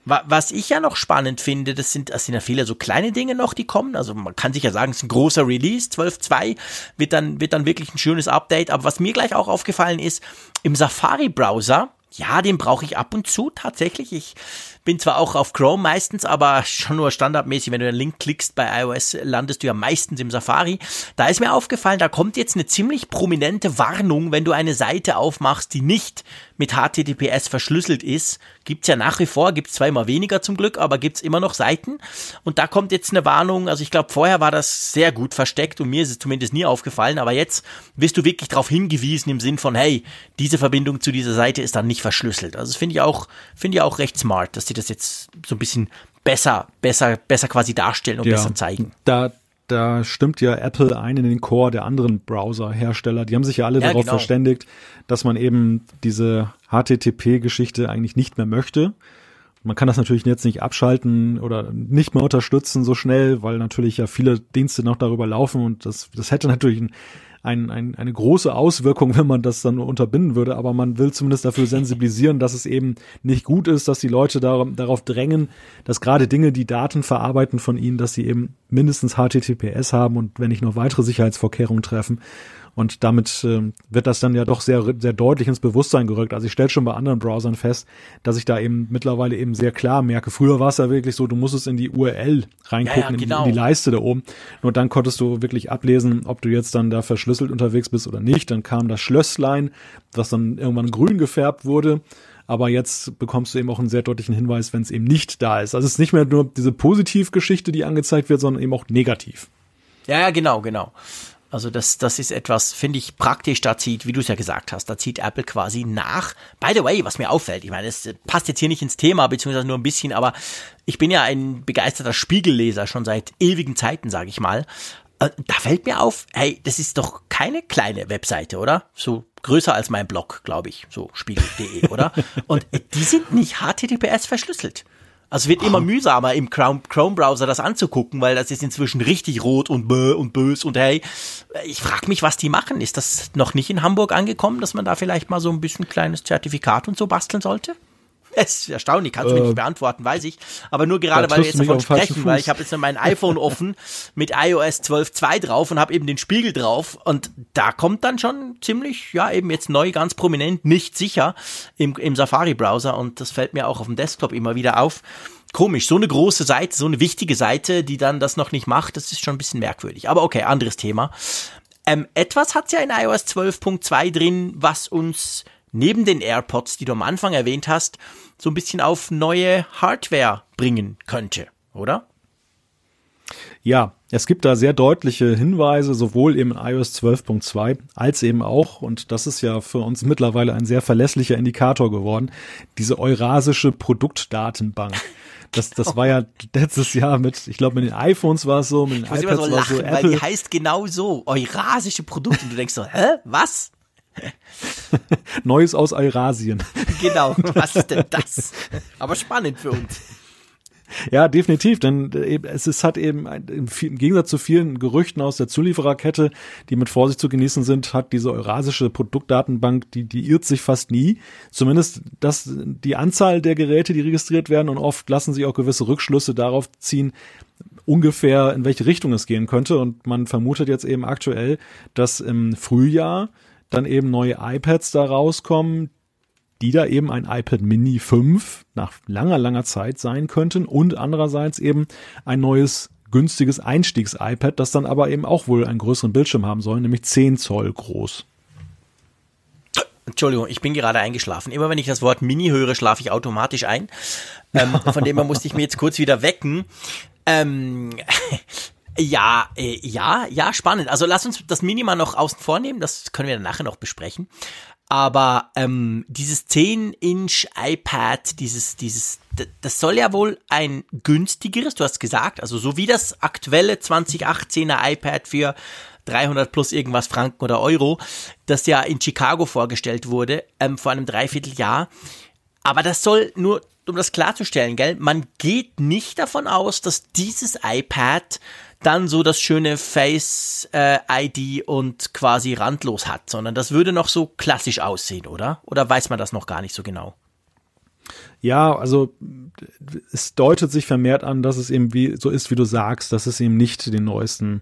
Was ich ja noch spannend finde, das sind, das sind ja viele so kleine Dinge noch, die kommen. Also man kann sich ja sagen, es ist ein großer Release, 12.2 wird dann, wird dann wirklich ein schönes Update. Aber was mir gleich auch aufgefallen ist, im Safari-Browser, ja, den brauche ich ab und zu tatsächlich. Ich Bin zwar auch auf Chrome meistens, aber schon nur standardmäßig. Wenn du den Link klickst bei iOS, landest du ja meistens im Safari. Da ist mir aufgefallen, da kommt jetzt eine ziemlich prominente Warnung, wenn du eine Seite aufmachst, die nicht mit HTTPS verschlüsselt ist. Gibt's ja nach wie vor, gibt's zwar immer weniger zum Glück, aber gibt's immer noch Seiten. Und da kommt jetzt eine Warnung. Also ich glaube, vorher war das sehr gut versteckt und mir ist es zumindest nie aufgefallen. Aber jetzt wirst du wirklich darauf hingewiesen im Sinn von, hey, diese Verbindung zu dieser Seite ist dann nicht verschlüsselt. Also das finde ich auch, finde ich auch recht smart, dass die das jetzt so ein bisschen besser, besser, besser quasi darstellen und ja, besser zeigen. Da, da stimmt ja Apple ein in den Core der anderen Browser-Hersteller. Die haben sich ja alle ja, darauf genau. verständigt, dass man eben diese HTTP-Geschichte eigentlich nicht mehr möchte. Man kann das natürlich jetzt nicht abschalten oder nicht mehr unterstützen so schnell, weil natürlich ja viele Dienste noch darüber laufen und das, das hätte natürlich ein ein, ein, eine große Auswirkung, wenn man das dann unterbinden würde, aber man will zumindest dafür sensibilisieren, dass es eben nicht gut ist, dass die Leute dar darauf drängen, dass gerade Dinge, die Daten verarbeiten von ihnen, dass sie eben mindestens HTTPS haben und wenn nicht noch weitere Sicherheitsvorkehrungen treffen. Und damit äh, wird das dann ja doch sehr, sehr deutlich ins Bewusstsein gerückt. Also ich stelle schon bei anderen Browsern fest, dass ich da eben mittlerweile eben sehr klar merke. Früher war es ja wirklich so, du musstest in die URL reingucken, ja, ja, genau. in, die, in, die, genau. Leiste da oben. Nur dann konntest du wirklich ablesen, ob du jetzt dann da verschlüsselt unterwegs bist oder nicht. Dann kam das Schlösslein, was dann irgendwann grün gefärbt wurde aber jetzt bekommst du eben auch einen sehr deutlichen Hinweis, wenn es eben nicht da ist. Also es ist nicht mehr nur diese Positivgeschichte, die angezeigt wird, sondern eben auch negativ. Ja, ja, genau, genau. Also das, das ist etwas, finde ich, praktisch. Da zieht, wie du es ja gesagt hast, da zieht Apple quasi nach. By the way, was mir auffällt, ich meine, es passt jetzt hier nicht ins Thema, beziehungsweise nur ein bisschen, aber ich bin ja ein begeisterter Spiegelleser schon seit ewigen Zeiten, sage ich mal. Äh, da fällt mir auf, hey, das ist doch keine kleine Webseite, oder? So größer als mein Blog, glaube ich, so spiegel.de, oder? (laughs) Und die sind nicht HTTPS verschlüsselt. Also es wird immer mühsamer im Chrome-Browser das anzugucken, weil das ist inzwischen richtig rot und bö und bös und hey, ich frage mich, was die machen. Ist das noch nicht in Hamburg angekommen, dass man da vielleicht mal so ein bisschen kleines Zertifikat und so basteln sollte? (laughs) Es ist erstaunlich, kannst du äh, mir nicht beantworten, weiß ich. Aber nur gerade, weil wir jetzt davon sprechen, weil ich habe jetzt mein iPhone (laughs) offen mit iOS 12.2 drauf und habe eben den Spiegel drauf und da kommt dann schon ziemlich, ja eben jetzt neu, ganz prominent, nicht sicher im, im Safari-Browser und das fällt mir auch auf dem Desktop immer wieder auf. Komisch, so eine große Seite, so eine wichtige Seite, die dann das noch nicht macht, das ist schon ein bisschen merkwürdig. Aber okay, anderes Thema. Ähm, etwas hat's ja in iOS 12.2 drin, was uns neben den AirPods, die du am Anfang erwähnt hast, so ein bisschen auf neue Hardware bringen könnte, oder? Ja, es gibt da sehr deutliche Hinweise, sowohl im iOS 12.2 als eben auch, und das ist ja für uns mittlerweile ein sehr verlässlicher Indikator geworden, diese Eurasische Produktdatenbank. Das, das war ja letztes Jahr mit, ich glaube, mit den iPhones war es so, mit den ich iPads so war es so. Apple. Weil die heißt genau so, Eurasische Produkte. Und du denkst so, hä, was? (laughs) Neues aus Eurasien. Genau, (laughs) was ist denn das? Aber spannend für uns. Ja, definitiv, denn äh, es ist, hat eben im Gegensatz zu vielen Gerüchten aus der Zuliefererkette, die mit Vorsicht zu genießen sind, hat diese eurasische Produktdatenbank, die, die irrt sich fast nie. Zumindest das, die Anzahl der Geräte, die registriert werden und oft lassen sich auch gewisse Rückschlüsse darauf ziehen, ungefähr in welche Richtung es gehen könnte. Und man vermutet jetzt eben aktuell, dass im Frühjahr dann eben neue iPads da rauskommen, die da eben ein iPad Mini 5 nach langer, langer Zeit sein könnten und andererseits eben ein neues günstiges Einstiegs-iPad, das dann aber eben auch wohl einen größeren Bildschirm haben soll, nämlich 10 Zoll groß. Entschuldigung, ich bin gerade eingeschlafen. Immer wenn ich das Wort Mini höre, schlafe ich automatisch ein. Ähm, von dem her musste ich mir jetzt kurz wieder wecken. Ähm, Ja, äh, ja, ja, spannend. Also lass uns das Minima noch außen vornehmen, das können wir dann nachher noch besprechen. Aber ähm, dieses 10-Inch iPad, dieses, dieses, das soll ja wohl ein günstigeres, du hast gesagt, also so wie das aktuelle 2018er iPad für 300 plus irgendwas Franken oder Euro, das ja in Chicago vorgestellt wurde, ähm, vor einem Dreivierteljahr. Aber das soll nur, um das klarzustellen, gell, man geht nicht davon aus, dass dieses iPad dann so das schöne Face-ID äh, und quasi randlos hat, sondern das würde noch so klassisch aussehen, oder? Oder weiß man das noch gar nicht so genau? Ja, also es deutet sich vermehrt an, dass es eben wie so ist, wie du sagst, dass es eben nicht den neuesten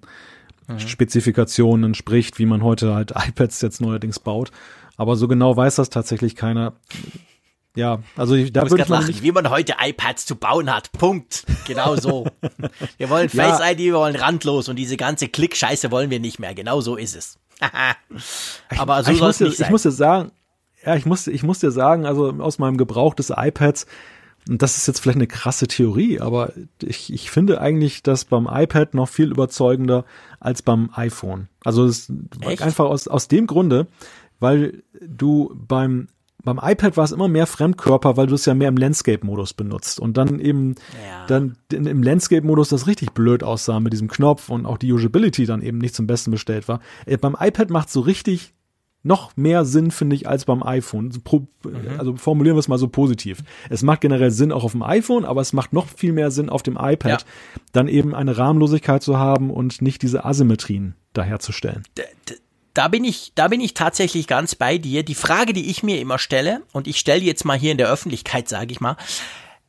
mhm. Spezifikationen entspricht, wie man heute halt (laughs) iPads jetzt neuerdings baut. Aber so genau weiß das tatsächlich keiner. Ja, also ich, da würde ich mal nicht wie man heute iPads zu bauen hat. Punkt. Genau so. (laughs) wir wollen Face ja. ID, wir wollen randlos und diese ganze Klick-Scheiße wollen wir nicht mehr. Genau so ist es. (laughs) Aber so soll es nicht sein. Ich muss dir sagen, ja, ich muss, ich muss dir sagen, also aus meinem Gebrauch des iPads, und das ist jetzt vielleicht eine krasse Theorie, aber ich, ich finde eigentlich das beim iPad noch viel überzeugender als beim iPhone. Also es einfach aus, aus dem Grunde, weil du beim beim iPad war es immer mehr Fremdkörper, weil du es ja mehr im Landscape-Modus benutzt und dann eben ja. dann im Landscape-Modus das richtig blöd aussah mit diesem Knopf und auch die Usability dann eben nicht zum Besten bestellt war. Äh, beim iPad macht so richtig noch mehr Sinn, finde ich, als beim iPhone. Mhm. Also formulieren wir es mal so positiv. Es macht generell Sinn auch auf dem iPhone, aber es macht noch viel mehr Sinn auf dem iPad, ja. dann eben eine Rahmenlosigkeit zu haben und nicht diese Asymmetrien daherzustellen. Da bin ich, da bin ich tatsächlich ganz bei dir. Die Frage, die ich mir immer stelle, und ich stelle jetzt mal hier in der Öffentlichkeit, sage ich mal,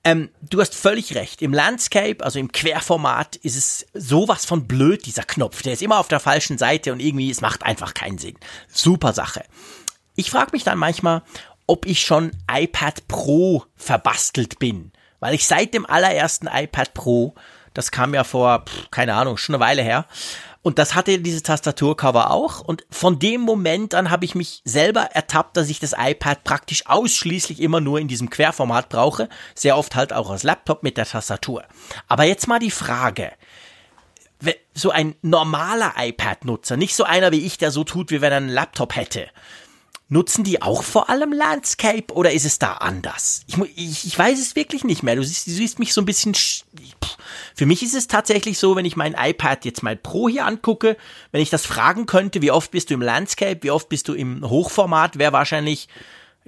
ähm, du hast völlig recht. Im Landscape, also im Querformat, ist es sowas von blöd, dieser Knopf. Der ist immer auf der falschen Seite und irgendwie, es macht einfach keinen Sinn. Super Sache. Ich frage mich dann manchmal, ob ich schon iPad Pro verbastelt bin. Weil ich seit dem allerersten iPad Pro, das kam ja vor, keine Ahnung, schon eine Weile her, und das hatte diese Tastaturcover auch. Und von dem Moment an habe ich mich selber ertappt, dass ich das iPad praktisch ausschließlich immer nur in diesem Querformat brauche. Sehr oft halt auch als Laptop mit der Tastatur. Aber jetzt mal die Frage. So ein normaler iPad-Nutzer, nicht so einer wie ich, der so tut, wie wenn er einen Laptop hätte. Nutzen die auch vor allem Landscape oder ist es da anders? Ich, ich, ich weiß es wirklich nicht mehr. Du siehst, du siehst mich so ein bisschen. Für mich ist es tatsächlich so, wenn ich mein iPad jetzt mal Pro hier angucke, wenn ich das fragen könnte, wie oft bist du im Landscape, wie oft bist du im Hochformat, wäre wahrscheinlich,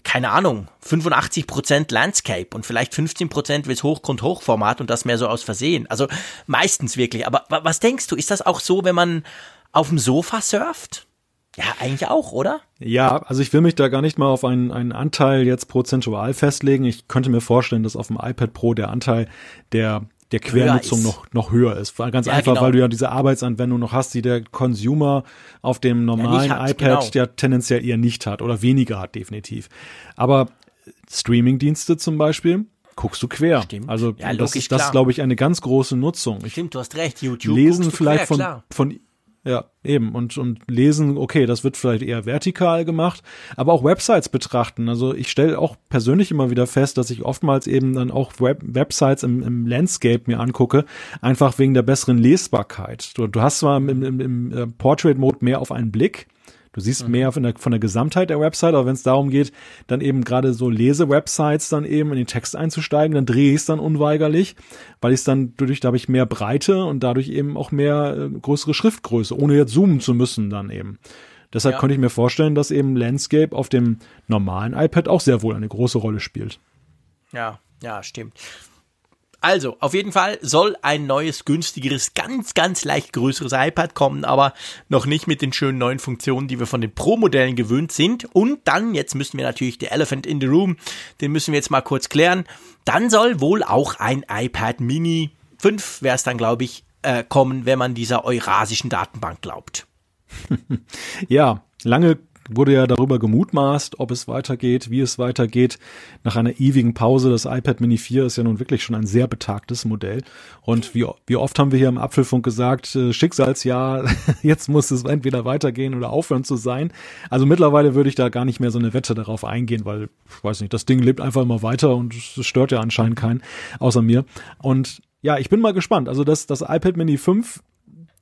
keine Ahnung, 85% Landscape und vielleicht 15% wird Hochgrund Hochformat und das mehr so aus Versehen. Also meistens wirklich. Aber was denkst du, ist das auch so, wenn man auf dem Sofa surft? Ja, eigentlich auch, oder? Ja, also ich will mich da gar nicht mal auf einen, einen Anteil jetzt prozentual festlegen. Ich könnte mir vorstellen, dass auf dem iPad Pro der Anteil der der Quernutzung noch, noch höher ist. Ganz ja, einfach, genau. weil du ja diese Arbeitsanwendung noch hast, die der Consumer auf dem normalen ja, hat, iPad genau. ja tendenziell eher nicht hat oder weniger hat, definitiv. Aber Streaming-Dienste zum Beispiel, guckst du quer. Stimmt. Also ja, das, ist, das glaube ich, eine ganz große Nutzung. Ich Stimmt, du hast recht, YouTube. Lesen vielleicht quer, von, von ja, eben. Und, und lesen, okay, das wird vielleicht eher vertikal gemacht, aber auch Websites betrachten. Also ich stelle auch persönlich immer wieder fest, dass ich oftmals eben dann auch Web Websites im, im Landscape mir angucke, einfach wegen der besseren Lesbarkeit. Du, du hast zwar im, im, im äh, Portrait-Mode mehr auf einen Blick, Du siehst mhm. mehr von der, von der Gesamtheit der Website, aber wenn es darum geht, dann eben gerade so Lese-Websites dann eben in den Text einzusteigen, dann drehe ich es dann unweigerlich, weil ich es dann dadurch, da habe ich mehr Breite und dadurch eben auch mehr äh, größere Schriftgröße, ohne jetzt zoomen zu müssen dann eben. Deshalb ja. konnte ich mir vorstellen, dass eben Landscape auf dem normalen iPad auch sehr wohl eine große Rolle spielt. Ja, ja, stimmt. Also, auf jeden Fall soll ein neues, günstigeres, ganz, ganz leicht größeres iPad kommen, aber noch nicht mit den schönen neuen Funktionen, die wir von den Pro-Modellen gewöhnt sind. Und dann, jetzt müssen wir natürlich der Elephant in the Room, den müssen wir jetzt mal kurz klären. Dann soll wohl auch ein iPad Mini 5, wäre es dann, glaube ich, äh, kommen, wenn man dieser eurasischen Datenbank glaubt. (laughs) ja, lange wurde ja darüber gemutmaßt, ob es weitergeht, wie es weitergeht. Nach einer ewigen Pause, das iPad Mini 4 ist ja nun wirklich schon ein sehr betagtes Modell. Und wie, wie oft haben wir hier im Apfelfunk gesagt, äh, Schicksalsjahr, (laughs) jetzt muss es entweder weitergehen oder aufhören zu sein. Also mittlerweile würde ich da gar nicht mehr so eine Wette darauf eingehen, weil, ich weiß nicht, das Ding lebt einfach immer weiter und es stört ja anscheinend keinen, außer mir. Und ja, ich bin mal gespannt. Also das, das iPad Mini 5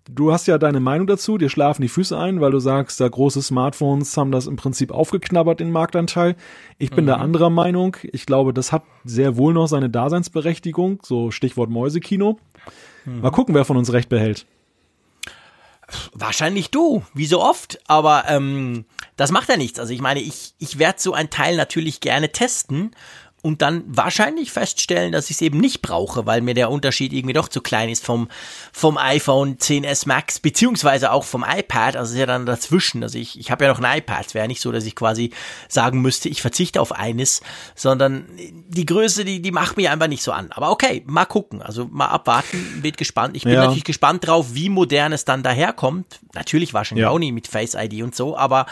du hast ja deine Meinung dazu, dir schlafen die Füße ein, weil du sagst, da große Smartphones haben das im Prinzip aufgeknabbert, den Marktanteil. Ich bin mhm. da anderer Meinung. Ich glaube, das hat sehr wohl noch seine Daseinsberechtigung, so Stichwort Mäusekino. Mhm. Mal gucken, wer von uns recht behält. Wahrscheinlich du, wie so oft, aber ähm, das macht ja nichts. Also ich meine, ich, ich werde so ein Teil natürlich gerne testen und dann wahrscheinlich feststellen, dass ich es eben nicht brauche, weil mir der Unterschied irgendwie doch zu klein ist vom, vom iPhone 10s Max, beziehungsweise auch vom iPad, also ist ja dann dazwischen. Also ich, ich habe ja noch ein iPad, es wäre nicht so, dass ich quasi sagen müsste, ich verzichte auf eines, sondern die Größe, die, die macht mich einfach nicht so an. Aber okay, mal gucken, also mal abwarten, wird gespannt. Ich bin ja. natürlich gespannt drauf, wie modern es dann daherkommt. Natürlich wahrscheinlich ja. auch nicht mit Face ID und so, aber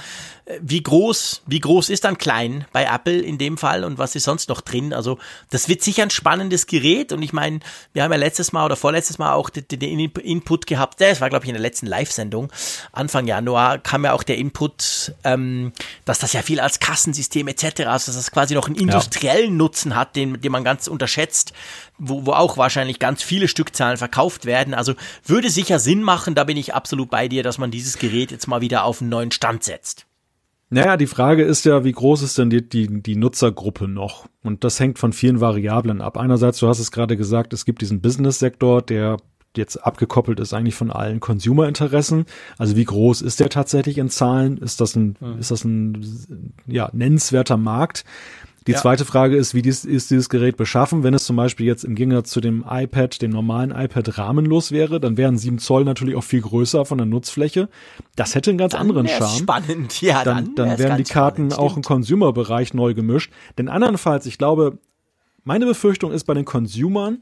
wie groß, wie groß ist dann klein bei Apple in dem Fall und was ist sonst noch drin? Also das wird sicher ein spannendes Gerät und ich meine, wir haben ja letztes Mal oder vorletztes Mal auch den, den Input gehabt, das war glaube ich in der letzten Live-Sendung, Anfang Januar kam ja auch der Input, ähm, dass das ja viel als Kassensystem etc., also dass das quasi noch einen industriellen ja. Nutzen hat, den, den man ganz unterschätzt, wo, wo auch wahrscheinlich ganz viele Stückzahlen verkauft werden. Also würde sicher Sinn machen, da bin ich absolut bei dir, dass man dieses Gerät jetzt mal wieder auf einen neuen Stand setzt. Naja, die Frage ist ja, wie groß ist denn die, die, die Nutzergruppe noch? Und das hängt von vielen Variablen ab. Einerseits, du hast es gerade gesagt, es gibt diesen Business-Sektor, der jetzt abgekoppelt ist eigentlich von allen Consumer-Interessen. Also wie groß ist der tatsächlich in Zahlen? Ist das ein, mhm. ist das ein ja, nennenswerter Markt? Die ja. zweite Frage ist, wie dies, ist dieses Gerät beschaffen? Wenn es zum Beispiel jetzt im Gegensatz zu dem iPad, dem normalen iPad rahmenlos wäre, dann wären 7 Zoll natürlich auch viel größer von der Nutzfläche. Das hätte einen ganz dann anderen Charme. Spannend, ja. Dann, dann, dann wären die Karten auch im Consumer-Bereich neu gemischt. Denn andernfalls, ich glaube, meine Befürchtung ist bei den Consumern,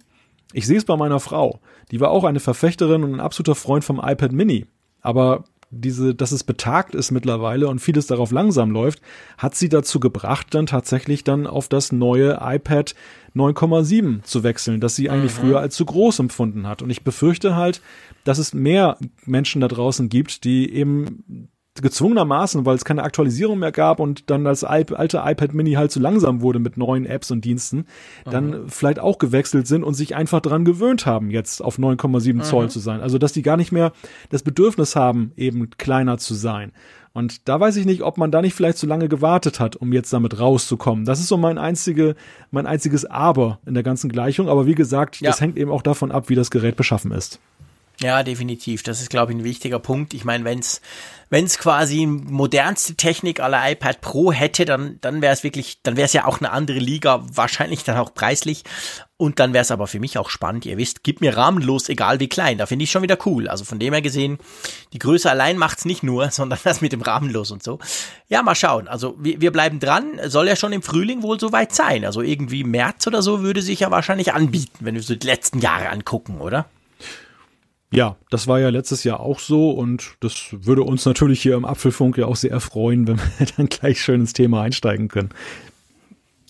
ich sehe es bei meiner Frau, die war auch eine Verfechterin und ein absoluter Freund vom iPad Mini. Aber diese, dass es betagt ist mittlerweile und vieles darauf langsam läuft, hat sie dazu gebracht, dann tatsächlich dann auf das neue iPad 9,7 zu wechseln, das sie eigentlich mhm. früher als zu groß empfunden hat. Und ich befürchte halt, dass es mehr Menschen da draußen gibt, die eben gezwungenermaßen, weil es keine Aktualisierung mehr gab und dann das alte iPad Mini halt zu langsam wurde mit neuen Apps und Diensten, dann mhm. vielleicht auch gewechselt sind und sich einfach daran gewöhnt haben, jetzt auf 9,7 mhm. Zoll zu sein. Also dass die gar nicht mehr das Bedürfnis haben, eben kleiner zu sein. Und da weiß ich nicht, ob man da nicht vielleicht zu lange gewartet hat, um jetzt damit rauszukommen. Das ist so mein einzige, mein einziges Aber in der ganzen Gleichung. Aber wie gesagt, ja. das hängt eben auch davon ab, wie das Gerät beschaffen ist. Ja, definitiv. Das ist, glaube ich, ein wichtiger Punkt. Ich meine, wenn's wenn's quasi modernste Technik aller iPad Pro hätte, dann, dann wäre es wirklich, dann wäre es ja auch eine andere Liga, wahrscheinlich dann auch preislich. Und dann wäre es aber für mich auch spannend. Ihr wisst, gib mir rahmenlos, egal wie klein. Da finde ich schon wieder cool. Also von dem her gesehen, die Größe allein macht's nicht nur, (laughs) sondern das mit dem rahmenlos und so. Ja, mal schauen. Also wir, wir bleiben dran. Soll ja schon im Frühling wohl soweit sein. Also irgendwie März oder so würde sich ja wahrscheinlich anbieten, wenn wir so die letzten Jahre angucken, oder? Ja, das war ja letztes Jahr auch so und das würde uns natürlich hier im Apfelfunk ja auch sehr erfreuen, wenn wir (laughs) dann gleich schön ins Thema einsteigen können.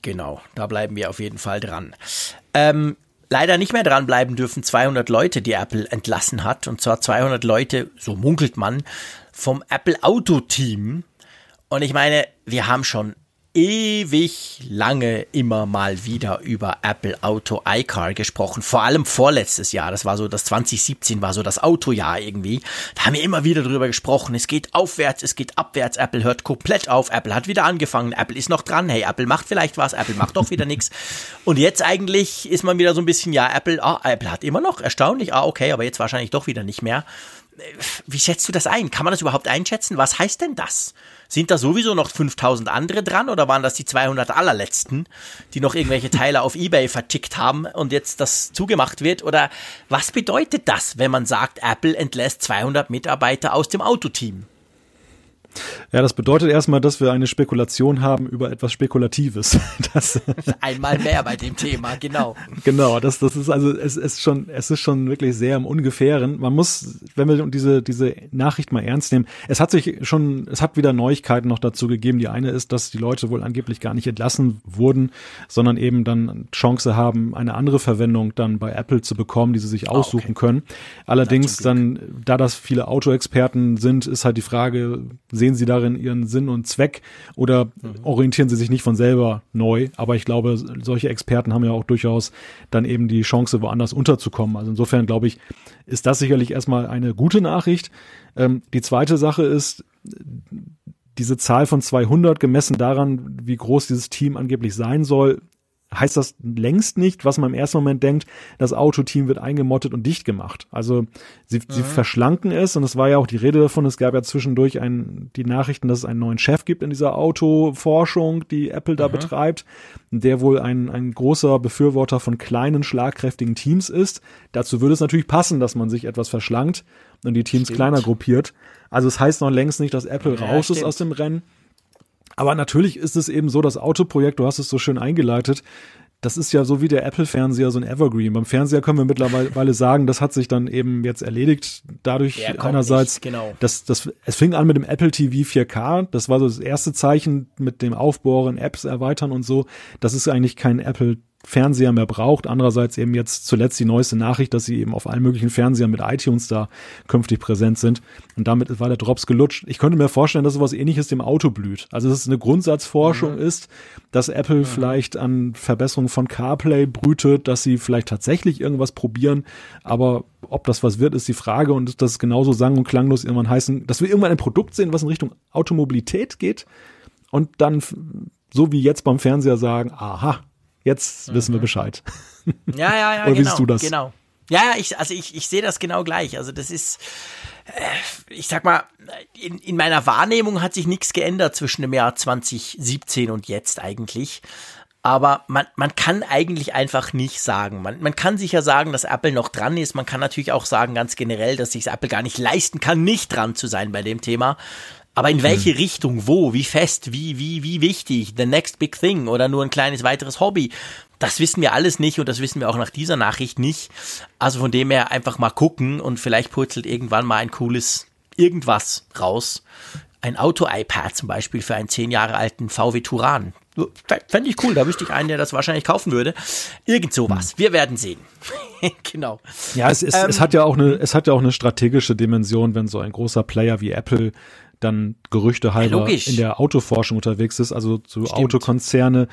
Genau, da bleiben wir auf jeden Fall dran. Ähm, leider nicht mehr dranbleiben dürfen 200 Leute, die Apple entlassen hat. Und zwar 200 Leute, so munkelt man, vom Apple Auto Team. Und ich meine, wir haben schon ewig lange immer mal wieder über Apple Auto iCar gesprochen. Vor allem vorletztes Jahr. Das war so, das 2017 war so das Autojahr irgendwie. Da haben wir immer wieder drüber gesprochen. Es geht aufwärts, es geht abwärts. Apple hört komplett auf. Apple hat wieder angefangen. Apple ist noch dran. Hey, Apple macht vielleicht was. Apple macht doch wieder nichts. Und jetzt eigentlich ist man wieder so ein bisschen, ja, Apple, ah, Apple hat immer noch erstaunlich. Ah, okay, aber jetzt wahrscheinlich doch wieder nicht mehr. Wie schätzt du das ein? Kann man das überhaupt einschätzen? Was heißt denn das? Sind da sowieso noch 5000 andere dran oder waren das die 200 allerletzten, die noch irgendwelche Teile auf eBay vertickt haben und jetzt das zugemacht wird? Oder was bedeutet das, wenn man sagt, Apple entlässt 200 Mitarbeiter aus dem Autoteam? Ja, das bedeutet erstmal, dass wir eine Spekulation haben über etwas Spekulatives. (laughs) Das Einmal mehr bei dem Thema, genau. Genau, das, das ist also, es ist schon, es ist schon wirklich sehr im Ungefähren. Man muss, wenn wir diese, diese Nachricht mal ernst nehmen, es hat sich schon, es hat wieder Neuigkeiten noch dazu gegeben. Die eine ist, dass die Leute wohl angeblich gar nicht entlassen wurden, sondern eben dann Chance haben, eine andere Verwendung dann bei Apple zu bekommen, die sie sich aussuchen ah, okay. können. Allerdings dann, da das viele Autoexperten sind, ist halt die Frage, sehen sie darin ihren Sinn und Zweck oder mhm. orientieren sie sich nicht von selber neu? Aber ich glaube, solche Experten haben ja auch durchaus dann eben die Chance, woanders unterzukommen. Also insofern glaube ich, ist das sicherlich erstmal eine gute Nachricht. Ähm, die zweite Sache ist, diese Zahl von 200 gemessen daran, wie groß dieses Team angeblich sein soll, heißt das längst nicht, was man im ersten Moment denkt, das Autoteam wird eingemottet und dicht gemacht. Also sie, mhm. sie verschlanken es und es war ja auch die Rede davon, es gab ja zwischendurch ein, die Nachrichten, dass es einen neuen Chef gibt in dieser Autoforschung, die Apple da mhm. betreibt, der wohl ein, ein großer Befürworter von kleinen, schlagkräftigen Teams ist. Dazu würde es natürlich passen, dass man sich etwas verschlankt und die Teams stimmt. kleiner gruppiert. Also es heißt noch längst nicht, dass Apple ja, raus stimmt. ist aus dem Rennen. Aber natürlich ist es eben so, das Autoprojekt, du hast es so schön eingeleitet, das ist ja so wie der Apple-Fernseher so ein Evergreen. Beim Fernseher können wir mittlerweile sagen, das hat sich dann eben jetzt erledigt. Dadurch einerseits, nicht, genau. das, das, es fing an mit dem Apple TV 4K. Das war so das erste Zeichen mit dem Aufbohren, Apps erweitern und so. Das ist eigentlich kein Apple Fernseher mehr braucht. Andererseits eben jetzt zuletzt die neueste Nachricht, dass sie eben auf allen möglichen Fernsehern mit iTunes da künftig präsent sind. Und damit war der Drops gelutscht. Ich könnte mir vorstellen, dass sowas ähnliches dem Auto blüht. Also dass es eine Grundsatzforschung mhm. ist, dass Apple mhm. vielleicht an Verbesserungen von CarPlay brütet, dass sie vielleicht tatsächlich irgendwas probieren. Aber ob das was wird, ist die Frage. Und das genauso sang- und klanglos irgendwann heißen, dass wir irgendwann ein Produkt sehen, was in Richtung Automobilität geht. Und dann so wie jetzt beim Fernseher sagen, aha, Jetzt wissen wir mhm. Bescheid. Ja, ja, ja. (laughs) Oder genau, siehst du das? Genau. Ja, ja, ich, also ich, ich sehe das genau gleich. Also das ist, äh, ich sag mal, in, in meiner Wahrnehmung hat sich nichts geändert zwischen dem Jahr 2017 und jetzt eigentlich. Aber man, man kann eigentlich einfach nicht sagen. Man, man kann sicher sagen, dass Apple noch dran ist. Man kann natürlich auch sagen, ganz generell, dass sich Apple gar nicht leisten kann, nicht dran zu sein bei dem Thema. Aber in welche hm. Richtung, wo, wie fest, wie, wie, wie wichtig, the next big thing oder nur ein kleines weiteres Hobby, das wissen wir alles nicht und das wissen wir auch nach dieser Nachricht nicht. Also von dem her einfach mal gucken und vielleicht purzelt irgendwann mal ein cooles irgendwas raus. Ein Auto-iPad zum Beispiel für einen zehn Jahre alten VW Turan. Fände ich cool, da wüsste ich einen, der das wahrscheinlich kaufen würde. Irgend sowas. Hm. Wir werden sehen. (laughs) genau. Ja, es, es, ähm, es hat ja auch eine, es hat ja auch eine strategische Dimension, wenn so ein großer Player wie Apple dann Gerüchte halber ja, in der Autoforschung unterwegs ist. Also so Stimmt. Autokonzerne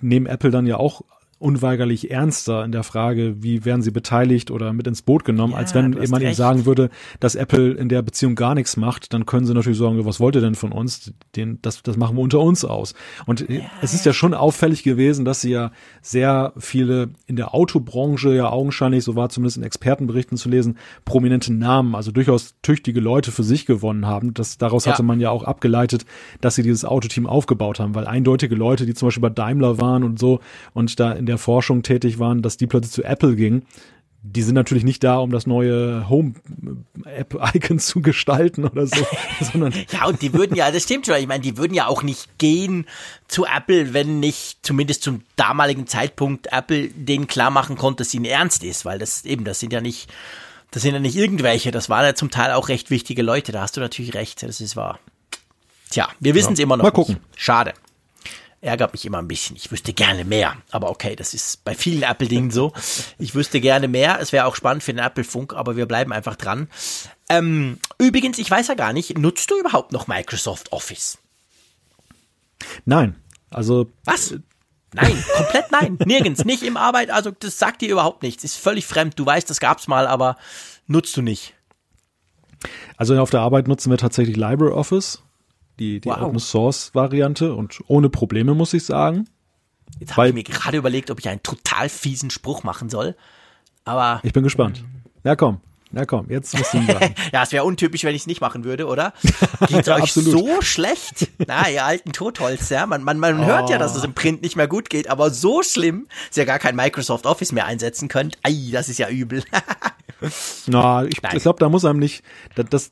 nehmen Apple dann ja auch unweigerlich ernster in der Frage, wie werden sie beteiligt oder mit ins Boot genommen, ja, als wenn man ihnen sagen würde, dass Apple in der Beziehung gar nichts macht, dann können sie natürlich sagen, was wollt ihr denn von uns? Den, das, das machen wir unter uns aus. Und ja, es ist ja schon auffällig gewesen, dass sie ja sehr viele in der Autobranche ja augenscheinlich, so war zumindest in Expertenberichten zu lesen, prominente Namen, also durchaus tüchtige Leute für sich gewonnen haben. Das, daraus ja. hatte man ja auch abgeleitet, dass sie dieses Autoteam aufgebaut haben, weil eindeutige Leute, die zum Beispiel bei Daimler waren und so und da in in der Forschung tätig waren, dass die plötzlich zu Apple gingen. Die sind natürlich nicht da, um das neue Home-App-Icon (laughs) zu gestalten oder so, (laughs) sondern. ja, und die würden ja, das stimmt schon, ich meine, die würden ja auch nicht gehen zu Apple, wenn nicht zumindest zum damaligen Zeitpunkt Apple denen klar machen konnte, dass ihnen ernst ist, weil das eben, das sind ja nicht, das sind ja nicht irgendwelche, das waren ja zum Teil auch recht wichtige Leute, da hast du natürlich recht, das ist wahr. Tja, wir wissen es ja. immer noch. Mal gucken. Nicht. Schade ärgert mich immer ein bisschen. Ich wüsste gerne mehr. Aber okay, das ist bei vielen Apple-Dingen so. Ich wüsste gerne mehr. Es wäre auch spannend für den Apple-Funk, aber wir bleiben einfach dran. Ähm, übrigens, ich weiß ja gar nicht, nutzt du überhaupt noch Microsoft Office? Nein. Also. Was? Nein, komplett nein. (laughs) Nirgends. Nicht im Arbeit. Also, das sagt dir überhaupt nichts. Ist völlig fremd. Du weißt, das gab's mal, aber nutzt du nicht. Also auf der Arbeit nutzen wir tatsächlich LibreOffice die, die wow. Open Source Variante und ohne Probleme, muss ich sagen. Jetzt habe ich mir gerade überlegt, ob ich einen total fiesen Spruch machen soll. Aber. Ich bin gespannt. Ja, komm. Na komm, jetzt musst du ihn sagen. (laughs) ja, es wäre untypisch, wenn ich es nicht machen würde, oder? (laughs) Geht euch so schlecht? Na, ihr alten Totholz, ja. Man, man, man oh. hört ja, dass es im Print nicht mehr gut geht, aber so schlimm, dass ihr gar kein Microsoft Office mehr einsetzen könnt. Ei, das ist ja übel. (laughs) Na, ich, ich glaube, da muss einem nicht, das, das,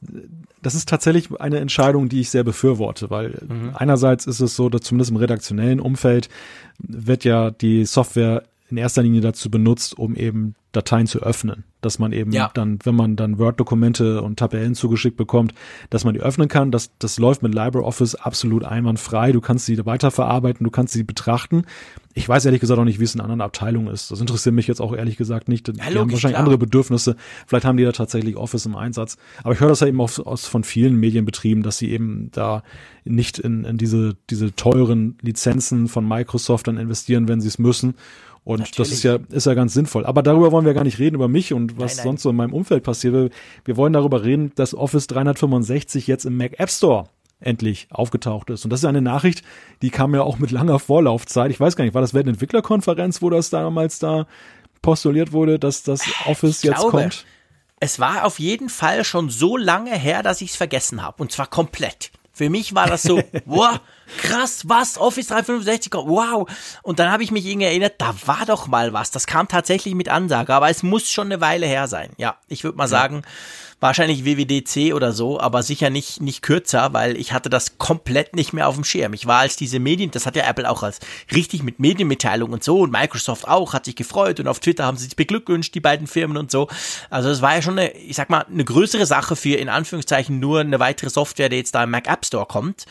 das ist tatsächlich eine Entscheidung, die ich sehr befürworte, weil mhm. einerseits ist es so, dass zumindest im redaktionellen Umfeld wird ja die Software in erster Linie dazu benutzt, um eben Dateien zu öffnen dass man eben ja. dann, wenn man dann Word-Dokumente und Tabellen zugeschickt bekommt, dass man die öffnen kann. Das, das läuft mit LibreOffice absolut einwandfrei. Du kannst sie weiterverarbeiten, du kannst sie betrachten. Ich weiß ehrlich gesagt auch nicht, wie es in anderen Abteilungen ist. Das interessiert mich jetzt auch ehrlich gesagt nicht. Die ja, logisch, haben wahrscheinlich klar. andere Bedürfnisse. Vielleicht haben die da tatsächlich Office im Einsatz. Aber ich höre das ja eben auch aus, von vielen Medienbetrieben, dass sie eben da nicht in, in diese, diese teuren Lizenzen von Microsoft dann investieren, wenn sie es müssen und Natürlich. das ist ja, ist ja ganz sinnvoll. Aber darüber wollen wir gar nicht reden, über mich und was nein, nein. sonst so in meinem Umfeld passiert. Wir wollen darüber reden, dass Office 365 jetzt im Mac App Store endlich aufgetaucht ist. Und das ist eine Nachricht, die kam ja auch mit langer Vorlaufzeit. Ich weiß gar nicht, war das Weltentwicklerkonferenz, wo das damals da postuliert wurde, dass das Office ich jetzt glaube, kommt? Es war auf jeden Fall schon so lange her, dass ich es vergessen habe. Und zwar komplett. Für mich war das so, (laughs) wow, krass, was, Office 365, wow. Und dann habe ich mich irgendwie erinnert, da war doch mal was. Das kam tatsächlich mit Ansage, aber es muss schon eine Weile her sein. Ja, ich würde mal sagen, wahrscheinlich WWDC oder so, aber sicher nicht, nicht kürzer, weil ich hatte das komplett nicht mehr auf dem Schirm. Ich war als diese Medien, das hat ja Apple auch als richtig mit Medienmitteilung und so und Microsoft auch, hat sich gefreut und auf Twitter haben sie sich beglückwünscht, die beiden Firmen und so. Also es war ja schon eine, ich sag mal, eine größere Sache für in Anführungszeichen nur eine weitere Software, die jetzt da im Mac App Store kommt.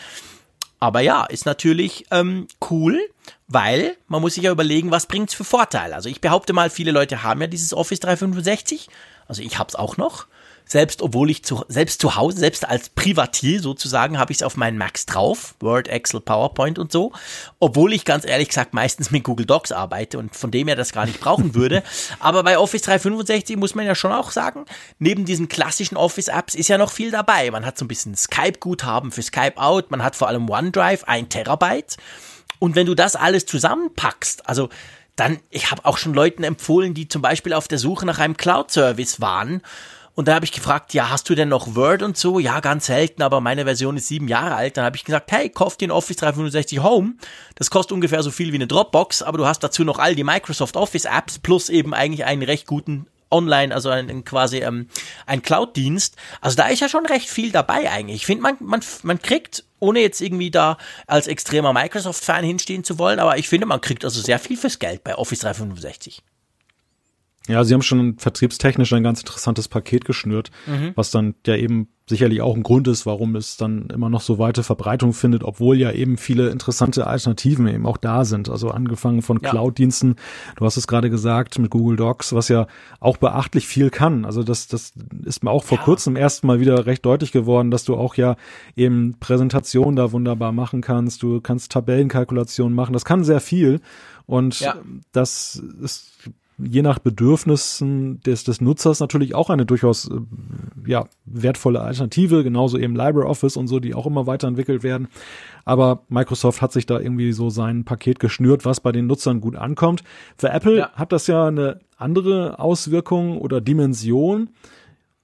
Aber ja, ist natürlich ähm, cool, weil man muss sich ja überlegen, was bringt's für Vorteile. Also ich behaupte mal, viele Leute haben ja dieses Office 365. Also ich hab's auch noch. Selbst obwohl ich zu, selbst zu Hause, selbst als Privatier sozusagen, habe ich es auf meinen Macs drauf. Word, Excel, PowerPoint und so. Obwohl ich ganz ehrlich gesagt meistens mit Google Docs arbeite und von dem her das gar nicht brauchen (laughs) würde. Aber bei Office 365 muss man ja schon auch sagen, neben diesen klassischen Office-Apps ist ja noch viel dabei. Man hat so ein bisschen Skype-Guthaben für Skype Out. Man hat vor allem OneDrive, ein Terabyte. Und wenn du das alles zusammenpackst, also dann, ich habe auch schon Leuten empfohlen, die zum Beispiel auf der Suche nach einem Cloud-Service waren und da habe ich gefragt, ja, hast du denn noch Word und so? Ja, ganz selten, aber meine Version ist sieben Jahre alt. Dann habe ich gesagt, hey, kauf dir ein Office 365 Home. Das kostet ungefähr so viel wie eine Dropbox, aber du hast dazu noch all die Microsoft Office Apps plus eben eigentlich einen recht guten Online, also ein, quasi ähm, ein Cloud-Dienst. Also da ist ja schon recht viel dabei eigentlich. Ich finde, man, man, man kriegt, ohne jetzt irgendwie da als extremer Microsoft-Fan hinstehen zu wollen, aber ich finde, man kriegt also sehr viel fürs Geld bei Office 365. Ja, sie haben schon vertriebstechnisch ein ganz interessantes Paket geschnürt, mhm. was dann ja eben sicherlich auch ein Grund ist, warum es dann immer noch so weite Verbreitung findet, obwohl ja eben viele interessante Alternativen eben auch da sind. Also angefangen von ja. Cloud-Diensten, du hast es gerade gesagt, mit Google Docs, was ja auch beachtlich viel kann. Also das, das ist mir auch vor ja. kurzem erst mal wieder recht deutlich geworden, dass du auch ja eben Präsentationen da wunderbar machen kannst. Du kannst Tabellenkalkulationen machen. Das kann sehr viel. Und ja. das ist je nach Bedürfnissen des, des Nutzers natürlich auch eine durchaus äh, ja, wertvolle Alternative, genauso eben LibreOffice und so, die auch immer weiterentwickelt werden. Aber Microsoft hat sich da irgendwie so sein Paket geschnürt, was bei den Nutzern gut ankommt. Für Apple ja. hat das ja eine andere Auswirkung oder Dimension.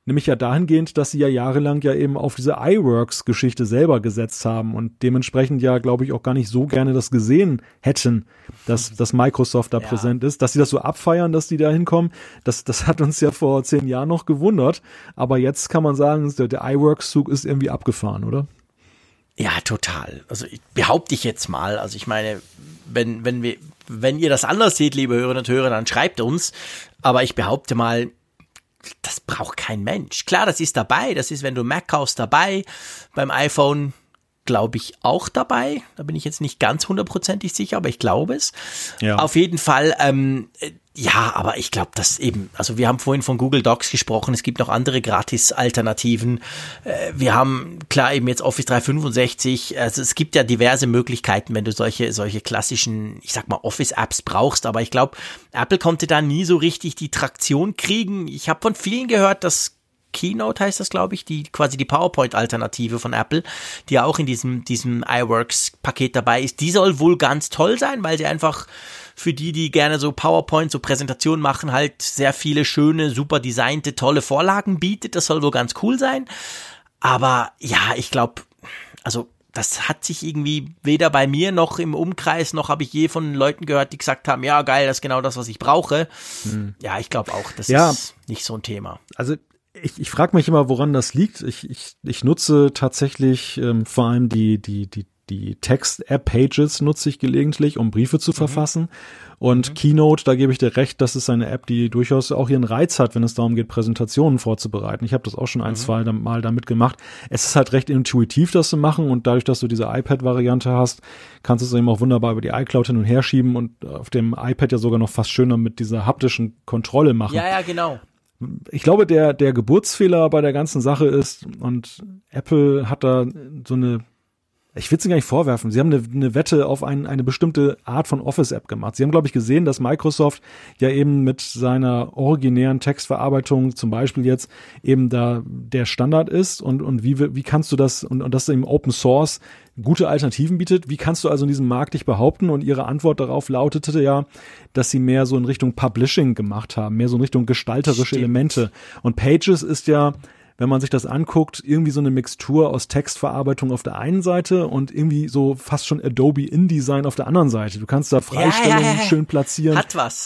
Nämlich ja dahingehend, dass sie ja jahrelang ja eben auf diese iWorks-Geschichte selber gesetzt haben und dementsprechend ja, glaube ich, auch gar nicht so gerne das gesehen hätten, dass, dass Microsoft da ja. präsent ist. Dass sie das so abfeiern, dass die da hinkommen, das, das hat uns ja vor zehn Jahren noch gewundert. Aber jetzt kann man sagen, der, der iWorks-Zug ist irgendwie abgefahren, oder? Ja, total. Also behaupte ich jetzt mal. Also ich meine, wenn, wenn wir, wenn ihr das anders seht, liebe Hörerinnen und Hörer, dann schreibt uns. Aber ich behaupte mal, das braucht kein Mensch. Klar, das ist dabei. Das ist, wenn du Mac kaufst, dabei. Beim iPhone glaube ich auch dabei. Da bin ich jetzt nicht ganz hundertprozentig sicher, aber ich glaube es. Ja. Auf jeden Fall, ähm, ja, aber ich glaube, dass eben, also wir haben vorhin von Google Docs gesprochen, es gibt noch andere Gratis-Alternativen. Äh, wir haben klar eben jetzt Office 365, also es gibt ja diverse Möglichkeiten, wenn du solche, solche klassischen, ich sag mal, Office-Apps brauchst, aber ich glaube, Apple konnte da nie so richtig die Traktion kriegen. Ich habe von vielen gehört, dass Keynote heißt das, glaube ich, die quasi die PowerPoint-Alternative von Apple, die ja auch in diesem, diesem iWorks-Paket dabei ist. Die soll wohl ganz toll sein, weil sie einfach für die, die gerne so PowerPoint, so Präsentationen machen, halt sehr viele schöne, super designte, tolle Vorlagen bietet. Das soll wohl ganz cool sein. Aber ja, ich glaube, also das hat sich irgendwie weder bei mir noch im Umkreis, noch habe ich je von Leuten gehört, die gesagt haben, ja geil, das ist genau das, was ich brauche. Hm. Ja, ich glaube auch, das ja, ist nicht so ein Thema. Also ich, ich frage mich immer, woran das liegt. Ich, ich, ich nutze tatsächlich ähm, vor allem die, die, die, die Text-App-Pages nutze ich gelegentlich, um Briefe zu mhm. verfassen. Und mhm. Keynote, da gebe ich dir recht, das ist eine App, die durchaus auch ihren Reiz hat, wenn es darum geht, Präsentationen vorzubereiten. Ich habe das auch schon ein, mhm. zwei Mal damit gemacht. Es ist halt recht intuitiv, das zu machen und dadurch, dass du diese iPad-Variante hast, kannst du es eben auch wunderbar über die iCloud hin und her schieben und auf dem iPad ja sogar noch fast schöner mit dieser haptischen Kontrolle machen. Ja, ja, genau ich glaube, der, der Geburtsfehler bei der ganzen Sache ist, und Apple hat da so eine ich will es gar nicht vorwerfen. Sie haben eine, eine Wette auf ein, eine bestimmte Art von Office-App gemacht. Sie haben, glaube ich, gesehen, dass Microsoft ja eben mit seiner originären Textverarbeitung zum Beispiel jetzt eben da der Standard ist und, und wie, wie kannst du das und, und das eben Open Source gute Alternativen bietet. Wie kannst du also in diesem Markt dich behaupten? Und ihre Antwort darauf lautete ja, dass sie mehr so in Richtung Publishing gemacht haben, mehr so in Richtung gestalterische Stimmt. Elemente. Und Pages ist ja wenn man sich das anguckt, irgendwie so eine Mixtur aus Textverarbeitung auf der einen Seite und irgendwie so fast schon Adobe InDesign auf der anderen Seite. Du kannst da Freistellungen ja, ja, ja, schön platzieren.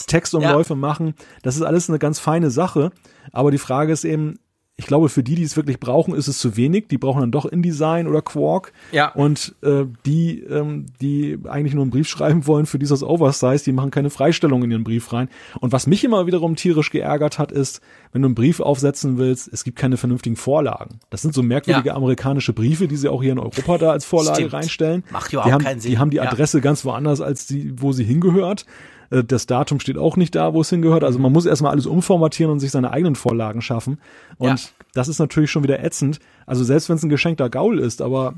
Textumläufe machen. Das ist alles eine ganz feine Sache. Aber die Frage ist eben, ich glaube, für die, die es wirklich brauchen, ist es zu wenig. Die brauchen dann doch InDesign oder Quark. Ja. Und äh, die, ähm, die eigentlich nur einen Brief (laughs) schreiben wollen, für dieses Oversize, die machen keine Freistellung in ihren Brief rein. Und was mich immer wiederum tierisch geärgert hat, ist, wenn du einen Brief aufsetzen willst, es gibt keine vernünftigen Vorlagen. Das sind so merkwürdige ja. amerikanische Briefe, die sie auch hier in Europa da als Vorlage Stimmt. reinstellen. Macht ja auch haben, keinen Sinn. Die haben die Adresse ja. ganz woanders, als die, wo sie hingehört. Äh, das Datum steht auch nicht da, wo es hingehört. Also man muss erstmal alles umformatieren und sich seine eigenen Vorlagen schaffen. Und ja. das ist natürlich schon wieder ätzend. Also selbst wenn es ein geschenkter Gaul ist, aber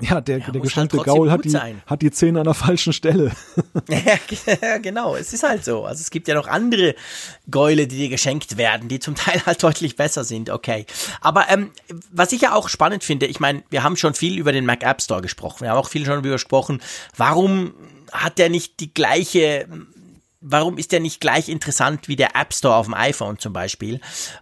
ja, der, ja, der geschenkte halt Gaul hat die, hat die Zähne an der falschen Stelle. (laughs) ja, genau, es ist halt so. Also es gibt ja noch andere Gäule, die dir geschenkt werden, die zum Teil halt deutlich besser sind, okay. Aber ähm, was ich ja auch spannend finde, ich meine, wir haben schon viel über den Mac App Store gesprochen, wir haben auch viel schon darüber gesprochen, warum hat der nicht die gleiche warum ist der nicht gleich interessant wie der App Store auf dem iPhone zum Beispiel?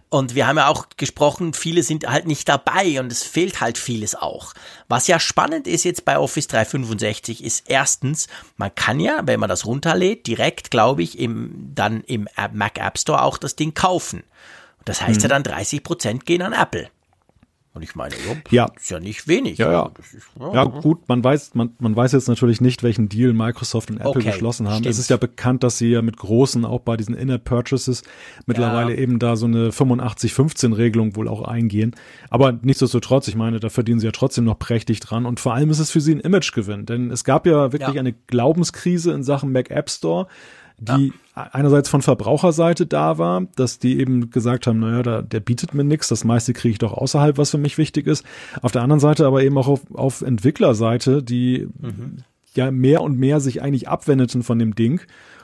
Und wir haben ja auch gesprochen, viele sind halt nicht dabei und es fehlt halt vieles auch. Was ja spannend ist jetzt bei Office 365 ist erstens, man kann ja, wenn man das runterlädt, direkt, glaube ich, im, dann im Mac App Store auch das Ding kaufen. Das heißt hm. ja dann 30 Prozent gehen an Apple. Und ich meine, ja, ist ja nicht wenig. Ja, ja. Ist, ja. ja, gut, man weiß, man, man weiß jetzt natürlich nicht, welchen Deal Microsoft und Apple okay, geschlossen haben. Stimmt. Es ist ja bekannt, dass sie ja mit großen, auch bei diesen Inner Purchases, mittlerweile ja. eben da so eine 85-15-Regelung wohl auch eingehen. Aber nichtsdestotrotz, ich meine, da verdienen sie ja trotzdem noch prächtig dran. Und vor allem ist es für sie ein Imagegewinn. Denn es gab ja wirklich eine Glaubenskrise in Sachen Mac App Store die ja. einerseits von Verbraucherseite da war, dass die eben gesagt haben, naja, da, der bietet mir nichts, das meiste kriege ich doch außerhalb, was für mich wichtig ist. Auf der anderen Seite aber eben auch auf, auf Entwicklerseite, die mhm. ja mehr und mehr sich eigentlich abwendeten von dem Ding.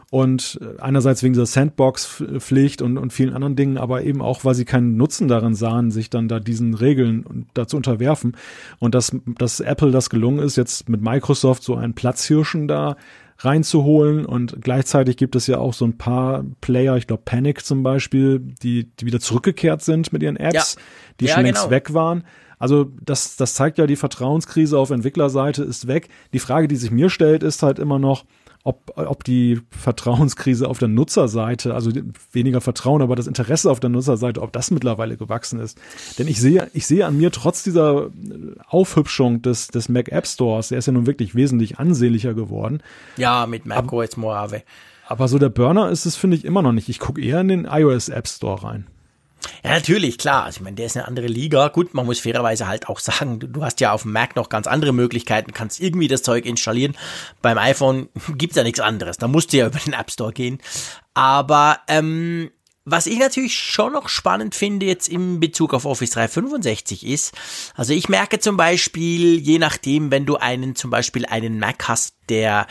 Und äh, einerseits wegen dieser Sandbox-Pflicht und, und vielen anderen Dingen, aber eben auch, weil sie keinen Nutzen darin sahen, sich dann da diesen Regeln dazu unterwerfen. Und dass, dass Apple das gelungen ist, jetzt mit Microsoft so einen Platzhirschen da reinzuholen. Und gleichzeitig gibt es ja auch so ein paar Player, ich glaube Panic zum Beispiel, die, die wieder zurückgekehrt sind mit ihren Apps, ja. die ja, schon längst genau. weg waren. Also das, das zeigt ja, die Vertrauenskrise auf Entwicklerseite ist weg. Die Frage, die sich mir stellt, ist halt immer noch, ob, ob die Vertrauenskrise auf der Nutzerseite, also weniger Vertrauen, aber das Interesse auf der Nutzerseite, ob das mittlerweile gewachsen ist. Denn ich sehe, ich sehe an mir trotz dieser Aufhübschung des, des Mac App Stores, der ist ja nun wirklich wesentlich ansehnlicher geworden. Ja, mit Mac OS Mojave. Aber so der Burner ist es, finde ich, immer noch nicht. Ich gucke eher in den iOS App Store rein. Ja, natürlich, klar. Also, ich meine, der ist eine andere Liga. Gut, man muss fairerweise halt auch sagen, du, du hast ja auf dem Mac noch ganz andere Möglichkeiten, kannst irgendwie das Zeug installieren. Beim iPhone (laughs) gibt's ja nichts anderes. Da musst du ja über den App Store gehen. Aber ähm, was ich natürlich schon noch spannend finde jetzt im Bezug auf Office 365 ist, also ich merke zum Beispiel, je nachdem, wenn du einen zum Beispiel einen Mac hast, der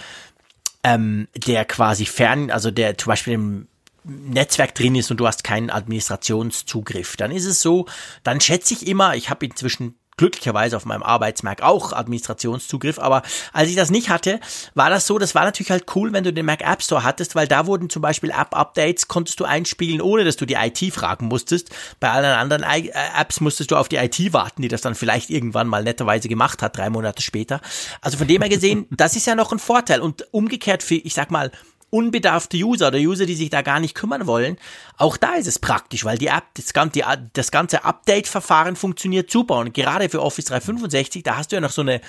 ähm, der quasi fern, also der zum Beispiel im Netzwerk drin ist und du hast keinen Administrationszugriff, dann ist es so, dann schätze ich immer, ich habe inzwischen glücklicherweise auf meinem Arbeitsmac auch Administrationszugriff, aber als ich das nicht hatte, war das so, das war natürlich halt cool, wenn du den Mac App Store hattest, weil da wurden zum Beispiel App-Updates, konntest du einspielen, ohne dass du die IT fragen musstest. Bei allen anderen äh, Apps musstest du auf die IT warten, die das dann vielleicht irgendwann mal netterweise gemacht hat, drei Monate später. Also von dem her gesehen, (laughs) das ist ja noch ein Vorteil und umgekehrt für, ich sag mal, unbedarfte User oder User, die sich da gar nicht kümmern wollen, auch da ist es praktisch, weil die App, das ganze, das ganze Update-Verfahren funktioniert super und gerade für Office 365, da hast du ja noch so eine,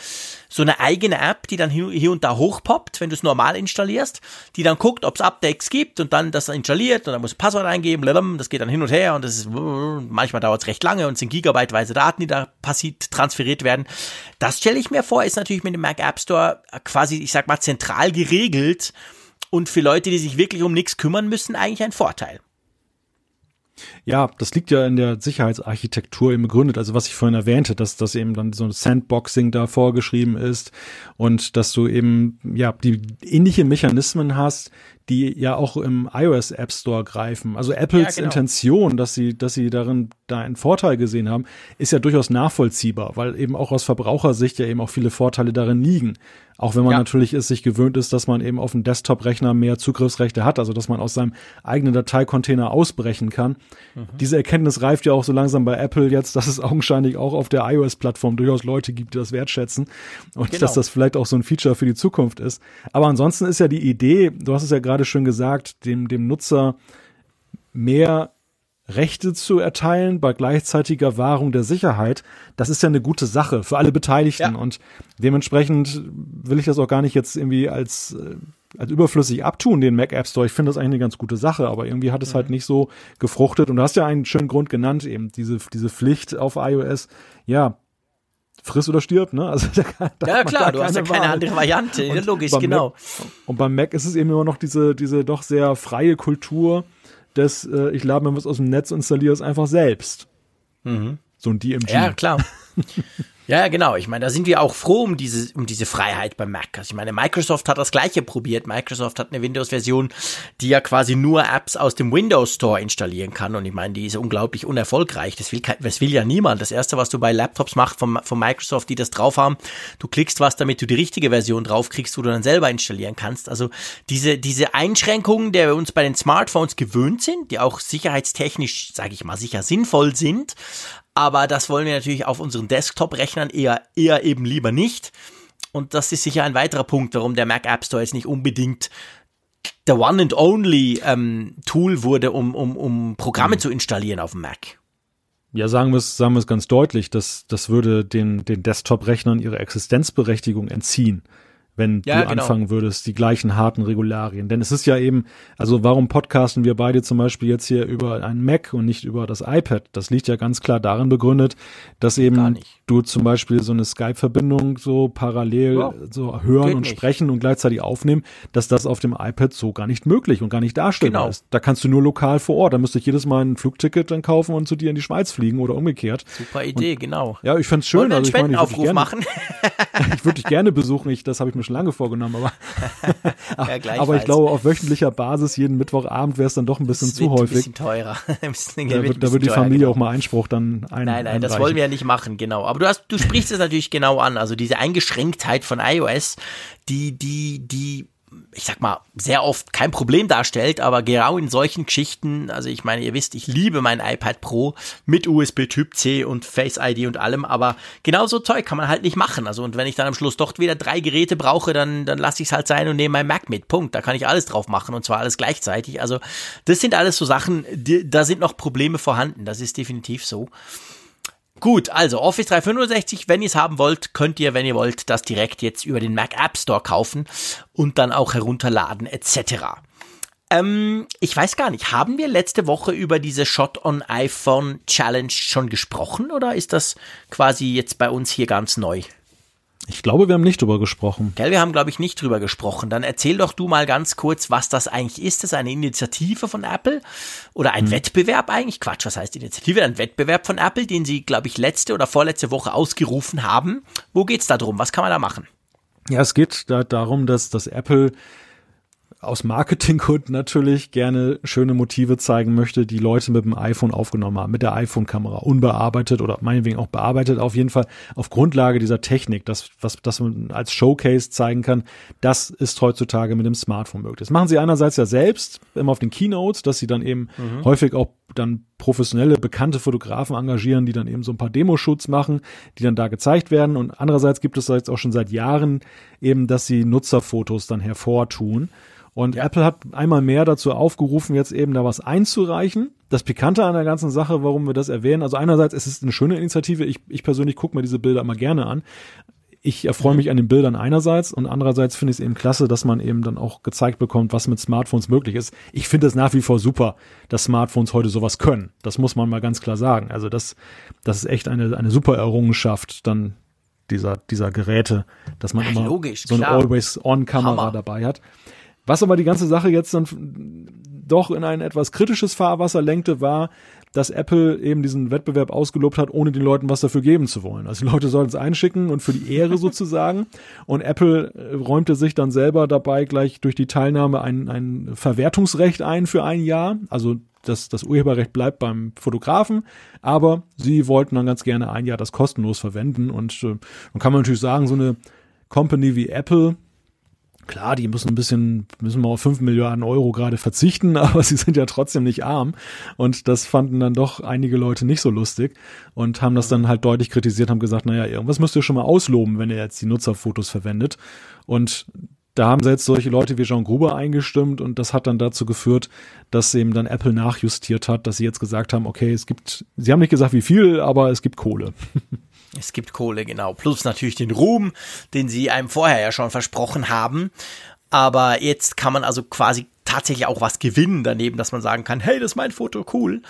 so eine eigene App, die dann hier und da hochpoppt, wenn du es normal installierst, die dann guckt, ob es Updates gibt und dann das installiert und dann muss Passwort eingeben, das geht dann hin und her und das ist, manchmal dauert es recht lange und sind gigabyteweise Daten, die da passiert, transferiert werden. Das stelle ich mir vor, ist natürlich mit dem Mac App Store quasi, ich sag mal, zentral geregelt, und für Leute, die sich wirklich um nichts kümmern müssen, eigentlich ein Vorteil. Ja, das liegt ja in der Sicherheitsarchitektur eben begründet. Also was ich vorhin erwähnte, dass das eben dann so ein Sandboxing da vorgeschrieben ist und dass du eben ja die ähnliche Mechanismen hast, die ja auch im iOS App Store greifen. Also Apples ja, genau. Intention, dass sie, dass sie darin da einen Vorteil gesehen haben, ist ja durchaus nachvollziehbar, weil eben auch aus Verbrauchersicht ja eben auch viele Vorteile darin liegen. Auch wenn man ja. natürlich es sich gewöhnt ist, dass man eben auf dem Desktop-Rechner mehr Zugriffsrechte hat, also dass man aus seinem eigenen Dateicontainer ausbrechen kann. Mhm. Diese Erkenntnis reift ja auch so langsam bei Apple jetzt, dass es augenscheinlich auch auf der iOS-Plattform durchaus Leute gibt, die das wertschätzen und genau. dass das vielleicht auch so ein Feature für die Zukunft ist. Aber ansonsten ist ja die Idee, du hast es ja gerade schon gesagt, dem, dem Nutzer mehr Rechte zu erteilen bei gleichzeitiger Wahrung der Sicherheit, das ist ja eine gute Sache für alle Beteiligten. Ja. Und dementsprechend will ich das auch gar nicht jetzt irgendwie als, äh, als überflüssig abtun, den Mac App Store. Ich finde das eigentlich eine ganz gute Sache, aber irgendwie hat es halt mhm. halt nicht so gefruchtet. Und du hast ja einen schönen Grund genannt, eben diese, diese Pflicht auf iOS. Ja, friss oder stirb, ne? Also (laughs) da, da ja klar, du hast ja keine Wahl. andere Variante, und logisch, genau. Mac, und beim Mac ist es eben immer noch diese, diese doch sehr freie Kultur, dass äh, ich lade mir was aus dem Netz und installiere es einfach selbst. Mhm. So ein DMG. Ja, klar. (laughs) Ja, genau. Ich meine, da sind wir auch froh um diese, um diese Freiheit beim Mac. Also ich meine, Microsoft hat das gleiche probiert. Microsoft hat eine Windows-Version, die ja quasi nur Apps aus dem Windows Store installieren kann. Und ich meine, die ist unglaublich unerfolgreich. Das will, das will ja niemand. Das erste, was du bei Laptops machst von, von Microsoft, die das drauf haben, du klickst was, damit du die richtige Version draufkriegst, wo du dann selber installieren kannst. Also diese, diese Einschränkungen, der wir uns bei den Smartphones gewöhnt sind, die auch sicherheitstechnisch, sage ich mal, sicher sinnvoll sind, aber das wollen wir natürlich auf unseren Desktop-Rechnern eher, eher eben lieber nicht. Und das ist sicher ein weiterer Punkt, warum der Mac App Store jetzt nicht unbedingt der One and Only ähm, Tool wurde, um, um, um Programme mhm. zu installieren auf dem Mac. Ja, sagen wir es, sagen ganz deutlich, das, das würde den, den Desktop-Rechnern ihre Existenzberechtigung entziehen wenn ja, du genau. anfangen würdest, die gleichen harten Regularien. Denn es ist ja eben, also warum podcasten wir beide zum Beispiel jetzt hier über ein Mac und nicht über das iPad? Das liegt ja ganz klar darin begründet, dass eben du zum Beispiel so eine Skype-Verbindung so parallel ja. so hören Geht und nicht. sprechen und gleichzeitig aufnehmen, dass das auf dem iPad so gar nicht möglich und gar nicht darstellbar genau. ist. Da kannst du nur lokal vor Ort. Da müsste ich jedes Mal ein Flugticket dann kaufen und zu dir in die Schweiz fliegen oder umgekehrt. Super Idee, und, genau. Ja, ich fände schön. Wollen wir einen also, ich meine, ich machen? (laughs) ich würde dich gerne besuchen. Ich, das habe ich mir schon lange vorgenommen, aber, (laughs) ja, (laughs) aber ich glaube, auf wöchentlicher Basis jeden Mittwochabend wäre es dann doch ein bisschen zu häufig. Ein bisschen teurer. (laughs) ein bisschen, da, wird, da wird die Familie genau. auch mal Einspruch dann ein. Nein, nein, das wollen wir ja nicht machen, genau. Aber du hast, du sprichst es natürlich genau an. Also diese Eingeschränktheit von iOS, die, die, die ich sag mal, sehr oft kein Problem darstellt, aber genau in solchen Geschichten, also ich meine, ihr wisst, ich liebe mein iPad Pro mit USB Typ C und Face ID und allem, aber genau so Zeug kann man halt nicht machen. Also und wenn ich dann am Schluss doch wieder drei Geräte brauche, dann, dann lasse ich es halt sein und nehme mein Mac mit. Punkt. Da kann ich alles drauf machen und zwar alles gleichzeitig. Also das sind alles so Sachen, die, da sind noch Probleme vorhanden. Das ist definitiv so. Gut, also Office 365, wenn ihr es haben wollt, könnt ihr, wenn ihr wollt, das direkt jetzt über den Mac App Store kaufen und dann auch herunterladen etc. Ähm, ich weiß gar nicht, haben wir letzte Woche über diese Shot on iPhone Challenge schon gesprochen oder ist das quasi jetzt bei uns hier ganz neu? Ich glaube, wir haben nicht drüber gesprochen. Gell, wir haben, glaube ich, nicht drüber gesprochen. Dann erzähl doch du mal ganz kurz, was das eigentlich ist. Das ist eine Initiative von Apple oder ein hm. Wettbewerb eigentlich? Quatsch, was heißt Initiative? Ein Wettbewerb von Apple, den sie, glaube ich, letzte oder vorletzte Woche ausgerufen haben. Wo geht's da drum? Was kann man da machen? Ja, es geht da darum, dass, dass Apple aus Marketinggründen natürlich gerne schöne Motive zeigen möchte, die Leute mit dem iPhone aufgenommen haben, mit der iPhone-Kamera, unbearbeitet oder meinetwegen auch bearbeitet, auf jeden Fall auf Grundlage dieser Technik, das, was, das man als Showcase zeigen kann, das ist heutzutage mit dem Smartphone möglich. Das machen sie einerseits ja selbst, immer auf den Keynotes, dass sie dann eben mhm. häufig auch dann professionelle, bekannte Fotografen engagieren, die dann eben so ein paar Demoshoots machen, die dann da gezeigt werden. Und andererseits gibt es jetzt auch schon seit Jahren eben, dass sie Nutzerfotos dann hervortun. Und ja. Apple hat einmal mehr dazu aufgerufen, jetzt eben da was einzureichen. Das Pikante an der ganzen Sache, warum wir das erwähnen, also einerseits ist es eine schöne Initiative. Ich, ich persönlich gucke mir diese Bilder immer gerne an. Ich erfreue mhm. mich an den Bildern einerseits und andererseits finde ich es eben klasse, dass man eben dann auch gezeigt bekommt, was mit Smartphones möglich ist. Ich finde es nach wie vor super, dass Smartphones heute sowas können. Das muss man mal ganz klar sagen. Also das, das ist echt eine, eine super Errungenschaft dann dieser, dieser Geräte, dass man ja, immer logisch, so eine Always-On-Kamera dabei hat. Was aber die ganze Sache jetzt dann doch in ein etwas kritisches Fahrwasser lenkte, war, dass Apple eben diesen Wettbewerb ausgelobt hat, ohne den Leuten was dafür geben zu wollen. Also die Leute sollten es einschicken und für die Ehre (laughs) sozusagen. Und Apple äh, räumte sich dann selber dabei gleich durch die Teilnahme ein, ein Verwertungsrecht ein für ein Jahr. Also das, das Urheberrecht bleibt beim Fotografen, aber sie wollten dann ganz gerne ein Jahr das kostenlos verwenden. Und äh, dann kann man natürlich sagen, so eine Company wie Apple, klar, die müssen ein bisschen, müssen mal auf 5 Milliarden Euro gerade verzichten, (laughs) aber sie sind ja trotzdem nicht arm. Und das fanden dann doch einige Leute nicht so lustig und haben das dann halt deutlich kritisiert, haben gesagt, naja, irgendwas müsst ihr schon mal ausloben, wenn ihr jetzt die Nutzerfotos verwendet. Und da haben jetzt solche Leute wie John Gruber eingestimmt und das hat dann dazu geführt, dass eben dann Apple nachjustiert hat, dass sie jetzt gesagt haben, okay, es gibt, sie haben nicht gesagt wie viel, aber es gibt Kohle. (laughs) Es gibt Kohle, genau. Plus natürlich den Ruhm, den sie einem vorher ja schon versprochen haben. Aber jetzt kann man also quasi tatsächlich auch was gewinnen daneben, dass man sagen kann, hey, das ist mein Foto, cool.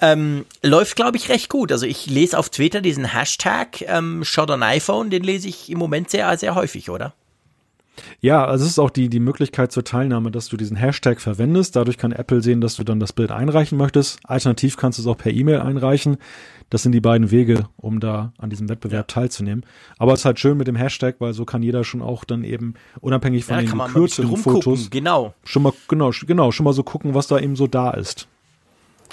Ähm, läuft, glaube ich, recht gut. Also ich lese auf Twitter diesen Hashtag ähm, Shot on iPhone, den lese ich im Moment sehr, sehr häufig, oder? Ja, also es ist auch die, die Möglichkeit zur Teilnahme, dass du diesen Hashtag verwendest. Dadurch kann Apple sehen, dass du dann das Bild einreichen möchtest. Alternativ kannst du es auch per E-Mail einreichen. Das sind die beiden Wege, um da an diesem Wettbewerb teilzunehmen. Aber es ist halt schön mit dem Hashtag, weil so kann jeder schon auch dann eben unabhängig von ja, den gekürzten Fotos genau. schon mal genau genau schon mal so gucken, was da eben so da ist.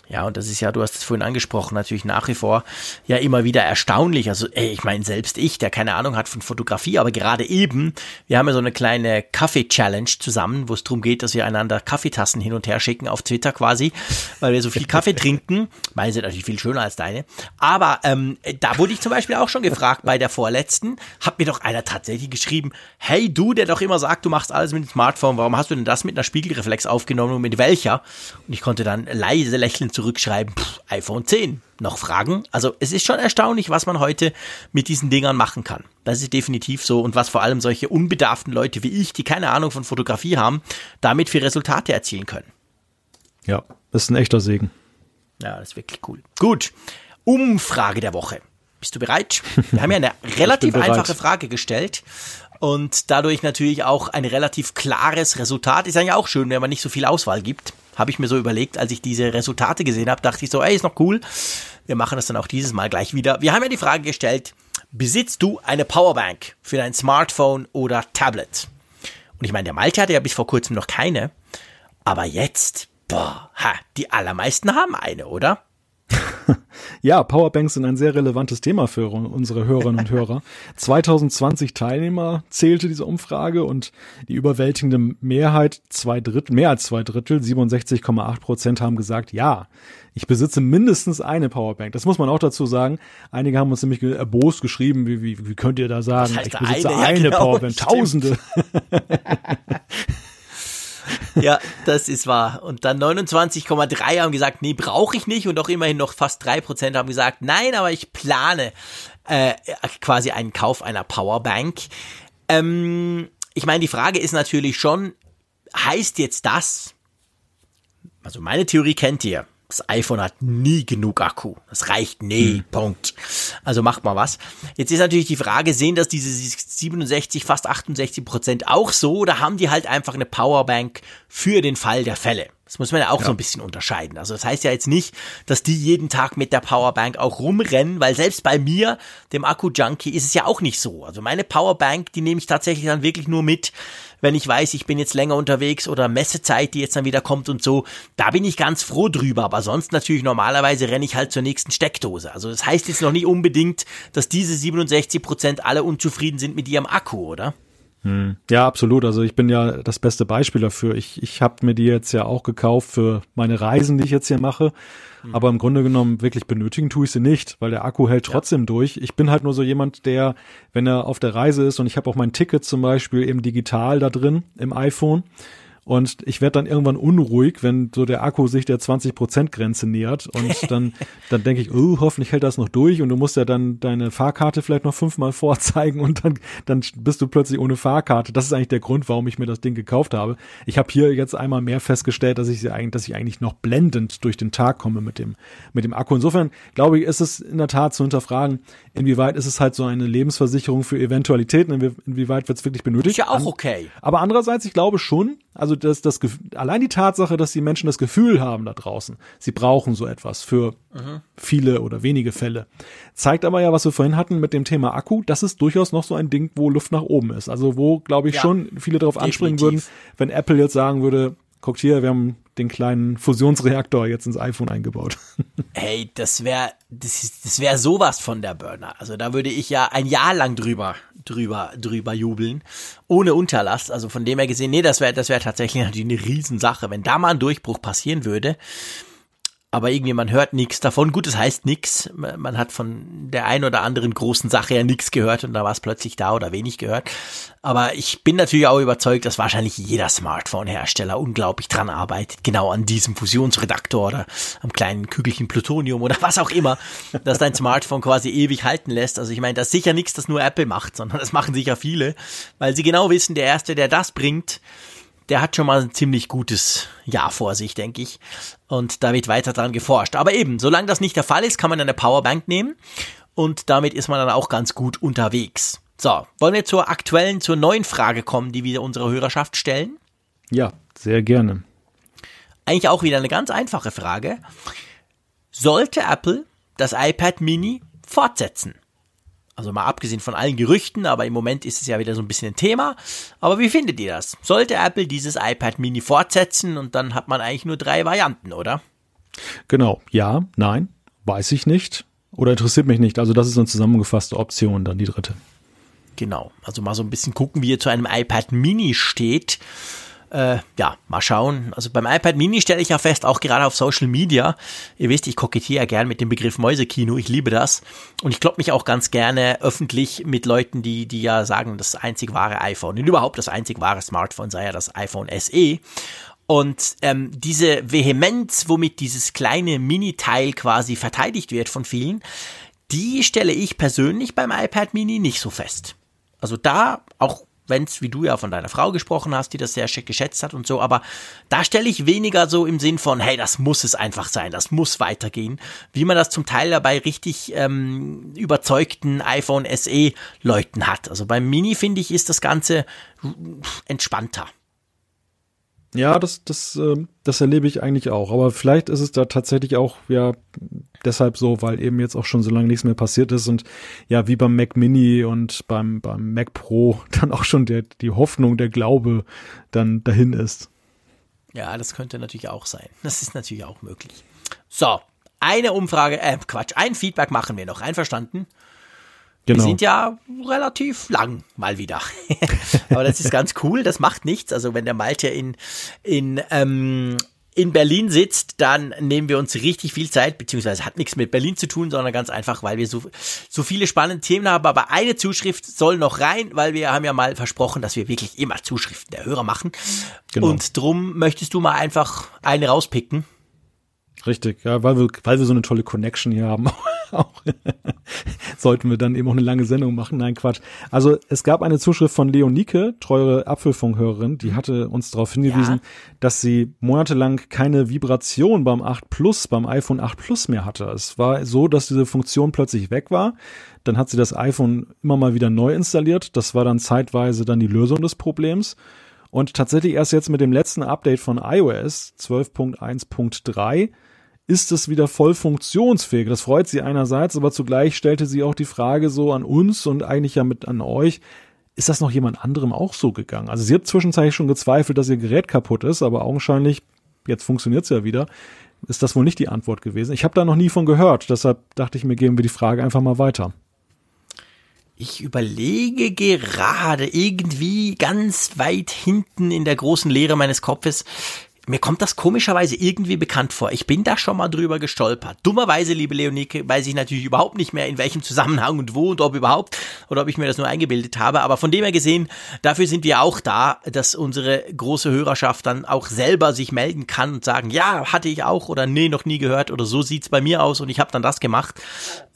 Ja, und das ist ja, du hast es vorhin angesprochen, natürlich nach wie vor ja immer wieder erstaunlich. Also, ey, ich meine, selbst ich, der keine Ahnung hat von Fotografie, aber gerade eben, wir haben ja so eine kleine Kaffee-Challenge zusammen, wo es darum geht, dass wir einander Kaffeetassen hin und her schicken auf Twitter quasi, weil wir so viel Kaffee (laughs) trinken. Meine sind natürlich viel schöner als deine. Aber ähm, da wurde ich zum Beispiel auch schon gefragt bei der vorletzten, hat mir doch einer tatsächlich geschrieben, hey du, der doch immer sagt, du machst alles mit dem Smartphone, warum hast du denn das mit einer Spiegelreflex aufgenommen und mit welcher? Und ich konnte dann leise lächelnd zurückschreiben, pff, iPhone 10. Noch Fragen? Also es ist schon erstaunlich, was man heute mit diesen Dingern machen kann. Das ist definitiv so und was vor allem solche unbedarften Leute wie ich, die keine Ahnung von Fotografie haben, damit für Resultate erzielen können. Ja, das ist ein echter Segen. Ja, das ist wirklich cool. Gut, Umfrage der Woche. Bist du bereit? (laughs) Wir haben ja eine relativ einfache Frage gestellt und dadurch natürlich auch ein relativ klares Resultat. Ist ja auch schön, wenn man nicht so viel Auswahl gibt habe ich mir so überlegt, als ich diese Resultate gesehen habe, dachte ich so, ey, ist noch cool. Wir machen das dann auch dieses Mal gleich wieder. Wir haben ja die Frage gestellt, besitzt du eine Powerbank für dein Smartphone oder Tablet? Und ich meine, der Malte hatte ja bis vor kurzem noch keine. Aber jetzt, boah, ha, die allermeisten haben eine, oder? Ja, Powerbanks sind ein sehr relevantes Thema für unsere Hörerinnen und Hörer. (laughs) 2020 Teilnehmer zählte diese Umfrage und die überwältigende Mehrheit, zwei Drittel, mehr als zwei Drittel, 67,8 Prozent haben gesagt, ja, ich besitze mindestens eine Powerbank. Das muss man auch dazu sagen. Einige haben uns nämlich erbost geschrieben, wie, wie, wie könnt ihr da sagen, ich besitze eine, eine ja, genau, Powerbank, stimmt. Tausende. (laughs) (laughs) ja, das ist wahr. Und dann 29,3 haben gesagt, nee, brauche ich nicht. Und auch immerhin noch fast drei Prozent haben gesagt, nein, aber ich plane äh, quasi einen Kauf einer Powerbank. Ähm, ich meine, die Frage ist natürlich schon, heißt jetzt das, also meine Theorie kennt ihr, das iPhone hat nie genug Akku. Das reicht nie. Hm. Punkt. Also macht mal was. Jetzt ist natürlich die Frage, sehen das diese 67, fast 68 Prozent auch so oder haben die halt einfach eine Powerbank für den Fall der Fälle? Das muss man ja auch ja. so ein bisschen unterscheiden. Also das heißt ja jetzt nicht, dass die jeden Tag mit der Powerbank auch rumrennen, weil selbst bei mir, dem Akku-Junkie, ist es ja auch nicht so. Also meine Powerbank, die nehme ich tatsächlich dann wirklich nur mit, wenn ich weiß, ich bin jetzt länger unterwegs oder Messezeit, die jetzt dann wieder kommt und so. Da bin ich ganz froh drüber. Aber sonst natürlich normalerweise renne ich halt zur nächsten Steckdose. Also das heißt jetzt noch nicht unbedingt, dass diese 67 Prozent alle unzufrieden sind mit ihrem Akku, oder? Hm. Ja, absolut. Also ich bin ja das beste Beispiel dafür. Ich, ich habe mir die jetzt ja auch gekauft für meine Reisen, die ich jetzt hier mache. Hm. Aber im Grunde genommen wirklich benötigen tue ich sie nicht, weil der Akku hält trotzdem ja. durch. Ich bin halt nur so jemand, der, wenn er auf der Reise ist und ich habe auch mein Ticket zum Beispiel eben digital da drin im iPhone, und ich werde dann irgendwann unruhig, wenn so der Akku sich der 20%-Grenze nähert. Und (laughs) dann, dann denke ich, oh, hoffentlich hält das noch durch. Und du musst ja dann deine Fahrkarte vielleicht noch fünfmal (laughs) vorzeigen und dann, dann bist du plötzlich ohne Fahrkarte. Das ist eigentlich der Grund, warum ich mir das Ding gekauft habe. Ich habe hier jetzt einmal mehr festgestellt, dass ich sie eigentlich, dass ich eigentlich noch blendend durch den Tag komme mit dem, mit dem Akku. Insofern glaube ich, ist es in der Tat zu hinterfragen, inwieweit ist es halt so eine Lebensversicherung für Eventualitäten, inwieweit wird es wirklich benötigt. Ist ja auch okay. Aber andererseits, ich glaube schon, Also das, das allein die Tatsache, dass die Menschen das Gefühl haben da draußen, sie brauchen so etwas für mhm. viele oder wenige Fälle, zeigt aber ja, was wir vorhin hatten mit dem Thema Akku, das ist durchaus noch so ein Ding, wo Luft nach oben ist. Also wo, glaube ich, ja, schon viele darauf anspringen würden, wenn Apple jetzt sagen würde, guckt hier, wir haben den kleinen Fusionsreaktor jetzt ins iPhone eingebaut. (laughs) Hey, das wäre das, das wäre sowas von der Burner. Also da würde ich ja ein Jahr lang drüber drüber drüber jubeln, ohne Unterlass. Also von dem her gesehen, nee, das wäre das wäre tatsächlich natürlich eine Riesensache, wenn da mal ein Durchbruch passieren würde aber irgendwie man hört nichts davon. Gut, das heißt nichts. Man hat von der einen oder anderen großen Sache ja nichts gehört und da war es plötzlich da oder wenig gehört. Aber ich bin natürlich auch überzeugt, dass wahrscheinlich jeder Smartphone-Hersteller unglaublich dran arbeitet, genau an diesem Fusionsredaktor oder am kleinen Kügelchen Plutonium oder was auch immer, dass dein Smartphone quasi ewig halten lässt. Also ich meine, das ist sicher nichts, das nur Apple macht, sondern das machen sicher viele, weil sie genau wissen, der Erste, der das bringt, der hat schon mal ein ziemlich gutes Jahr vor sich, denke ich. Und da wird weiter dran geforscht. Aber eben, solange das nicht der Fall ist, kann man eine Powerbank nehmen. Und damit ist man dann auch ganz gut unterwegs. So, wollen wir zur aktuellen, zur neuen Frage kommen, die wir unserer Hörerschaft stellen? Ja, sehr gerne. Eigentlich auch wieder eine ganz einfache Frage. Sollte Apple das iPad Mini fortsetzen? Also mal abgesehen von allen Gerüchten, aber im Moment ist es ja wieder so ein bisschen ein Thema. Aber wie findet ihr das? Sollte Apple dieses iPad Mini fortsetzen und dann hat man eigentlich nur drei Varianten, oder? Genau, ja, nein, weiß ich nicht oder interessiert mich nicht. Also das ist eine zusammengefasste Option, dann die dritte. Genau, also mal so ein bisschen gucken, wie ihr zu einem iPad Mini steht. Äh, ja, mal schauen. Also beim iPad Mini stelle ich ja fest, auch gerade auf Social Media, ihr wisst, ich kokettiere ja gern mit dem Begriff Mäusekino, ich liebe das. Und ich klopp mich auch ganz gerne öffentlich mit Leuten, die, die ja sagen, das einzig wahre iPhone und überhaupt das einzig wahre Smartphone sei ja das iPhone SE. Und ähm, diese Vehemenz, womit dieses kleine Mini-Teil quasi verteidigt wird von vielen, die stelle ich persönlich beim iPad Mini nicht so fest. Also da auch wenn es, wie du ja von deiner Frau gesprochen hast, die das sehr geschätzt hat und so, aber da stelle ich weniger so im Sinn von, hey, das muss es einfach sein, das muss weitergehen, wie man das zum Teil dabei richtig ähm, überzeugten iPhone SE Leuten hat. Also beim Mini finde ich, ist das Ganze entspannter. Ja, das, das, äh, das erlebe ich eigentlich auch. Aber vielleicht ist es da tatsächlich auch ja deshalb so, weil eben jetzt auch schon so lange nichts mehr passiert ist und ja, wie beim Mac Mini und beim, beim Mac Pro (laughs) dann auch schon der, die Hoffnung, der Glaube dann dahin ist. Ja, das könnte natürlich auch sein. (laughs) Das ist natürlich auch möglich. So, eine Umfrage, äh, Quatsch, ein Feedback machen wir noch. Einverstanden? Genau. Wir sind ja relativ lang mal wieder. (laughs) Aber das ist ganz cool, das macht nichts. Also wenn der Malte in, in, ähm, in Berlin sitzt, dann nehmen wir uns richtig viel Zeit, beziehungsweise hat nichts mit Berlin zu tun, sondern ganz einfach, weil wir so, so viele spannende Themen haben. Aber eine Zuschrift soll noch rein, weil wir haben ja mal versprochen, dass wir wirklich immer Zuschriften der Hörer machen. Genau. Und drum möchtest du mal einfach eine rauspicken. Richtig, ja, weil wir, weil wir so eine tolle Connection hier haben. (laughs) auch (laughs) sollten wir dann eben auch eine lange Sendung machen. Nein, Quatsch. Also es gab eine Zuschrift von Leonike, treue Apfelfunkhörerin, die hatte uns darauf hingewiesen, ja. dass sie monatelang keine Vibration beim 8 Plus, beim iPhone 8 Plus mehr hatte. Es war so, dass diese Funktion plötzlich weg war. Dann hat sie das iPhone immer mal wieder neu installiert. Das war dann zeitweise dann die Lösung des Problems. Und tatsächlich erst jetzt mit dem letzten Update von iOS 12.1.3 ist es wieder voll funktionsfähig. Das freut sie einerseits, aber zugleich stellte sie auch die Frage so an uns und eigentlich ja mit an euch, ist das noch jemand anderem auch so gegangen? Also sie hat zwischenzeitlich schon gezweifelt, dass ihr Gerät kaputt ist, aber augenscheinlich, jetzt funktioniert es ja wieder, ist das wohl nicht die Antwort gewesen. Ich habe da noch nie von gehört, deshalb dachte ich mir, geben wir die Frage einfach mal weiter. Ich überlege gerade irgendwie ganz weit hinten in der großen Leere meines Kopfes, mir kommt das komischerweise irgendwie bekannt vor. Ich bin da schon mal drüber gestolpert. Dummerweise, liebe Leonike, weiß ich natürlich überhaupt nicht mehr, in welchem Zusammenhang und wo und ob überhaupt oder ob ich mir das nur eingebildet habe. Aber von dem her gesehen, dafür sind wir auch da, dass unsere große Hörerschaft dann auch selber sich melden kann und sagen, ja, hatte ich auch oder nee, noch nie gehört oder so sieht's bei mir aus und ich habe dann das gemacht.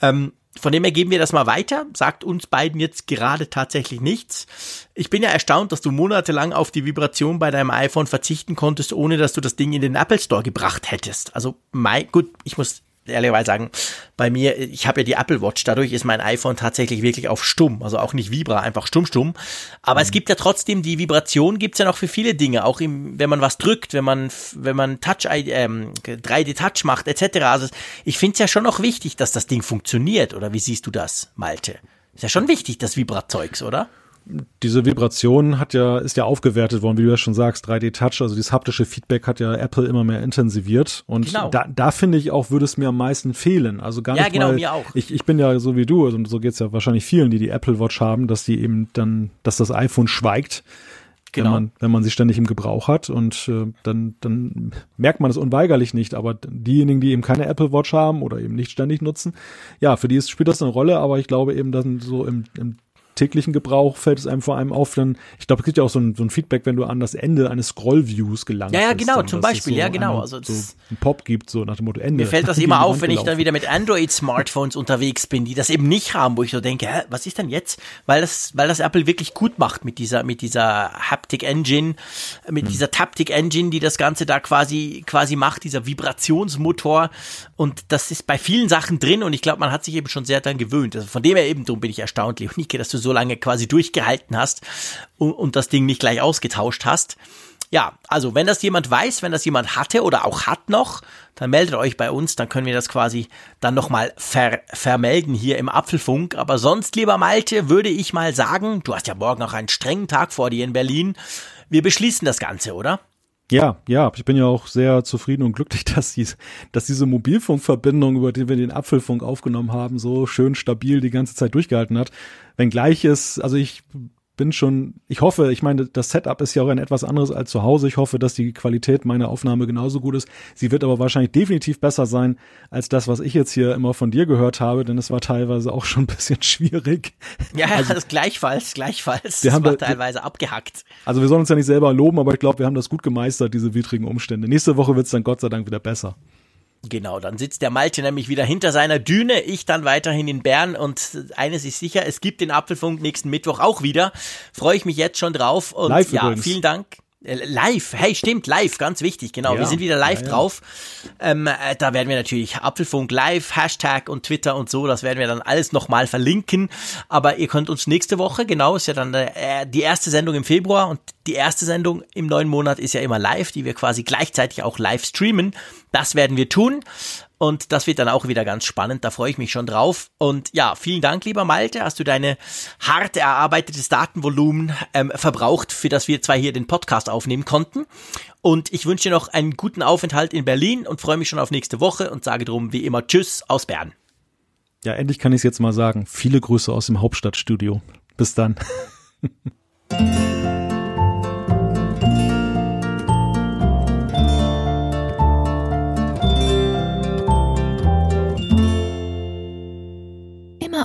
Ähm, von dem her geben wir das mal weiter. Sagt uns beiden jetzt gerade tatsächlich nichts. Ich bin ja erstaunt, dass du monatelang auf die Vibration bei deinem iPhone verzichten konntest, ohne dass du das Ding in den Apple Store gebracht hättest. Also, mein, gut, ich muss ehrlicherweise sagen, bei mir, ich habe ja die Apple Watch, dadurch ist mein iPhone tatsächlich wirklich auf stumm, also auch nicht Vibra, einfach stumm stumm. Aber mhm. es gibt ja trotzdem die Vibration, gibt's ja noch für viele Dinge, auch im, wenn man was drückt, wenn man wenn man Touch ähm, 3D Touch macht etc. Also ich finde es ja schon noch wichtig, dass das Ding funktioniert. Oder wie siehst du das, Malte? Ist ja schon wichtig, das Vibrazeugs, oder? Diese Vibration hat ja, ist ja aufgewertet worden, wie du ja schon sagst, 3D Touch, also dieses haptische Feedback hat ja Apple immer mehr intensiviert. Und genau. da, da finde ich auch, würde es mir am meisten fehlen. Also gar nicht, ja, genau, mir auch. Ich, ich bin ja so wie du, also so geht's ja wahrscheinlich vielen, die die Apple Watch haben, dass die eben dann, dass das iPhone schweigt. Genau. Wenn man, wenn man sie ständig im Gebrauch hat und äh, dann, dann merkt man es unweigerlich nicht. Aber diejenigen, die eben keine Apple Watch haben oder eben nicht ständig nutzen, ja, für die ist, spielt das eine Rolle, aber ich glaube eben dann so im, im täglichen Gebrauch fällt es einem vor allem auf, dann, ich glaube, es gibt ja auch so ein, so ein Feedback, wenn du an das Ende eines Scrollviews gelangst. Ja, ja, genau, dann, zum Beispiel, so ja, genau. Also so ein Pop gibt, so nach dem Motto Ende. Mir fällt das (laughs) immer auf, wenn ich dann wieder mit Android-Smartphones unterwegs bin, die das eben nicht haben, wo ich so denke, hä, was ist denn jetzt? Weil das, weil das Apple wirklich gut macht mit dieser, mit dieser Haptic Engine, mit hm. dieser Taptic Engine, die das Ganze da quasi, quasi macht, dieser Vibrationsmotor. Und das ist bei vielen Sachen drin und ich glaube, man hat sich eben schon sehr daran gewöhnt. Also von dem her eben, darum bin ich erstaunt, Leonike, dass du so lange quasi durchgehalten hast und, und das Ding nicht gleich ausgetauscht hast. Ja, also wenn das jemand weiß, wenn das jemand hatte oder auch hat noch, dann meldet euch bei uns, dann können wir das quasi dann nochmal ver vermelden hier im Apfelfunk. Aber sonst, lieber Malte, würde ich mal sagen, du hast ja morgen noch einen strengen Tag vor dir in Berlin. Wir beschließen das Ganze, oder? Ja, ja, ich bin ja auch sehr zufrieden und glücklich, (laughs) dass, dies, dass diese Mobilfunkverbindung, über die wir den Apfelfunk aufgenommen haben, so schön stabil die ganze Zeit durchgehalten hat. Wenngleich es, also ich bin schon, ich hoffe, ich meine, das Setup ist ja auch ein etwas anderes als zu Hause. Ich hoffe, dass die Qualität meiner Aufnahme genauso gut ist. Sie wird aber wahrscheinlich definitiv besser sein als das, was ich jetzt hier immer von dir gehört habe, denn es war teilweise auch schon ein bisschen (laughs) schwierig. Ja, also, das gleichfalls, gleichfalls. Wir haben war da, teilweise abgehackt. Also wir sollen uns ja nicht selber loben, aber ich glaube, wir haben das gut gemeistert, diese widrigen Umstände. Nächste Woche wird es dann Gott sei Dank wieder besser. Genau, dann sitzt der Malte nämlich wieder hinter seiner Düne, ich dann weiterhin in Bern und eines ist sicher, es gibt den Apfelfunk nächsten Mittwoch auch wieder. Freue ich mich jetzt schon drauf und Live ja, übrigens. vielen Dank. Äh, live, hey, stimmt, live, ganz wichtig, genau. Ja. Wir sind wieder live ja, ja. drauf. Ähm, äh, da werden wir natürlich Apfelfunk live, Hashtag und Twitter und so, das werden wir dann alles nochmal verlinken. Aber ihr könnt uns nächste Woche, genau, ist ja dann äh, die erste Sendung im Februar und die erste Sendung im neuen Monat ist ja immer live, die wir quasi gleichzeitig auch live streamen. Das werden wir tun. Und das wird dann auch wieder ganz spannend. Da freue ich mich schon drauf. Und ja, vielen Dank, lieber Malte. Hast du deine hart erarbeitetes Datenvolumen ähm, verbraucht, für das wir zwei hier den Podcast aufnehmen konnten. Und ich wünsche dir noch einen guten Aufenthalt in Berlin und freue mich schon auf nächste Woche und sage drum wie immer Tschüss aus Bern. Ja, endlich kann ich es jetzt mal sagen. Viele Grüße aus dem Hauptstadtstudio. Bis dann. (laughs)